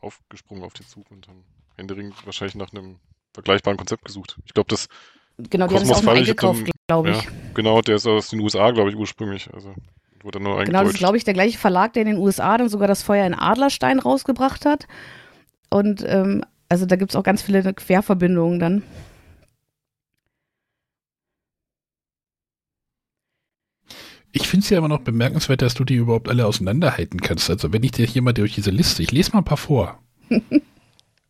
aufgesprungen auf den Zug und haben händeringend wahrscheinlich nach einem vergleichbaren Konzept gesucht. Ich glaube, das, Genau, die haben es auch nur Fall, ich glaube ja, genau, der ist aus den USA, glaube ich, ursprünglich. Also wurde nur Genau, das ist, glaube ich, der gleiche Verlag, der in den USA dann sogar das Feuer in Adlerstein rausgebracht hat. Und ähm, also da gibt es auch ganz viele Querverbindungen dann. Ich finde es ja immer noch bemerkenswert, dass du die überhaupt alle auseinanderhalten kannst. Also wenn ich dir hier mal durch diese Liste, ich lese mal ein paar vor.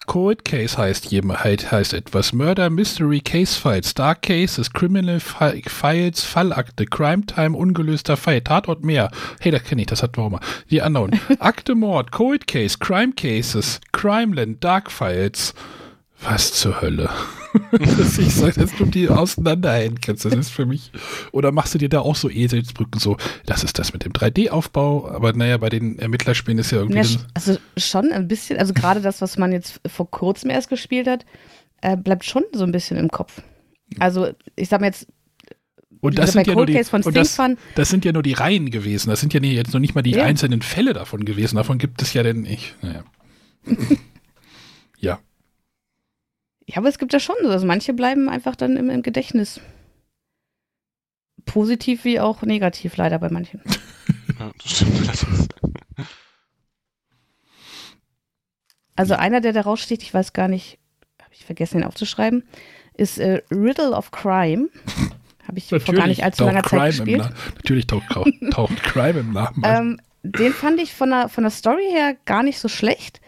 Cold Case heißt jemand, halt, heißt etwas. Murder, Mystery, Case Files, Dark Cases, Criminal Fi Files, Fallakte, Crime Time, ungelöster Fall, Tatort mehr. Hey, das kenne ich, das hatten wir auch mal. Die anderen. Akte Mord, Cold Case, Crime Cases, Crimeland, Dark Files. Was zur Hölle? ich sage, dass du die auseinanderhalten kannst. Das ist für mich. Oder machst du dir da auch so Eselsbrücken so, das ist das mit dem 3D-Aufbau, aber naja, bei den Ermittlerspielen ist ja irgendwie. Ja, also schon ein bisschen, also gerade das, was man jetzt vor kurzem erst gespielt hat, äh, bleibt schon so ein bisschen im Kopf. Also ich sag mal jetzt, und das sind ja nur die, und das, das sind ja nur die Reihen gewesen. Das sind ja jetzt noch nicht mal die Ja. einzelnen Fälle davon gewesen. Davon gibt es ja denn ich. Naja. ja. Ja, aber es gibt ja schon so, also manche bleiben einfach dann im, im Gedächtnis. Positiv wie auch negativ leider bei manchen. Ja, das stimmt. Also einer, der da raussticht, ich weiß gar nicht, habe ich vergessen, ihn aufzuschreiben, ist äh, Riddle of Crime. Habe ich vor gar nicht allzu langer Zeit Crime im gespielt. Na Natürlich taucht, taucht, Crime im Namen. auf. Ähm, den fand ich von der, von der Story her gar nicht so schlecht.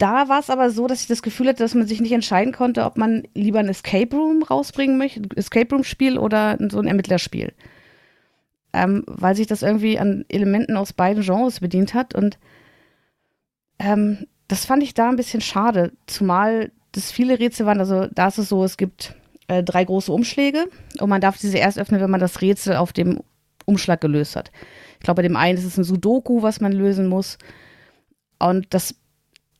Da war es aber so, dass ich das Gefühl hatte, dass man sich nicht entscheiden konnte, ob man lieber ein Escape Room rausbringen möchte, ein Escape Room Spiel oder so ein Ermittlerspiel. Ähm, weil sich das irgendwie an Elementen aus beiden Genres bedient hat und ähm, das fand ich da ein bisschen schade, zumal das viele Rätsel waren. Also da ist es so, es gibt äh, drei große Umschläge und man darf diese erst öffnen, wenn man das Rätsel auf dem Umschlag gelöst hat. Ich glaube, bei dem einen ist es ein Sudoku, was man lösen muss. Und das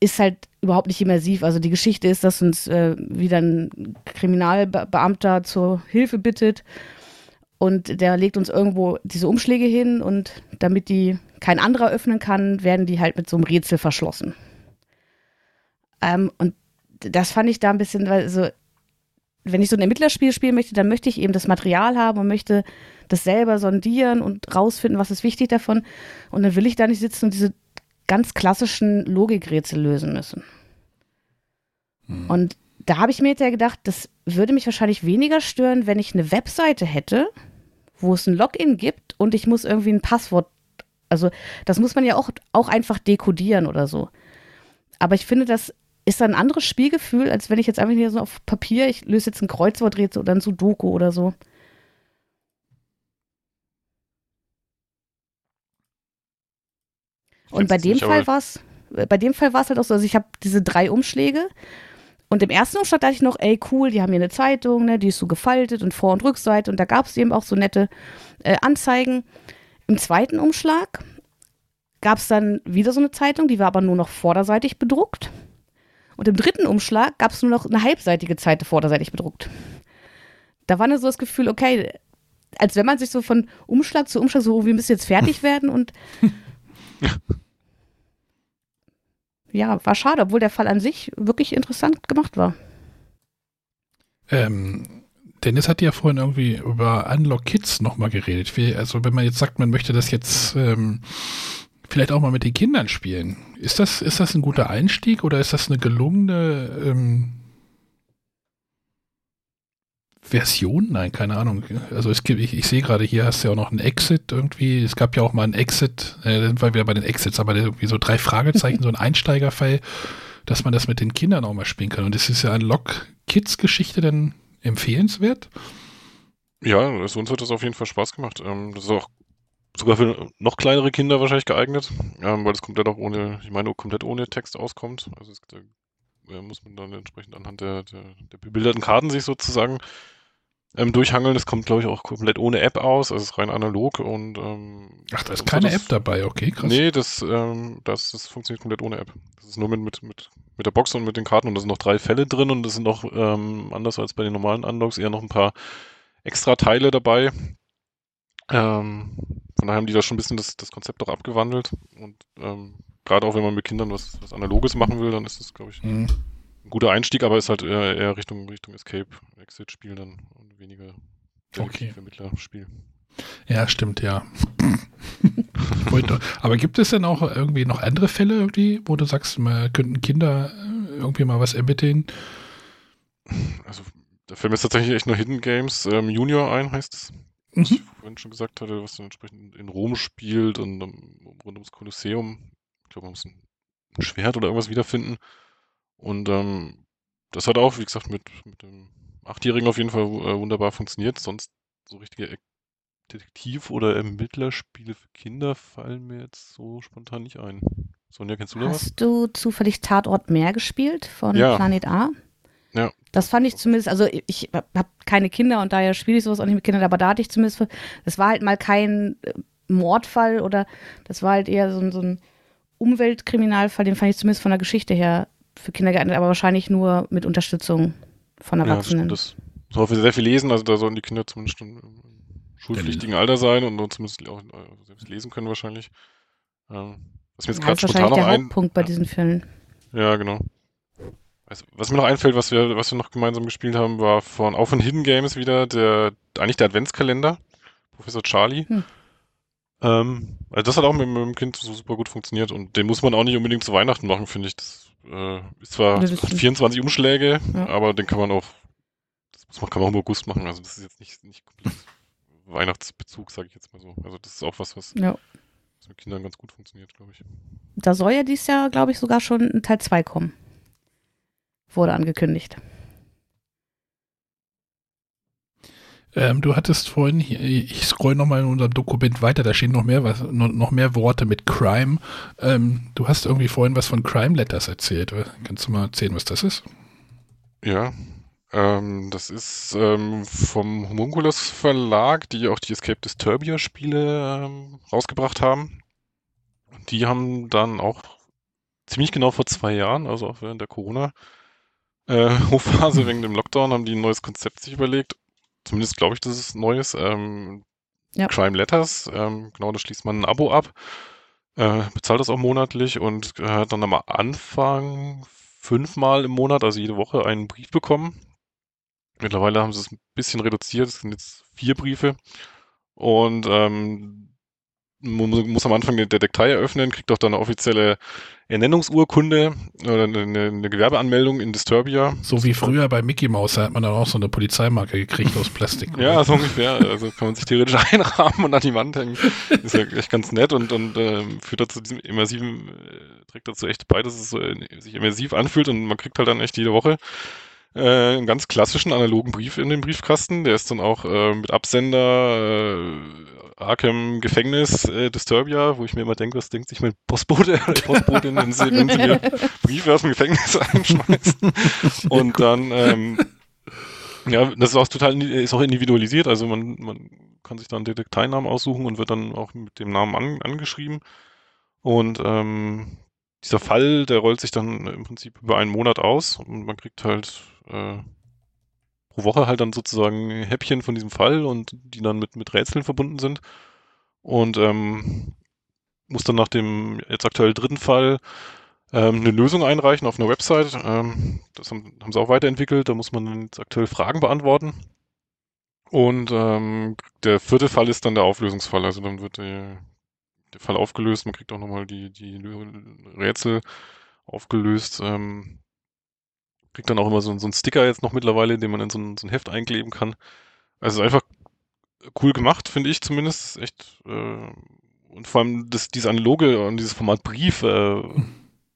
ist halt überhaupt nicht immersiv. Also die Geschichte ist, dass uns äh, wieder ein Kriminalbeamter zur Hilfe bittet und der legt uns irgendwo diese Umschläge hin und damit die kein anderer öffnen kann, werden die halt mit so einem Rätsel verschlossen. Ähm, und das fand ich da ein bisschen, weil so, wenn ich so ein Ermittlerspiel spielen möchte, dann möchte ich eben das Material haben und möchte das selber sondieren und rausfinden, was ist wichtig davon. Und dann will ich da nicht sitzen und diese ganz klassischen Logikrätsel lösen müssen. Und da habe ich mir jetzt ja gedacht, das würde mich wahrscheinlich weniger stören, wenn ich eine Webseite hätte, wo es ein Login gibt und ich muss irgendwie ein Passwort, also das muss man ja auch, auch einfach dekodieren oder so. Aber ich finde, das ist ein anderes Spielgefühl, als wenn ich jetzt einfach hier so auf Papier, ich löse jetzt ein Kreuzworträtsel oder ein Sudoku oder so. Und bei Jetzt dem Fall aber- war es, bei dem Fall war es halt auch so, also ich habe diese drei Umschläge und im ersten Umschlag dachte ich noch, ey cool, die haben hier eine Zeitung, ne, die ist so gefaltet und Vor- und Rückseite und da gab es eben auch so nette äh, Anzeigen. Im zweiten Umschlag gab es dann wieder so eine Zeitung, die war aber nur noch vorderseitig bedruckt. Und im dritten Umschlag gab es nur noch eine halbseitige Seite vorderseitig bedruckt. Da war dann so das Gefühl, okay, als wenn man sich so von Umschlag zu Umschlag so, wir müssen jetzt fertig werden und ja, war schade, obwohl der Fall an sich wirklich interessant gemacht war. Ähm, Dennis hat ja vorhin irgendwie über Unlock Kids nochmal geredet. Wie, also wenn man jetzt sagt, man möchte das jetzt ähm, vielleicht auch mal mit den Kindern spielen, ist das, ist das ein guter Einstieg oder ist das eine gelungene ähm, Version? Nein, keine Ahnung. Also es gibt, ich, ich sehe gerade, hier hast du ja auch noch einen Exit irgendwie. Es gab ja auch mal einen Exit, äh, da sind wir wieder bei den Exits, aber irgendwie so drei Fragezeichen, so ein Einsteigerfall, dass man das mit den Kindern auch mal spielen kann. Und das ist ja Unlock Kids Geschichte dann empfehlenswert? Ja, also uns hat das auf jeden Fall Spaß gemacht. Ähm, das ist auch sogar für noch kleinere Kinder wahrscheinlich geeignet, ähm, weil es komplett auch ohne, ich meine, komplett ohne Text auskommt. Also es, da äh, muss man dann entsprechend anhand der, der, der bebilderten Karten sich sozusagen ähm, durchhangeln. Das kommt, glaube ich, auch komplett ohne App aus. Also ist rein analog und ähm, Ach, da ist keine das- App dabei, okay, krass. Nee, das, ähm, das, das funktioniert komplett ohne App. Das ist nur mit, mit, mit, mit der Box und mit den Karten und da sind noch drei Fälle drin und es sind noch, ähm, anders als bei den normalen Unlocks, eher noch ein paar extra Teile dabei. Ähm, von daher haben die da schon ein bisschen das, das Konzept auch abgewandelt und ähm, gerade auch wenn man mit Kindern was, was Analoges machen will, dann ist das, glaube ich, Hm. ein guter Einstieg, aber ist halt eher, eher Richtung, Richtung Escape, Exit-Spiel dann und weniger Okay. Vermittlerspiel. Ja, stimmt, ja. Aber gibt es denn auch irgendwie noch andere Fälle irgendwie, wo du sagst, man könnten Kinder äh, irgendwie mal was ermitteln? Also, da fällt mir jetzt tatsächlich echt nur Hidden Games ähm, Junior ein, heißt es. Was Mhm. ich vorhin schon gesagt hatte, was dann entsprechend in Rom spielt und um, rund ums Kolosseum. Ich glaube, man muss ein, ein Schwert oder irgendwas wiederfinden. Und ähm, das hat auch, wie gesagt, mit, mit dem Achtjährigen auf jeden Fall äh, wunderbar funktioniert. Sonst so richtige Detektiv- oder Ermittlerspiele für Kinder fallen mir jetzt so spontan nicht ein. Sonja, kennst du da was? Hast du zufällig Tatort Meer gespielt von Ja. Planet A? Ja. Das fand ich zumindest, also ich habe keine Kinder und daher spiele ich sowas auch nicht mit Kindern, aber da hatte ich zumindest, das war halt mal kein äh, Mordfall oder das war halt eher so so ein Umweltkriminalfall, den fand ich zumindest von der Geschichte her für Kinder geeignet, aber wahrscheinlich nur mit Unterstützung von Ja, das Erwachsenen. stimmt. Das soll wir sehr viel lesen, also da sollen die Kinder zumindest im schulpflichtigen Alter sein und dann zumindest auch äh, selbst lesen können wahrscheinlich. Ähm, was mir jetzt ja, gerade das ist spontan wahrscheinlich noch der ein. Hauptpunkt bei ja, diesen Fällen. ja, genau. Also, was mir noch einfällt, was wir, was wir noch gemeinsam gespielt haben, war von auch von Hidden Games wieder der eigentlich der Adventskalender, Professor Charlie. Hm. Ähm, also das hat auch mit, mit dem Kind so super gut funktioniert und den muss man auch nicht unbedingt zu Weihnachten machen, finde ich. Das äh, ist zwar das stimmt. 24 Umschläge, Ja. aber den kann man auch, das muss man, kann man auch im August machen. Also das ist jetzt nicht, nicht komplett Weihnachtsbezug, sage ich jetzt mal so. Also das ist auch was, was, Ja. was mit Kindern ganz gut funktioniert, glaube ich. Da soll ja dieses Jahr, glaube ich, sogar schon ein Teil 2 kommen. Wurde angekündigt. Ähm, du hattest vorhin, hier, ich scroll nochmal in unserem Dokument weiter, da stehen noch mehr, was, noch, mehr Worte mit Crime. Ähm, du hast irgendwie vorhin was von Crime Letters erzählt. Kannst du mal erzählen, was das ist? Ja, ähm, das ist ähm, vom Homunculus Verlag, die auch die Escape Disturbia Spiele ähm, rausgebracht haben. Die haben dann auch ziemlich genau vor zwei Jahren, also auch während der Corona äh, wegen dem Lockdown, haben die ein neues Konzept sich überlegt. Zumindest glaube ich, das ist Neues. Ähm, Ja. Crime Letters, ähm, genau, da schließt man ein Abo ab, äh, bezahlt das auch monatlich und äh, hat dann am Anfang fünfmal im Monat, also jede Woche, einen Brief bekommen. Mittlerweile haben sie es ein bisschen reduziert, es sind jetzt vier Briefe. Und ähm, man muss, muss am Anfang der Datei eröffnen, kriegt auch dann eine offizielle Ernennungsurkunde oder eine, eine Gewerbeanmeldung in Disturbia. So wie früher bei Mickey Mouse, da hat man dann auch so eine Polizeimarke gekriegt aus Plastik. ja, so ungefähr. Also kann man sich theoretisch einrahmen und an die Wand hängen. Ist ja echt ganz nett und, und äh, führt dazu diesem immersiven, äh, trägt dazu echt bei, dass es so, äh, sich immersiv anfühlt und man kriegt halt dann echt jede Woche äh, einen ganz klassischen analogen Brief in den Briefkasten. Der ist dann auch äh, mit Absender äh, Arkham Gefängnis äh, Disturbia, wo ich mir immer denke, was denkt sich mein Postbote oder Postbotin, wenn sie, wenn sie mir Briefe aus dem Gefängnis einschmeißen. Und dann, ähm, ja, das ist auch total, ist auch individualisiert, also man, man kann sich dann Detekteinamen aussuchen und wird dann auch mit dem Namen an, angeschrieben. Und ähm, dieser Fall, der rollt sich dann im Prinzip über einen Monat aus und man kriegt halt äh, pro Woche halt dann sozusagen Häppchen von diesem Fall und die dann mit, mit Rätseln verbunden sind. Und ähm, muss dann nach dem jetzt aktuell dritten Fall ähm, eine Lösung einreichen auf einer Website. Ähm, das haben, haben, sie auch weiterentwickelt. Da muss man jetzt aktuell Fragen beantworten. Und ähm, der vierte Fall ist dann der Auflösungsfall. Also dann wird der, der Fall aufgelöst. Man kriegt auch nochmal die, die Rätsel aufgelöst. Ähm, Kriegt dann auch immer so, so einen Sticker jetzt noch mittlerweile, den man in so ein, so ein Heft einkleben kann. Also einfach cool gemacht, finde ich zumindest. Echt, äh, und vor allem das, dieses analoge und dieses Format Brief, äh,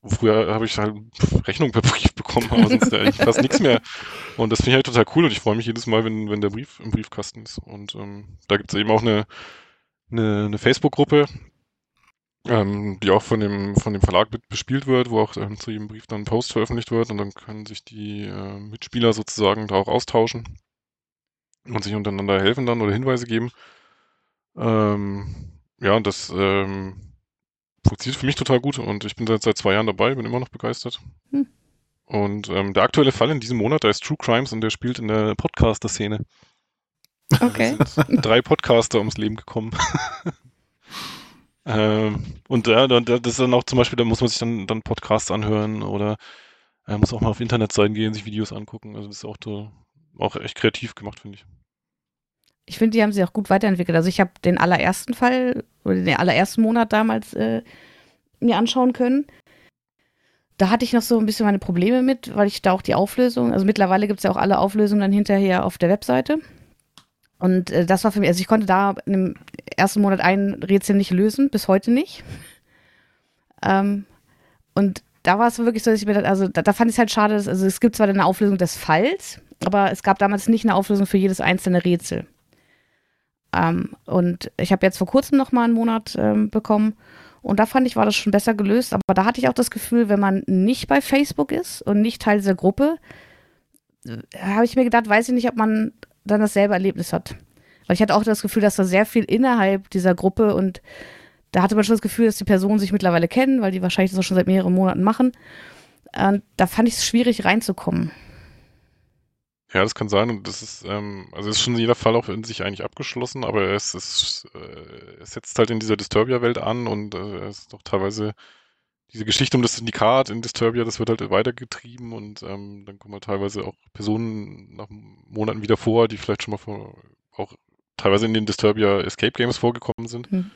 früher habe ich halt Rechnung per Brief bekommen, aber sonst ja eigentlich fast nichts mehr. Und das finde ich halt total cool und ich freue mich jedes Mal, wenn, wenn der Brief im Briefkasten ist. Und ähm, da gibt es eben auch eine, eine, eine Facebook-Gruppe, ähm, die auch von dem, von dem Verlag bespielt wird, wo auch ähm, zu jedem Brief dann ein Post veröffentlicht wird und dann können sich die äh, Mitspieler sozusagen da auch austauschen und sich untereinander helfen dann oder Hinweise geben. Ähm, ja, und das ähm, funktioniert für mich total gut und ich bin seit, seit zwei Jahren dabei, bin immer noch begeistert. Hm. Und ähm, der aktuelle Fall in diesem Monat, der ist True Crimes und der spielt in der Podcaster-Szene. Okay. drei Podcaster ums Leben gekommen. Ähm, und ja, das ist dann auch zum Beispiel, da muss man sich dann, dann Podcasts anhören oder äh, muss auch mal auf Internetseiten gehen, sich Videos angucken. Also das ist auch, so, auch echt kreativ gemacht, finde ich. Ich finde, die haben sich auch gut weiterentwickelt. Also ich habe den allerersten Fall oder den allerersten Monat damals äh, mir anschauen können. Da hatte ich noch so ein bisschen meine Probleme mit, weil ich da auch die Auflösung, also mittlerweile gibt es ja auch alle Auflösungen dann hinterher auf der Webseite. Und äh, das war für mich, also ich konnte da im ersten Monat ein Rätsel nicht lösen, bis heute nicht. Ähm, und da war es wirklich so, dass ich mir dachte, also da, da fand ich es halt schade, dass, also es gibt zwar eine Auflösung des Falls, aber es gab damals nicht eine Auflösung für jedes einzelne Rätsel. Ähm, und ich habe jetzt vor kurzem noch mal einen Monat ähm, bekommen und da fand ich, war das schon besser gelöst. Aber da hatte ich auch das Gefühl, wenn man nicht bei Facebook ist und nicht Teil dieser Gruppe, äh, habe ich mir gedacht, weiß ich nicht, ob man dann dasselbe Erlebnis hat. Weil ich hatte auch das Gefühl, dass da sehr viel innerhalb dieser Gruppe und da hatte man schon das Gefühl, dass die Personen sich mittlerweile kennen, weil die wahrscheinlich das auch schon seit mehreren Monaten machen. Und da fand ich es schwierig reinzukommen. Ja, das kann sein. Und das ist, ähm, also ist schon jeder Fall auch in sich eigentlich abgeschlossen, aber es ist, äh, es setzt halt in dieser Disturbia-Welt an und äh, es ist doch teilweise diese Geschichte um das Syndikat in Disturbia, das wird halt weitergetrieben und ähm, dann kommen halt teilweise auch Personen nach Monaten wieder vor, die vielleicht schon mal vor, auch teilweise in den Disturbia Escape Games vorgekommen sind. Hm.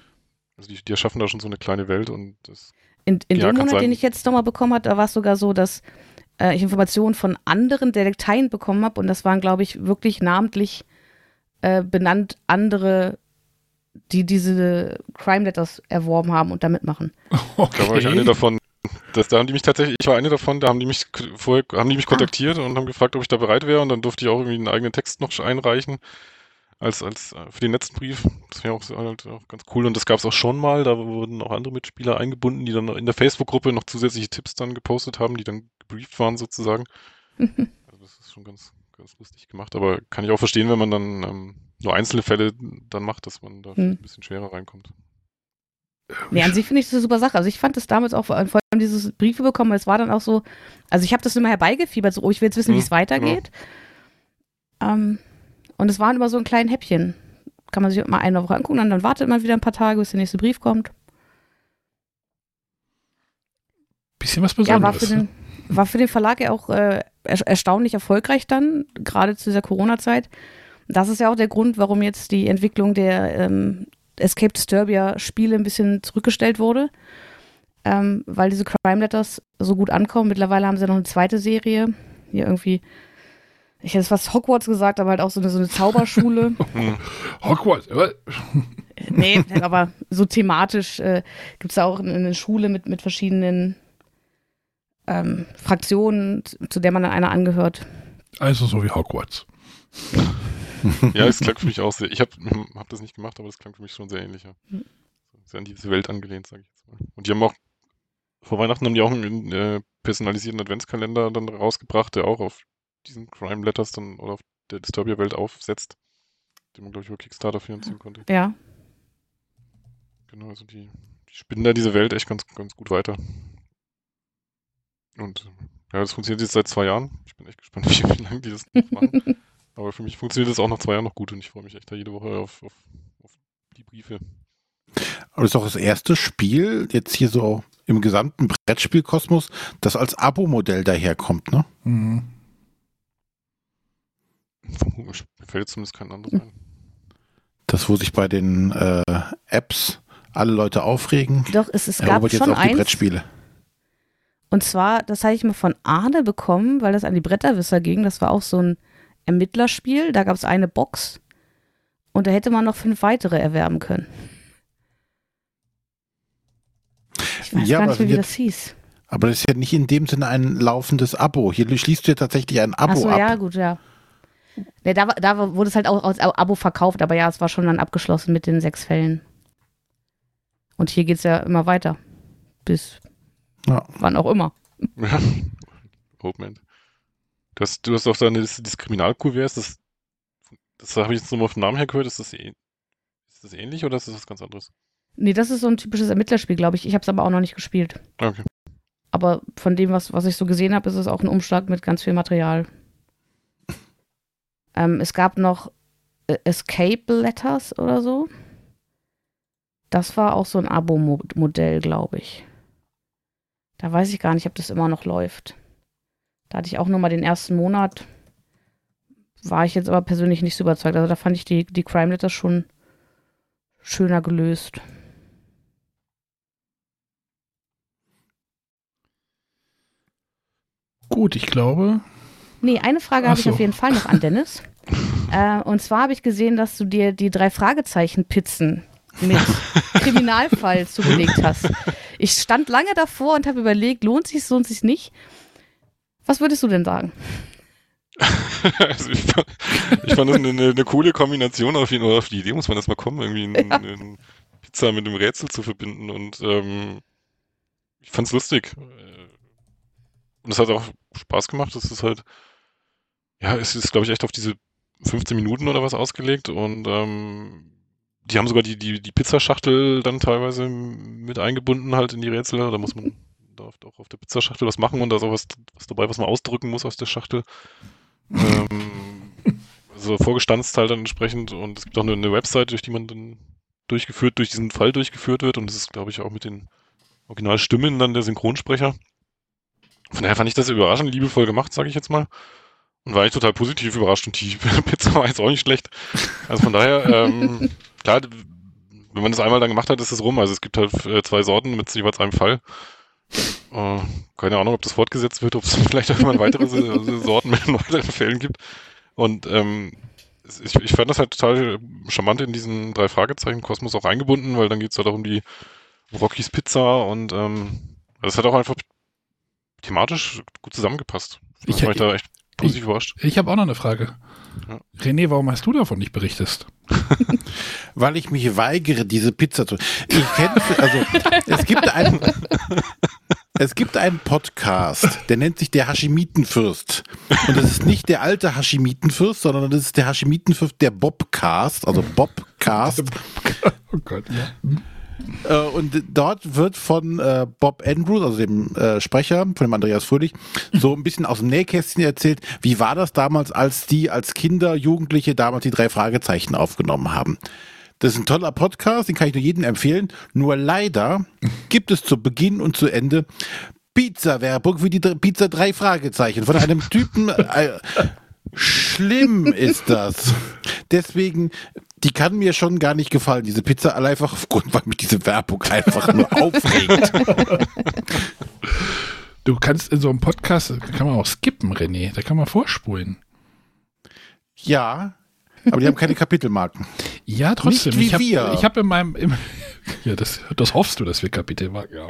Also die, die erschaffen da schon so eine kleine Welt und das. In, in ja, dem Monat, sein, den ich jetzt nochmal bekommen habe, da war es sogar so, dass äh, ich Informationen von anderen Detekteien bekommen habe und das waren, glaube ich, wirklich namentlich äh, benannt andere die diese Crime Letters erworben haben und da mitmachen. Okay. Da war ich eine davon. Das, da haben die mich tatsächlich, ich war eine davon, da haben die mich vorher, haben die mich kontaktiert ah. und haben gefragt, ob ich da bereit wäre und dann durfte ich auch irgendwie einen eigenen Text noch einreichen als, als äh, für den letzten Brief. Das wäre auch, halt auch ganz cool. Und das gab es auch schon mal. Da wurden auch andere Mitspieler eingebunden, die dann in der Facebook-Gruppe noch zusätzliche Tipps dann gepostet haben, die dann gebrieft waren sozusagen. also das ist schon ganz, ganz lustig gemacht. Aber kann ich auch verstehen, wenn man dann ähm, nur einzelne Fälle dann macht, dass man da hm. ein bisschen schwerer reinkommt. Nee, an sich finde ich das eine super Sache. Also ich fand das damals auch, vor allem dieses Briefe bekommen, es war dann auch so, also ich habe das immer herbeigefiebert, so, oh, ich will jetzt wissen, wie es hm, weitergeht. Genau. Ähm, und es waren immer so ein kleines Häppchen. Kann man sich mal eine Woche angucken, dann, dann wartet man wieder ein paar Tage, bis der nächste Brief kommt. Bisschen was Besonderes. Ja, war für den, war für den Verlag ja auch äh, erstaunlich erfolgreich dann, gerade zu dieser Corona-Zeit. Das ist ja auch der Grund, warum jetzt die Entwicklung der ähm, Escape Disturbia Spiele ein bisschen zurückgestellt wurde. ähm, weil diese Crime Letters so gut ankommen. Mittlerweile haben sie noch eine zweite Serie. Hier irgendwie, ich hätte fast Hogwarts gesagt, aber halt auch so eine, so eine Zauberschule. Hogwarts. äh, nee, aber so thematisch äh, gibt es da auch eine, eine Schule mit, mit verschiedenen ähm, Fraktionen, zu- der man dann einer angehört. Also so wie Hogwarts. Ja, es klang für mich auch sehr. Ich habe hab das nicht gemacht, aber das klang für mich schon sehr ähnlich. Ja. Sehr an diese Welt angelehnt, sage ich jetzt mal. Und die haben auch, vor Weihnachten haben die auch einen äh, personalisierten Adventskalender dann rausgebracht, der auch auf diesen Crime Letters dann oder auf der Disturbia-Welt aufsetzt, den man, glaube ich, über Kickstarter finanzieren konnte. Ja. Genau, also die, die spinnen da diese Welt echt ganz, ganz gut weiter. Und ja, das funktioniert jetzt seit zwei Jahren. Ich bin echt gespannt, wie, wie lange die das noch machen. Aber für mich funktioniert das auch nach zwei Jahren noch gut und ich freue mich echt da jede Woche auf, auf, auf die Briefe. Aber das ist auch das erste Spiel, jetzt hier so im gesamten Brettspielkosmos, das als Abo-Modell daherkommt, ne? Mhm. Mir fällt zumindest kein anderes ein. Das, wo sich bei den äh, Apps alle Leute aufregen. Doch, es, es gab erobert jetzt schon auch die eins. Brettspiele. Und zwar, das hatte ich mal von Arne bekommen, weil das an die Bretterwisser ging. Das war auch so ein Ermittlerspiel. Da gab es eine Box und da hätte man noch fünf weitere erwerben können. Ich weiß Ja, gar nicht mehr, wie jetzt- das hieß. Aber das ist ja nicht in dem Sinne ein laufendes Abo. Hier schließt du ja tatsächlich ein Abo Achso, ab. ja, gut, ja. Ne, da, da wurde es halt auch als Abo verkauft, aber ja, es war schon dann abgeschlossen mit den sechs Fällen. Und hier geht es ja immer weiter. Bis Ja. wann auch immer. Ja. Open End. Du hast, du hast auch da das, das. Das, das habe ich jetzt nur mal vom Namen her gehört. Ist das, ähn- ist das ähnlich oder ist das was ganz anderes? Nee, das ist so ein typisches Ermittlerspiel, glaube ich. Ich habe es aber auch noch nicht gespielt. Okay. Aber von dem, was, was ich so gesehen habe, ist es auch ein Umschlag mit ganz viel Material. Ähm, es gab noch äh, Escape Letters oder so. Das war auch so ein Abo-Modell, glaube ich. Da weiß ich gar nicht, ob das immer noch läuft. Da hatte ich auch nur mal den ersten Monat. War ich jetzt aber persönlich nicht so überzeugt. Also da fand ich die, die Crime Letters schon schöner gelöst. Gut, ich glaube, Nee, eine Frage habe ich so. auf jeden Fall noch an Dennis. äh, und zwar habe ich gesehen, dass du dir die drei Fragezeichen-Pizzen mit Kriminalfall zugelegt hast. Ich stand lange davor und habe überlegt, lohnt sich lohnt sich nicht? Was würdest du denn sagen? also ich, fand- ich fand das eine, eine, eine coole Kombination auf jeden Fall. Auf die Idee muss man erst mal kommen, irgendwie eine, Ja. eine Pizza mit einem Rätsel zu verbinden. Und ähm, ich fand's lustig. Äh, Und es hat auch Spaß gemacht. Es ist halt, ja, es ist, glaube ich, echt auf diese 15 Minuten oder was ausgelegt. Und ähm, die haben sogar die, die, die Pizzaschachtel dann teilweise mit eingebunden halt in die Rätsel. Da muss man darf auch auf der Pizzaschachtel was machen und da ist auch was, was dabei, was man ausdrücken muss aus der Schachtel. ähm, also vorgestanzt halt dann entsprechend und es gibt auch eine, eine Website, durch die man dann durchgeführt, durch diesen Fall durchgeführt wird und das ist, glaube ich, auch mit den Originalstimmen dann der Synchronsprecher. Von daher fand ich das überraschend liebevoll gemacht, sage ich jetzt mal. Und war ich total positiv überrascht und die Pizza war jetzt auch nicht schlecht. Also von daher, ähm, klar, wenn man das einmal dann gemacht hat, ist es rum. Also es gibt halt äh, zwei Sorten mit jeweils einem Fall. Äh, keine Ahnung, ob das fortgesetzt wird, ob es vielleicht irgendwann weitere S- Sorten mit weiteren Fällen gibt. Und ähm, ich, ich fand das halt total charmant in diesen drei Fragezeichen-Kosmos auch eingebunden, weil dann geht es halt auch um die Rockies Pizza und ähm, das hat auch einfach thematisch gut zusammengepasst. Ich- Ich war ich da echt positiv überrascht. ich habe auch noch eine Frage. Ja. René, warum hast du davon nicht berichtest? Weil ich mich weigere, diese Pizza zu. Ich kenne, also es gibt einen, es gibt einen Podcast, der nennt sich der Hashimitenfürst. Und das ist nicht der alte Hashimitenfürst, sondern das ist der Hashimitenfürst, der Bobcast, also Bobcast. Oh Gott, ja. Äh, und dort wird von äh, Bob Andrews, also dem äh, Sprecher, von dem Andreas Fröhlich, so ein bisschen aus dem Nähkästchen erzählt, wie war das damals, als die als Kinder, Jugendliche damals die drei Fragezeichen aufgenommen haben. Das ist ein toller Podcast, den kann ich nur jedem empfehlen. Nur leider gibt es zu Beginn und zu Ende Pizza-Werbung für die Pizza drei Fragezeichen von einem Typen. Äh, schlimm ist das. deswegen, die kann mir schon gar nicht gefallen, diese Pizza, alle einfach aufgrund, weil mich diese Werbung einfach nur aufregt. Du kannst in so einem Podcast, kann man auch skippen, René, da kann man vorspulen. Ja, aber die haben keine Kapitelmarken. Ja, trotzdem. Nicht wie ich habe wir. ich hab in meinem, im, ja, das, das hoffst du, dass wir Kapitelmarken haben.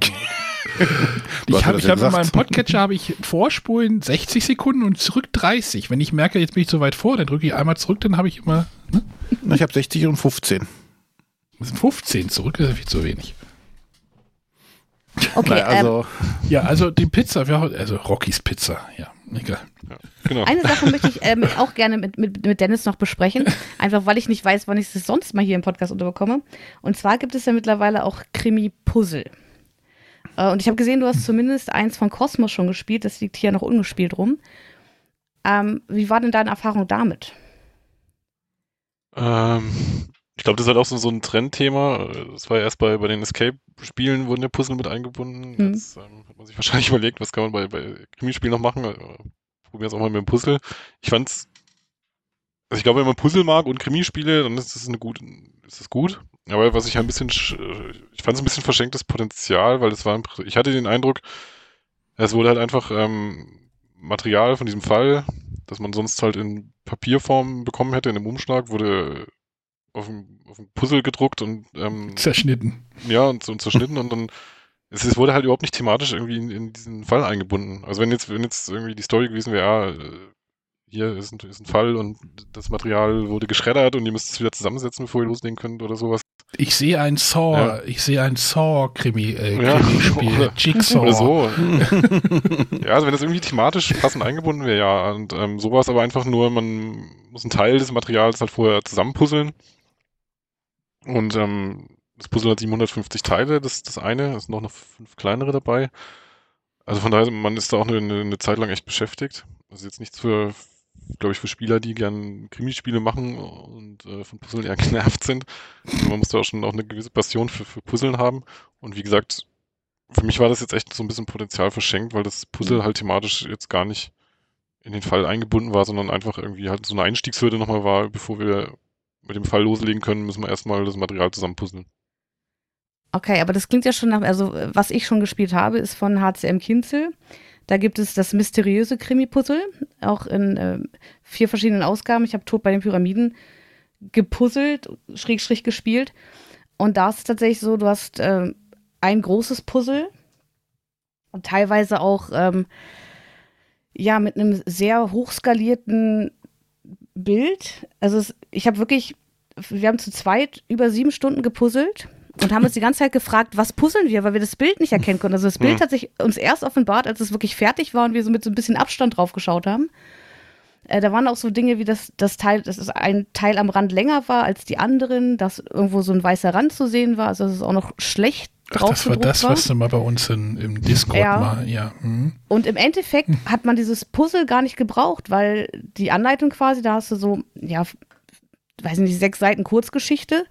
Ich habe ja hab in meinem Podcatcher habe ich vorspulen 60 Sekunden und zurück 30. Wenn ich merke, jetzt bin ich zu weit vor, dann drücke ich einmal zurück, dann habe ich immer, ne? Na, Ich habe 60 und 15. Das sind 15 zurück, das ist viel zu wenig. Okay, Naja, also, Ja, also die Pizza, wir- also Rockys Pizza, ja, egal. Genau. ähm, eine Sache möchte ich ähm, auch gerne mit, mit, mit Dennis noch besprechen, einfach weil ich nicht weiß, wann ich es sonst mal hier im Podcast unterbekomme. Und zwar gibt es ja mittlerweile auch Krimi-Puzzle. Äh, und ich habe gesehen, du hast zumindest eins von Cosmos schon gespielt, das liegt hier noch ungespielt rum. Ähm, wie war denn deine Erfahrung damit? Ähm, ich glaube, das ist halt auch so, so ein Trendthema. Das war ja erst bei, bei den Escape-Spielen, wurden ja Puzzle mit eingebunden. Hm. Jetzt ähm, hat man sich wahrscheinlich überlegt, was kann man bei, bei Krimispielen noch machen. Probieren es auch mal mit dem Puzzle. Ich fand's, also ich glaube, wenn man Puzzle mag und Krimispiele, dann ist das eine gute, ist das gut. Aber was ich ein bisschen, sch- ich fand es ein bisschen verschenktes Potenzial, weil es war, ich hatte den Eindruck, es wurde halt einfach ähm, Material von diesem Fall, das man sonst halt in Papierform bekommen hätte, in einem Umschlag, wurde auf dem, auf dem Puzzle gedruckt und ähm, Zerschnitten. ja, und, und zerschnitten und dann es, es wurde halt überhaupt nicht thematisch irgendwie in, in diesen Fall eingebunden. Also wenn jetzt, wenn jetzt irgendwie die Story gewesen wäre, ja, äh, hier ist ein, ist ein Fall und das Material wurde geschreddert und ihr müsst es wieder zusammensetzen, bevor ihr loslegen könnt oder sowas. Ich sehe ein Saw, Ja. ich sehe ein Saw-Krimi, äh, Ja. Krimispiel, Oder- Jigsaw. Oder so. ja, also wenn das irgendwie thematisch passend eingebunden wäre, ja. Und ähm, so war es aber einfach nur, man muss einen Teil des Materials halt vorher zusammenpuzzeln. Und ähm, das Puzzle hat 750 Teile, das das eine, es sind noch noch fünf kleinere dabei. Also von daher, man ist da auch eine, eine Zeit lang echt beschäftigt. Also jetzt nichts für, glaube ich, für Spieler, die gern Krimispiele machen und äh, von Puzzeln eher genervt sind. Man muss da auch schon auch eine gewisse Passion für, für Puzzeln haben. Und wie gesagt, für mich war das jetzt echt so ein bisschen Potenzial verschenkt, weil das Puzzle halt thematisch jetzt gar nicht in den Fall eingebunden war, sondern einfach irgendwie halt so eine Einstiegshürde nochmal war, bevor wir mit dem Fall loslegen können, müssen wir erstmal das Material zusammenpuzzeln. Okay, aber das klingt ja schon nach, also was ich schon gespielt habe, ist von HCM Kinzel. Da gibt es das mysteriöse Krimi-Puzzle, auch in äh, vier verschiedenen Ausgaben. Ich habe Tod bei den Pyramiden gepuzzelt, schräg, schräg gespielt. Und da ist es tatsächlich so, du hast ähm, ein großes Puzzle und teilweise auch ähm, ja mit einem sehr hochskalierten Bild. Also es, ich habe wirklich, wir haben zu zweit über sieben Stunden gepuzzelt und haben uns die ganze Zeit gefragt, was puzzeln wir, weil wir das Bild nicht erkennen konnten. Also das Bild Hm. hat sich uns erst offenbart, als es wirklich fertig war und wir so mit so ein bisschen Abstand drauf geschaut haben. Äh, da waren auch so Dinge wie das, das Teil, dass es ein Teil am Rand länger war als die anderen, dass irgendwo so ein weißer Rand zu sehen war, also dass es auch noch schlecht Ach, drauf das war das, was du mal bei uns in, im Discord Ja. mal, ja. Hm. Und im Endeffekt hat man dieses Puzzle gar nicht gebraucht, weil die Anleitung quasi, da hast du so, ja, weiß nicht, sechs Seiten Kurzgeschichte.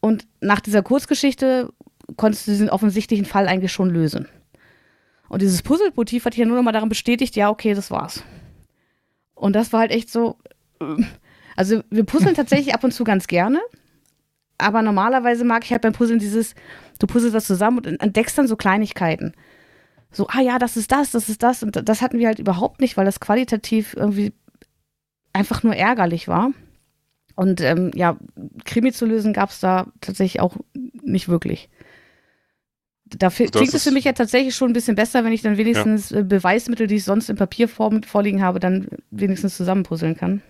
Und nach dieser Kurzgeschichte konntest du diesen offensichtlichen Fall eigentlich schon lösen. Und dieses Puzzle-Motiv hat ja nur noch mal daran bestätigt, ja, okay, das war's. Und das war halt echt so. äh, Also, wir puzzeln tatsächlich ab und zu ganz gerne. Aber normalerweise mag ich halt beim Puzzeln dieses, du puzzelst das zusammen und entdeckst dann so Kleinigkeiten so, ah ja, das ist das, das ist das. Und das hatten wir halt überhaupt nicht, weil das qualitativ irgendwie einfach nur ärgerlich war. Und ähm, ja, Krimi zu lösen gab es da tatsächlich auch nicht wirklich. Da klingt es für mich ja tatsächlich schon ein bisschen besser, wenn ich dann wenigstens äh, Beweismittel, die ich sonst in Papierform vorliegen habe, dann wenigstens zusammenpuzzeln kann.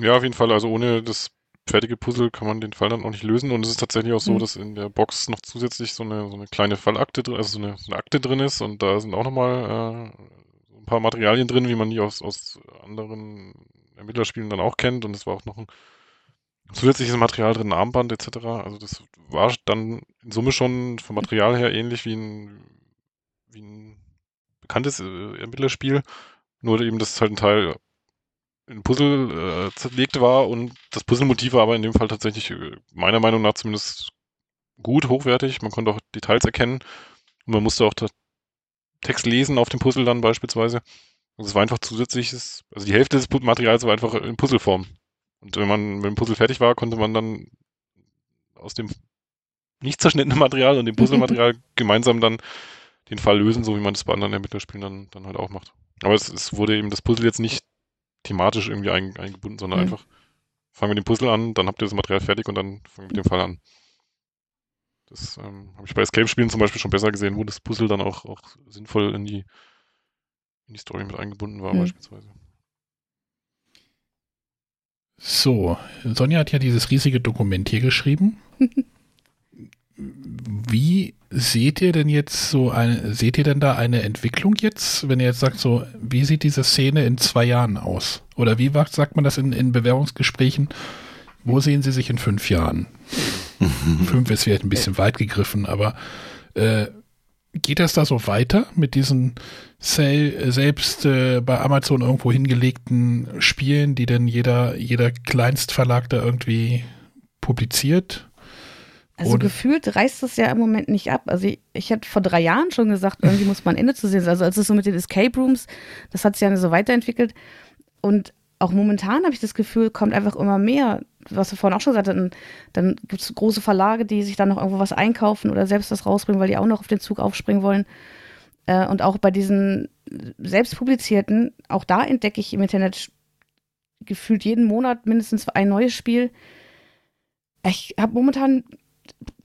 Ja, auf jeden Fall. Also ohne das fertige Puzzle kann man den Fall dann auch nicht lösen. Und es ist tatsächlich auch so, Hm. dass in der Box noch zusätzlich so eine, so eine kleine Fallakte, drin- also so eine, so eine Akte drin ist. Und da sind auch nochmal äh, ein paar Materialien drin, wie man die aus, aus anderen Ermittlerspielen dann auch kennt. Und es war auch noch ein zusätzliches Material drin, Armband etc. Also das war dann in Summe schon vom Material her ähnlich wie ein, wie ein bekanntes äh, Ermittlerspiel. Nur eben, dass halt ein Teil in Puzzle äh, zerlegt war und das Puzzlemotiv war aber in dem Fall tatsächlich äh, meiner Meinung nach zumindest gut, hochwertig. Man konnte auch Details erkennen und man musste auch Text lesen auf dem Puzzle dann beispielsweise. Also es war einfach zusätzliches, also die Hälfte des Materials war einfach in Puzzleform. Und wenn man mit dem Puzzle fertig war, konnte man dann aus dem nicht zerschnittenen Material und dem Puzzlematerial gemeinsam dann den Fall lösen, so wie man das bei anderen Ermittlerspielen dann, dann halt auch macht. Aber es, es wurde eben das Puzzle jetzt nicht thematisch irgendwie ein, eingebunden, sondern Mhm. einfach fangen wir den Puzzle an, dann habt ihr das Material fertig und dann fangen wir mit dem Fall an. Das ähm, habe ich bei Escape-Spielen zum Beispiel schon besser gesehen, wo das Puzzle dann auch, auch sinnvoll in die, in die Story mit eingebunden war, Mhm. beispielsweise. So, Sonja hat ja dieses riesige Dokument hier geschrieben. Wie seht ihr denn jetzt so eine, seht ihr denn da eine Entwicklung jetzt, wenn ihr jetzt sagt, so, wie sieht diese Szene in zwei Jahren aus? Oder wie sagt man das in, in Bewerbungsgesprächen? Wo sehen sie sich in fünf Jahren? Fünf ist vielleicht ein bisschen weit gegriffen, aber äh, geht das da so weiter mit diesen sel selbst äh, bei Amazon irgendwo hingelegten Spielen, die dann jeder, jeder Kleinstverlag da irgendwie publiziert? Also Oder- gefühlt reißt das ja im Moment nicht ab. Also ich, ich hatte vor drei Jahren schon gesagt, irgendwie muss man ein Ende zu sehen. Also als es so mit den Escape Rooms, das hat sich ja so weiterentwickelt. Und auch momentan habe ich das Gefühl, kommt einfach immer mehr, was wir vorhin auch schon gesagt hatten, dann gibt es große Verlage, die sich dann noch irgendwo was einkaufen oder selbst was rausbringen, weil die auch noch auf den Zug aufspringen wollen. Äh, und auch bei diesen selbst publizierten, auch da entdecke ich im Internet gefühlt jeden Monat mindestens ein neues Spiel. Ich habe momentan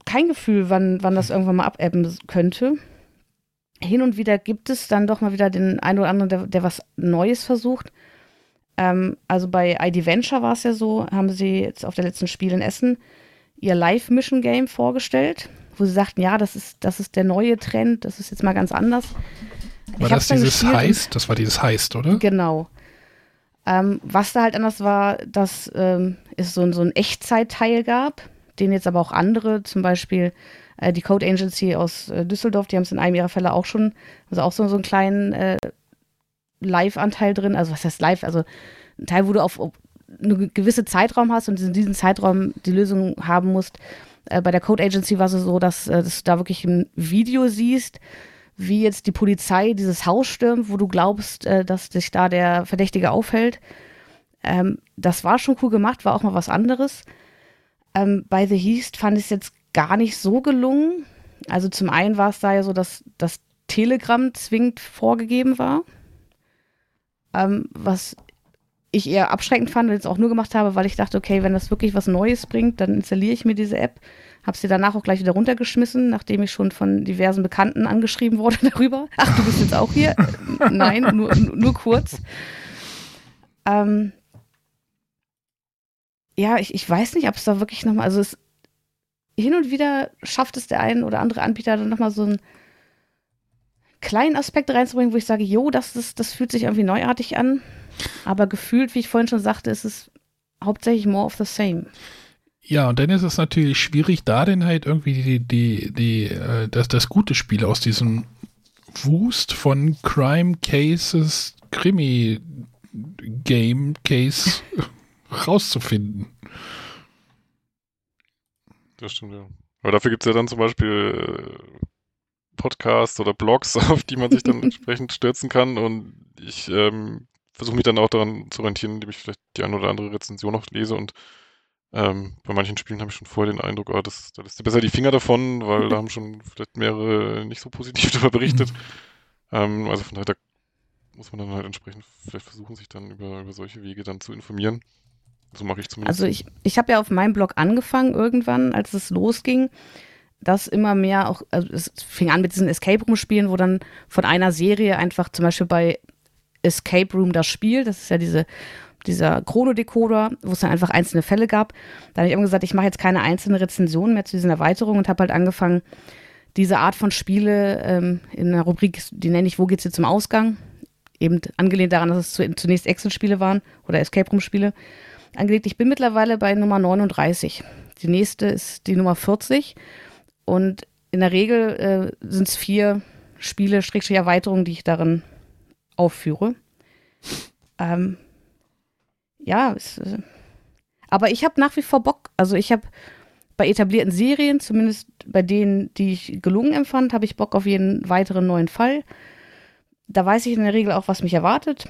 kein Gefühl, wann, wann das irgendwann mal abebben könnte. Hin und wieder gibt es dann doch mal wieder den einen oder anderen, der, der was Neues versucht. Ähm, also bei ID Venture war es ja so, haben sie jetzt auf der letzten Spiel in Essen ihr Live-Mission-Game vorgestellt, wo sie sagten, ja, das ist, das ist der neue Trend, das ist jetzt mal ganz anders. War Ich das dieses Heist? Das war dieses Heist, oder? Genau. Ähm, was da halt anders war, dass ähm, es so, so ein Echtzeit-Teil gab, den jetzt aber auch andere, zum Beispiel äh, die Code Agency aus äh, Düsseldorf, die haben es in einem ihrer Fälle auch schon, also auch so, so einen kleinen äh, Live-Anteil drin. Also was heißt Live? Also ein Teil, wo du auf, eine gewisse Zeitraum hast und in diesem Zeitraum die Lösung haben musst. Äh, bei der Code Agency war es so, dass, äh, dass du da wirklich ein Video siehst, wie jetzt die Polizei dieses Haus stürmt, wo du glaubst, äh, dass sich da der Verdächtige aufhält. Ähm, das war schon cool gemacht, war auch mal was anderes. Ähm, bei The Heast fand ich es jetzt gar nicht so gelungen. Also zum einen war es da ja so, dass das Telegram zwingend vorgegeben war. Ähm, was ich eher abschreckend fand und jetzt auch nur gemacht habe, weil ich dachte, okay, wenn das wirklich was Neues bringt, dann installiere ich mir diese App. Habe sie danach auch gleich wieder runtergeschmissen, nachdem ich schon von diversen Bekannten angeschrieben wurde darüber. Ach, du bist jetzt auch hier? Nein, nur, nur, kurz. Ähm, ja, ich, ich weiß nicht, ob es da wirklich nochmal, also es, hin und wieder schafft es der ein oder andere Anbieter dann nochmal so einen kleinen Aspekt reinzubringen, wo ich sage, jo, das, ist, das fühlt sich irgendwie neuartig an. Aber gefühlt, wie ich vorhin schon sagte, ist es hauptsächlich more of the same. Ja, und dann ist es natürlich schwierig, da denn halt irgendwie die, die, die, äh, das, das gute Spiel aus diesem Wust von Crime Cases, Krimi Game Case rauszufinden. Das stimmt, ja. Aber dafür gibt es ja dann zum Beispiel äh, Podcasts oder Blogs, auf die man sich dann entsprechend stürzen kann. Und ich ähm, versuche mich dann auch daran zu orientieren, indem ich vielleicht die eine oder andere Rezension noch lese. Und ähm, bei manchen Spielen habe ich schon vorher den Eindruck, oh, das, da lässt du besser die Finger davon, weil da haben schon vielleicht mehrere nicht so positiv darüber berichtet. Ähm, also von daher, da muss man dann halt entsprechend vielleicht versuchen, sich dann über, über solche Wege dann zu informieren. So mache ich zumindest. Also ich, ich habe ja auf meinem Blog angefangen irgendwann, als es losging, dass immer mehr auch, also es fing an mit diesen Escape Room Spielen, wo dann von einer Serie einfach zum Beispiel bei Escape Room das Spiel, das ist ja diese, dieser Chronodecoder, wo es dann einfach einzelne Fälle gab. Da habe ich immer gesagt, ich mache jetzt keine einzelne Rezension mehr zu diesen Erweiterungen und habe halt angefangen, diese Art von Spiele ähm, in einer Rubrik, die nenne ich, wo geht's jetzt zum Ausgang? Eben angelehnt daran, dass es zu, zunächst Excel-Spiele waren oder Escape Room-Spiele angelegt. Ich bin mittlerweile bei Nummer 39. Die nächste ist die Nummer 40. Und in der Regel äh, sind es vier Spiele, Schrägstrich Erweiterungen, die ich darin aufführe. Ähm, ja, es, äh, aber ich habe nach wie vor Bock. Also ich habe bei etablierten Serien, zumindest bei denen, die ich gelungen empfand, habe ich Bock auf jeden weiteren neuen Fall. Da weiß ich in der Regel auch, was mich erwartet.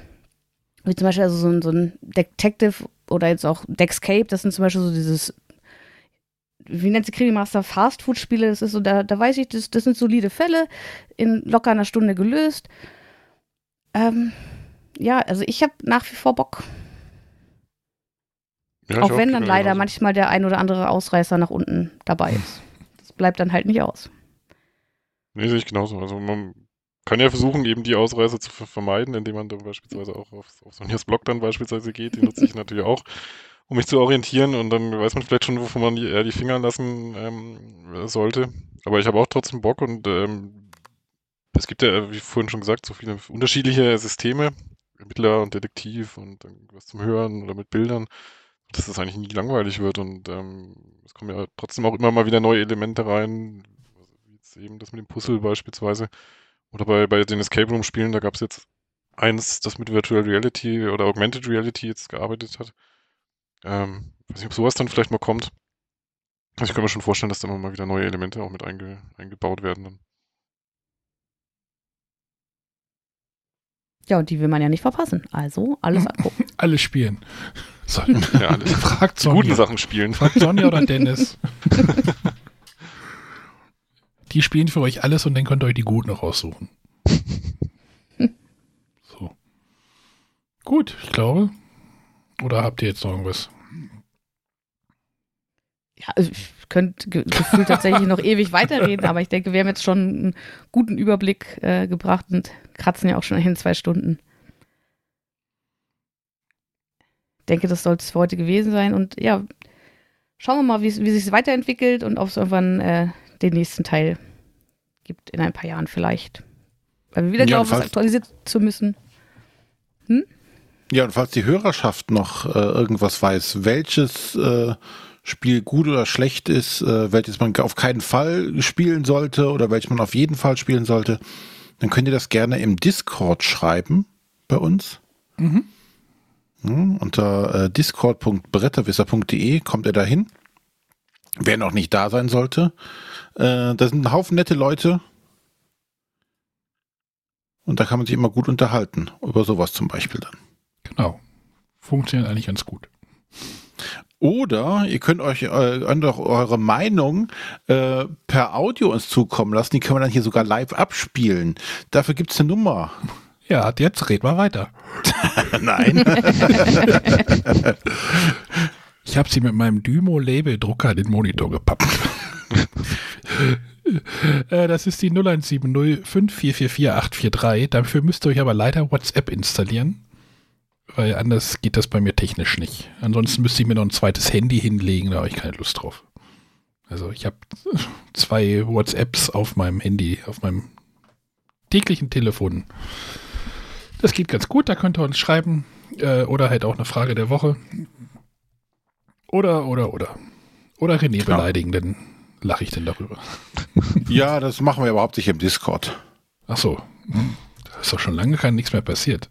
Wie zum Beispiel also so ein, so ein Detective oder jetzt auch Dexcape, das sind zum Beispiel so dieses, wie nennt sie Krimi-Master, Fast-Food-Spiele, das ist so, da, da weiß ich, das, das sind solide Fälle, in locker einer Stunde gelöst. Ähm, ja, also ich habe nach wie vor Bock. Ja, auch wenn dann genau leider genauso. manchmal der ein oder andere Ausreißer nach unten dabei ist. Das bleibt dann halt nicht aus. Nee, sehe ich genauso. Also man kann ja versuchen, eben die Ausreise zu ver vermeiden, indem man dann beispielsweise auch auf, auf Sonjas Blog dann beispielsweise geht. Die nutze ich natürlich auch, um mich zu orientieren und dann weiß man vielleicht schon, wovon man die, eher die Finger lassen ähm, sollte. Aber ich habe auch trotzdem Bock und ähm, es gibt ja, wie vorhin schon gesagt, so viele unterschiedliche Systeme, Ermittler und Detektiv und was zum Hören oder mit Bildern, dass es eigentlich nie langweilig wird und ähm, es kommen ja trotzdem auch immer mal wieder neue Elemente rein, wie jetzt eben das mit dem Puzzle beispielsweise. Oder bei, bei den Escape Room Spielen, da gab es jetzt eins, das mit Virtual Reality oder Augmented Reality jetzt gearbeitet hat. Ähm, weiß nicht, ob sowas dann vielleicht mal kommt. Also ich kann mir schon vorstellen, dass da immer mal wieder neue Elemente auch mit einge, eingebaut werden. Dann. Ja, und die will man ja nicht verpassen. Also alles angucken. Alle spielen. So, Ja, alles. fragt Die guten Sonja. Sachen spielen. Fragt Sonja oder Dennis. Die spielen für euch alles und dann könnt ihr euch die guten raussuchen. So. Gut, ich glaube. Oder habt ihr jetzt noch irgendwas? Ja, also ich könnte ge gefühlt tatsächlich noch ewig weiterreden, aber ich denke, wir haben jetzt schon einen guten Überblick äh, gebracht und kratzen ja auch schon in zwei Stunden. Ich denke, das soll es für heute gewesen sein. Und ja, schauen wir mal, wie, sich weiterentwickelt und ob es irgendwann äh, den nächsten Teil gibt in ein paar Jahren vielleicht. Weil wir wieder Ja, glauben, was aktualisiert zu müssen. Ja, und falls die Hörerschaft noch äh, irgendwas weiß, welches äh, Spiel gut oder schlecht ist, äh, welches man auf keinen Fall spielen sollte oder welches man auf jeden Fall spielen sollte, dann könnt ihr das gerne im Discord schreiben bei uns. Mhm. Ja, unter äh, discord.bretterwisser.de kommt ihr dahin. Wer noch nicht da sein sollte. Äh, da sind ein Haufen nette Leute. Und da kann man sich immer gut unterhalten. Über sowas zum Beispiel dann. Genau. Funktioniert eigentlich ganz gut. Oder ihr könnt euch äh, auch eure Meinung äh, per Audio uns zukommen lassen. Die können wir dann hier sogar live abspielen. Dafür gibt's eine Nummer. Ja, jetzt red mal weiter. Nein. Ich habe sie mit meinem Dymo-Label-Drucker in den Monitor gepappt. Äh, das ist die 0170 5444 843. Dafür müsst ihr euch aber leider WhatsApp installieren. Weil anders geht das bei mir technisch nicht. Ansonsten müsste ich mir noch ein zweites Handy hinlegen, da habe ich keine Lust drauf. Also ich habe zwei WhatsApps auf meinem Handy, auf meinem täglichen Telefon. Das geht ganz gut, da könnt ihr uns schreiben. Äh, oder halt auch eine Frage der Woche. Oder, oder, oder. Oder René Klar. beleidigen, dann lache ich denn darüber. ja, das machen wir überhaupt nicht im Discord. Ach so. Hm. Da ist doch schon lange kein nichts mehr passiert.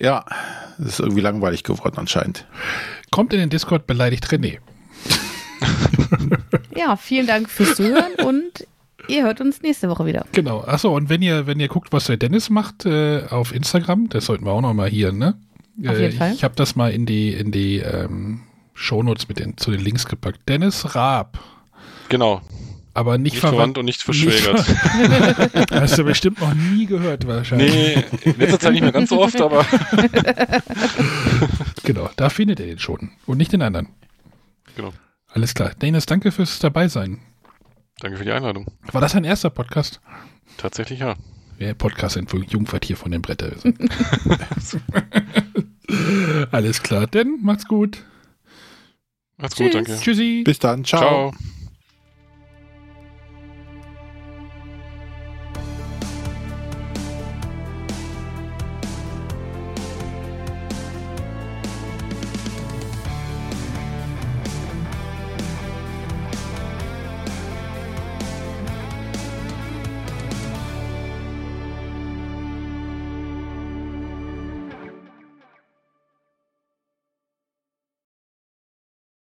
Ja, das ist irgendwie langweilig geworden anscheinend. Kommt in den Discord, beleidigt René. Ja, vielen Dank fürs Zuhören und ihr hört uns nächste Woche wieder. Genau. Achso, und wenn ihr, wenn ihr guckt, was der Dennis macht äh, auf Instagram, das sollten wir auch noch mal hier, ne? Auf jeden äh, Fall. Ich habe das mal in die, in die ähm, Shownotes mit den, zu den Links gepackt. Dennis Raab. Genau. Aber nicht, Nicht verwandt und nicht verschwägert. Hast du bestimmt noch nie gehört, wahrscheinlich. nee, in letzter Zeit nicht mehr ganz so oft, aber Genau, da findet ihr den schon. Und nicht den anderen. genau. Alles klar. Dennis, danke fürs Dabeisein. Danke für die Einladung. War das dein erster Podcast? Tatsächlich ja. Der Podcast in Jungquartier von den Bretter. Alles klar, denn macht's gut. Macht's gut, Tschüss. danke. Tschüssi. Bis dann. Ciao. Ciao.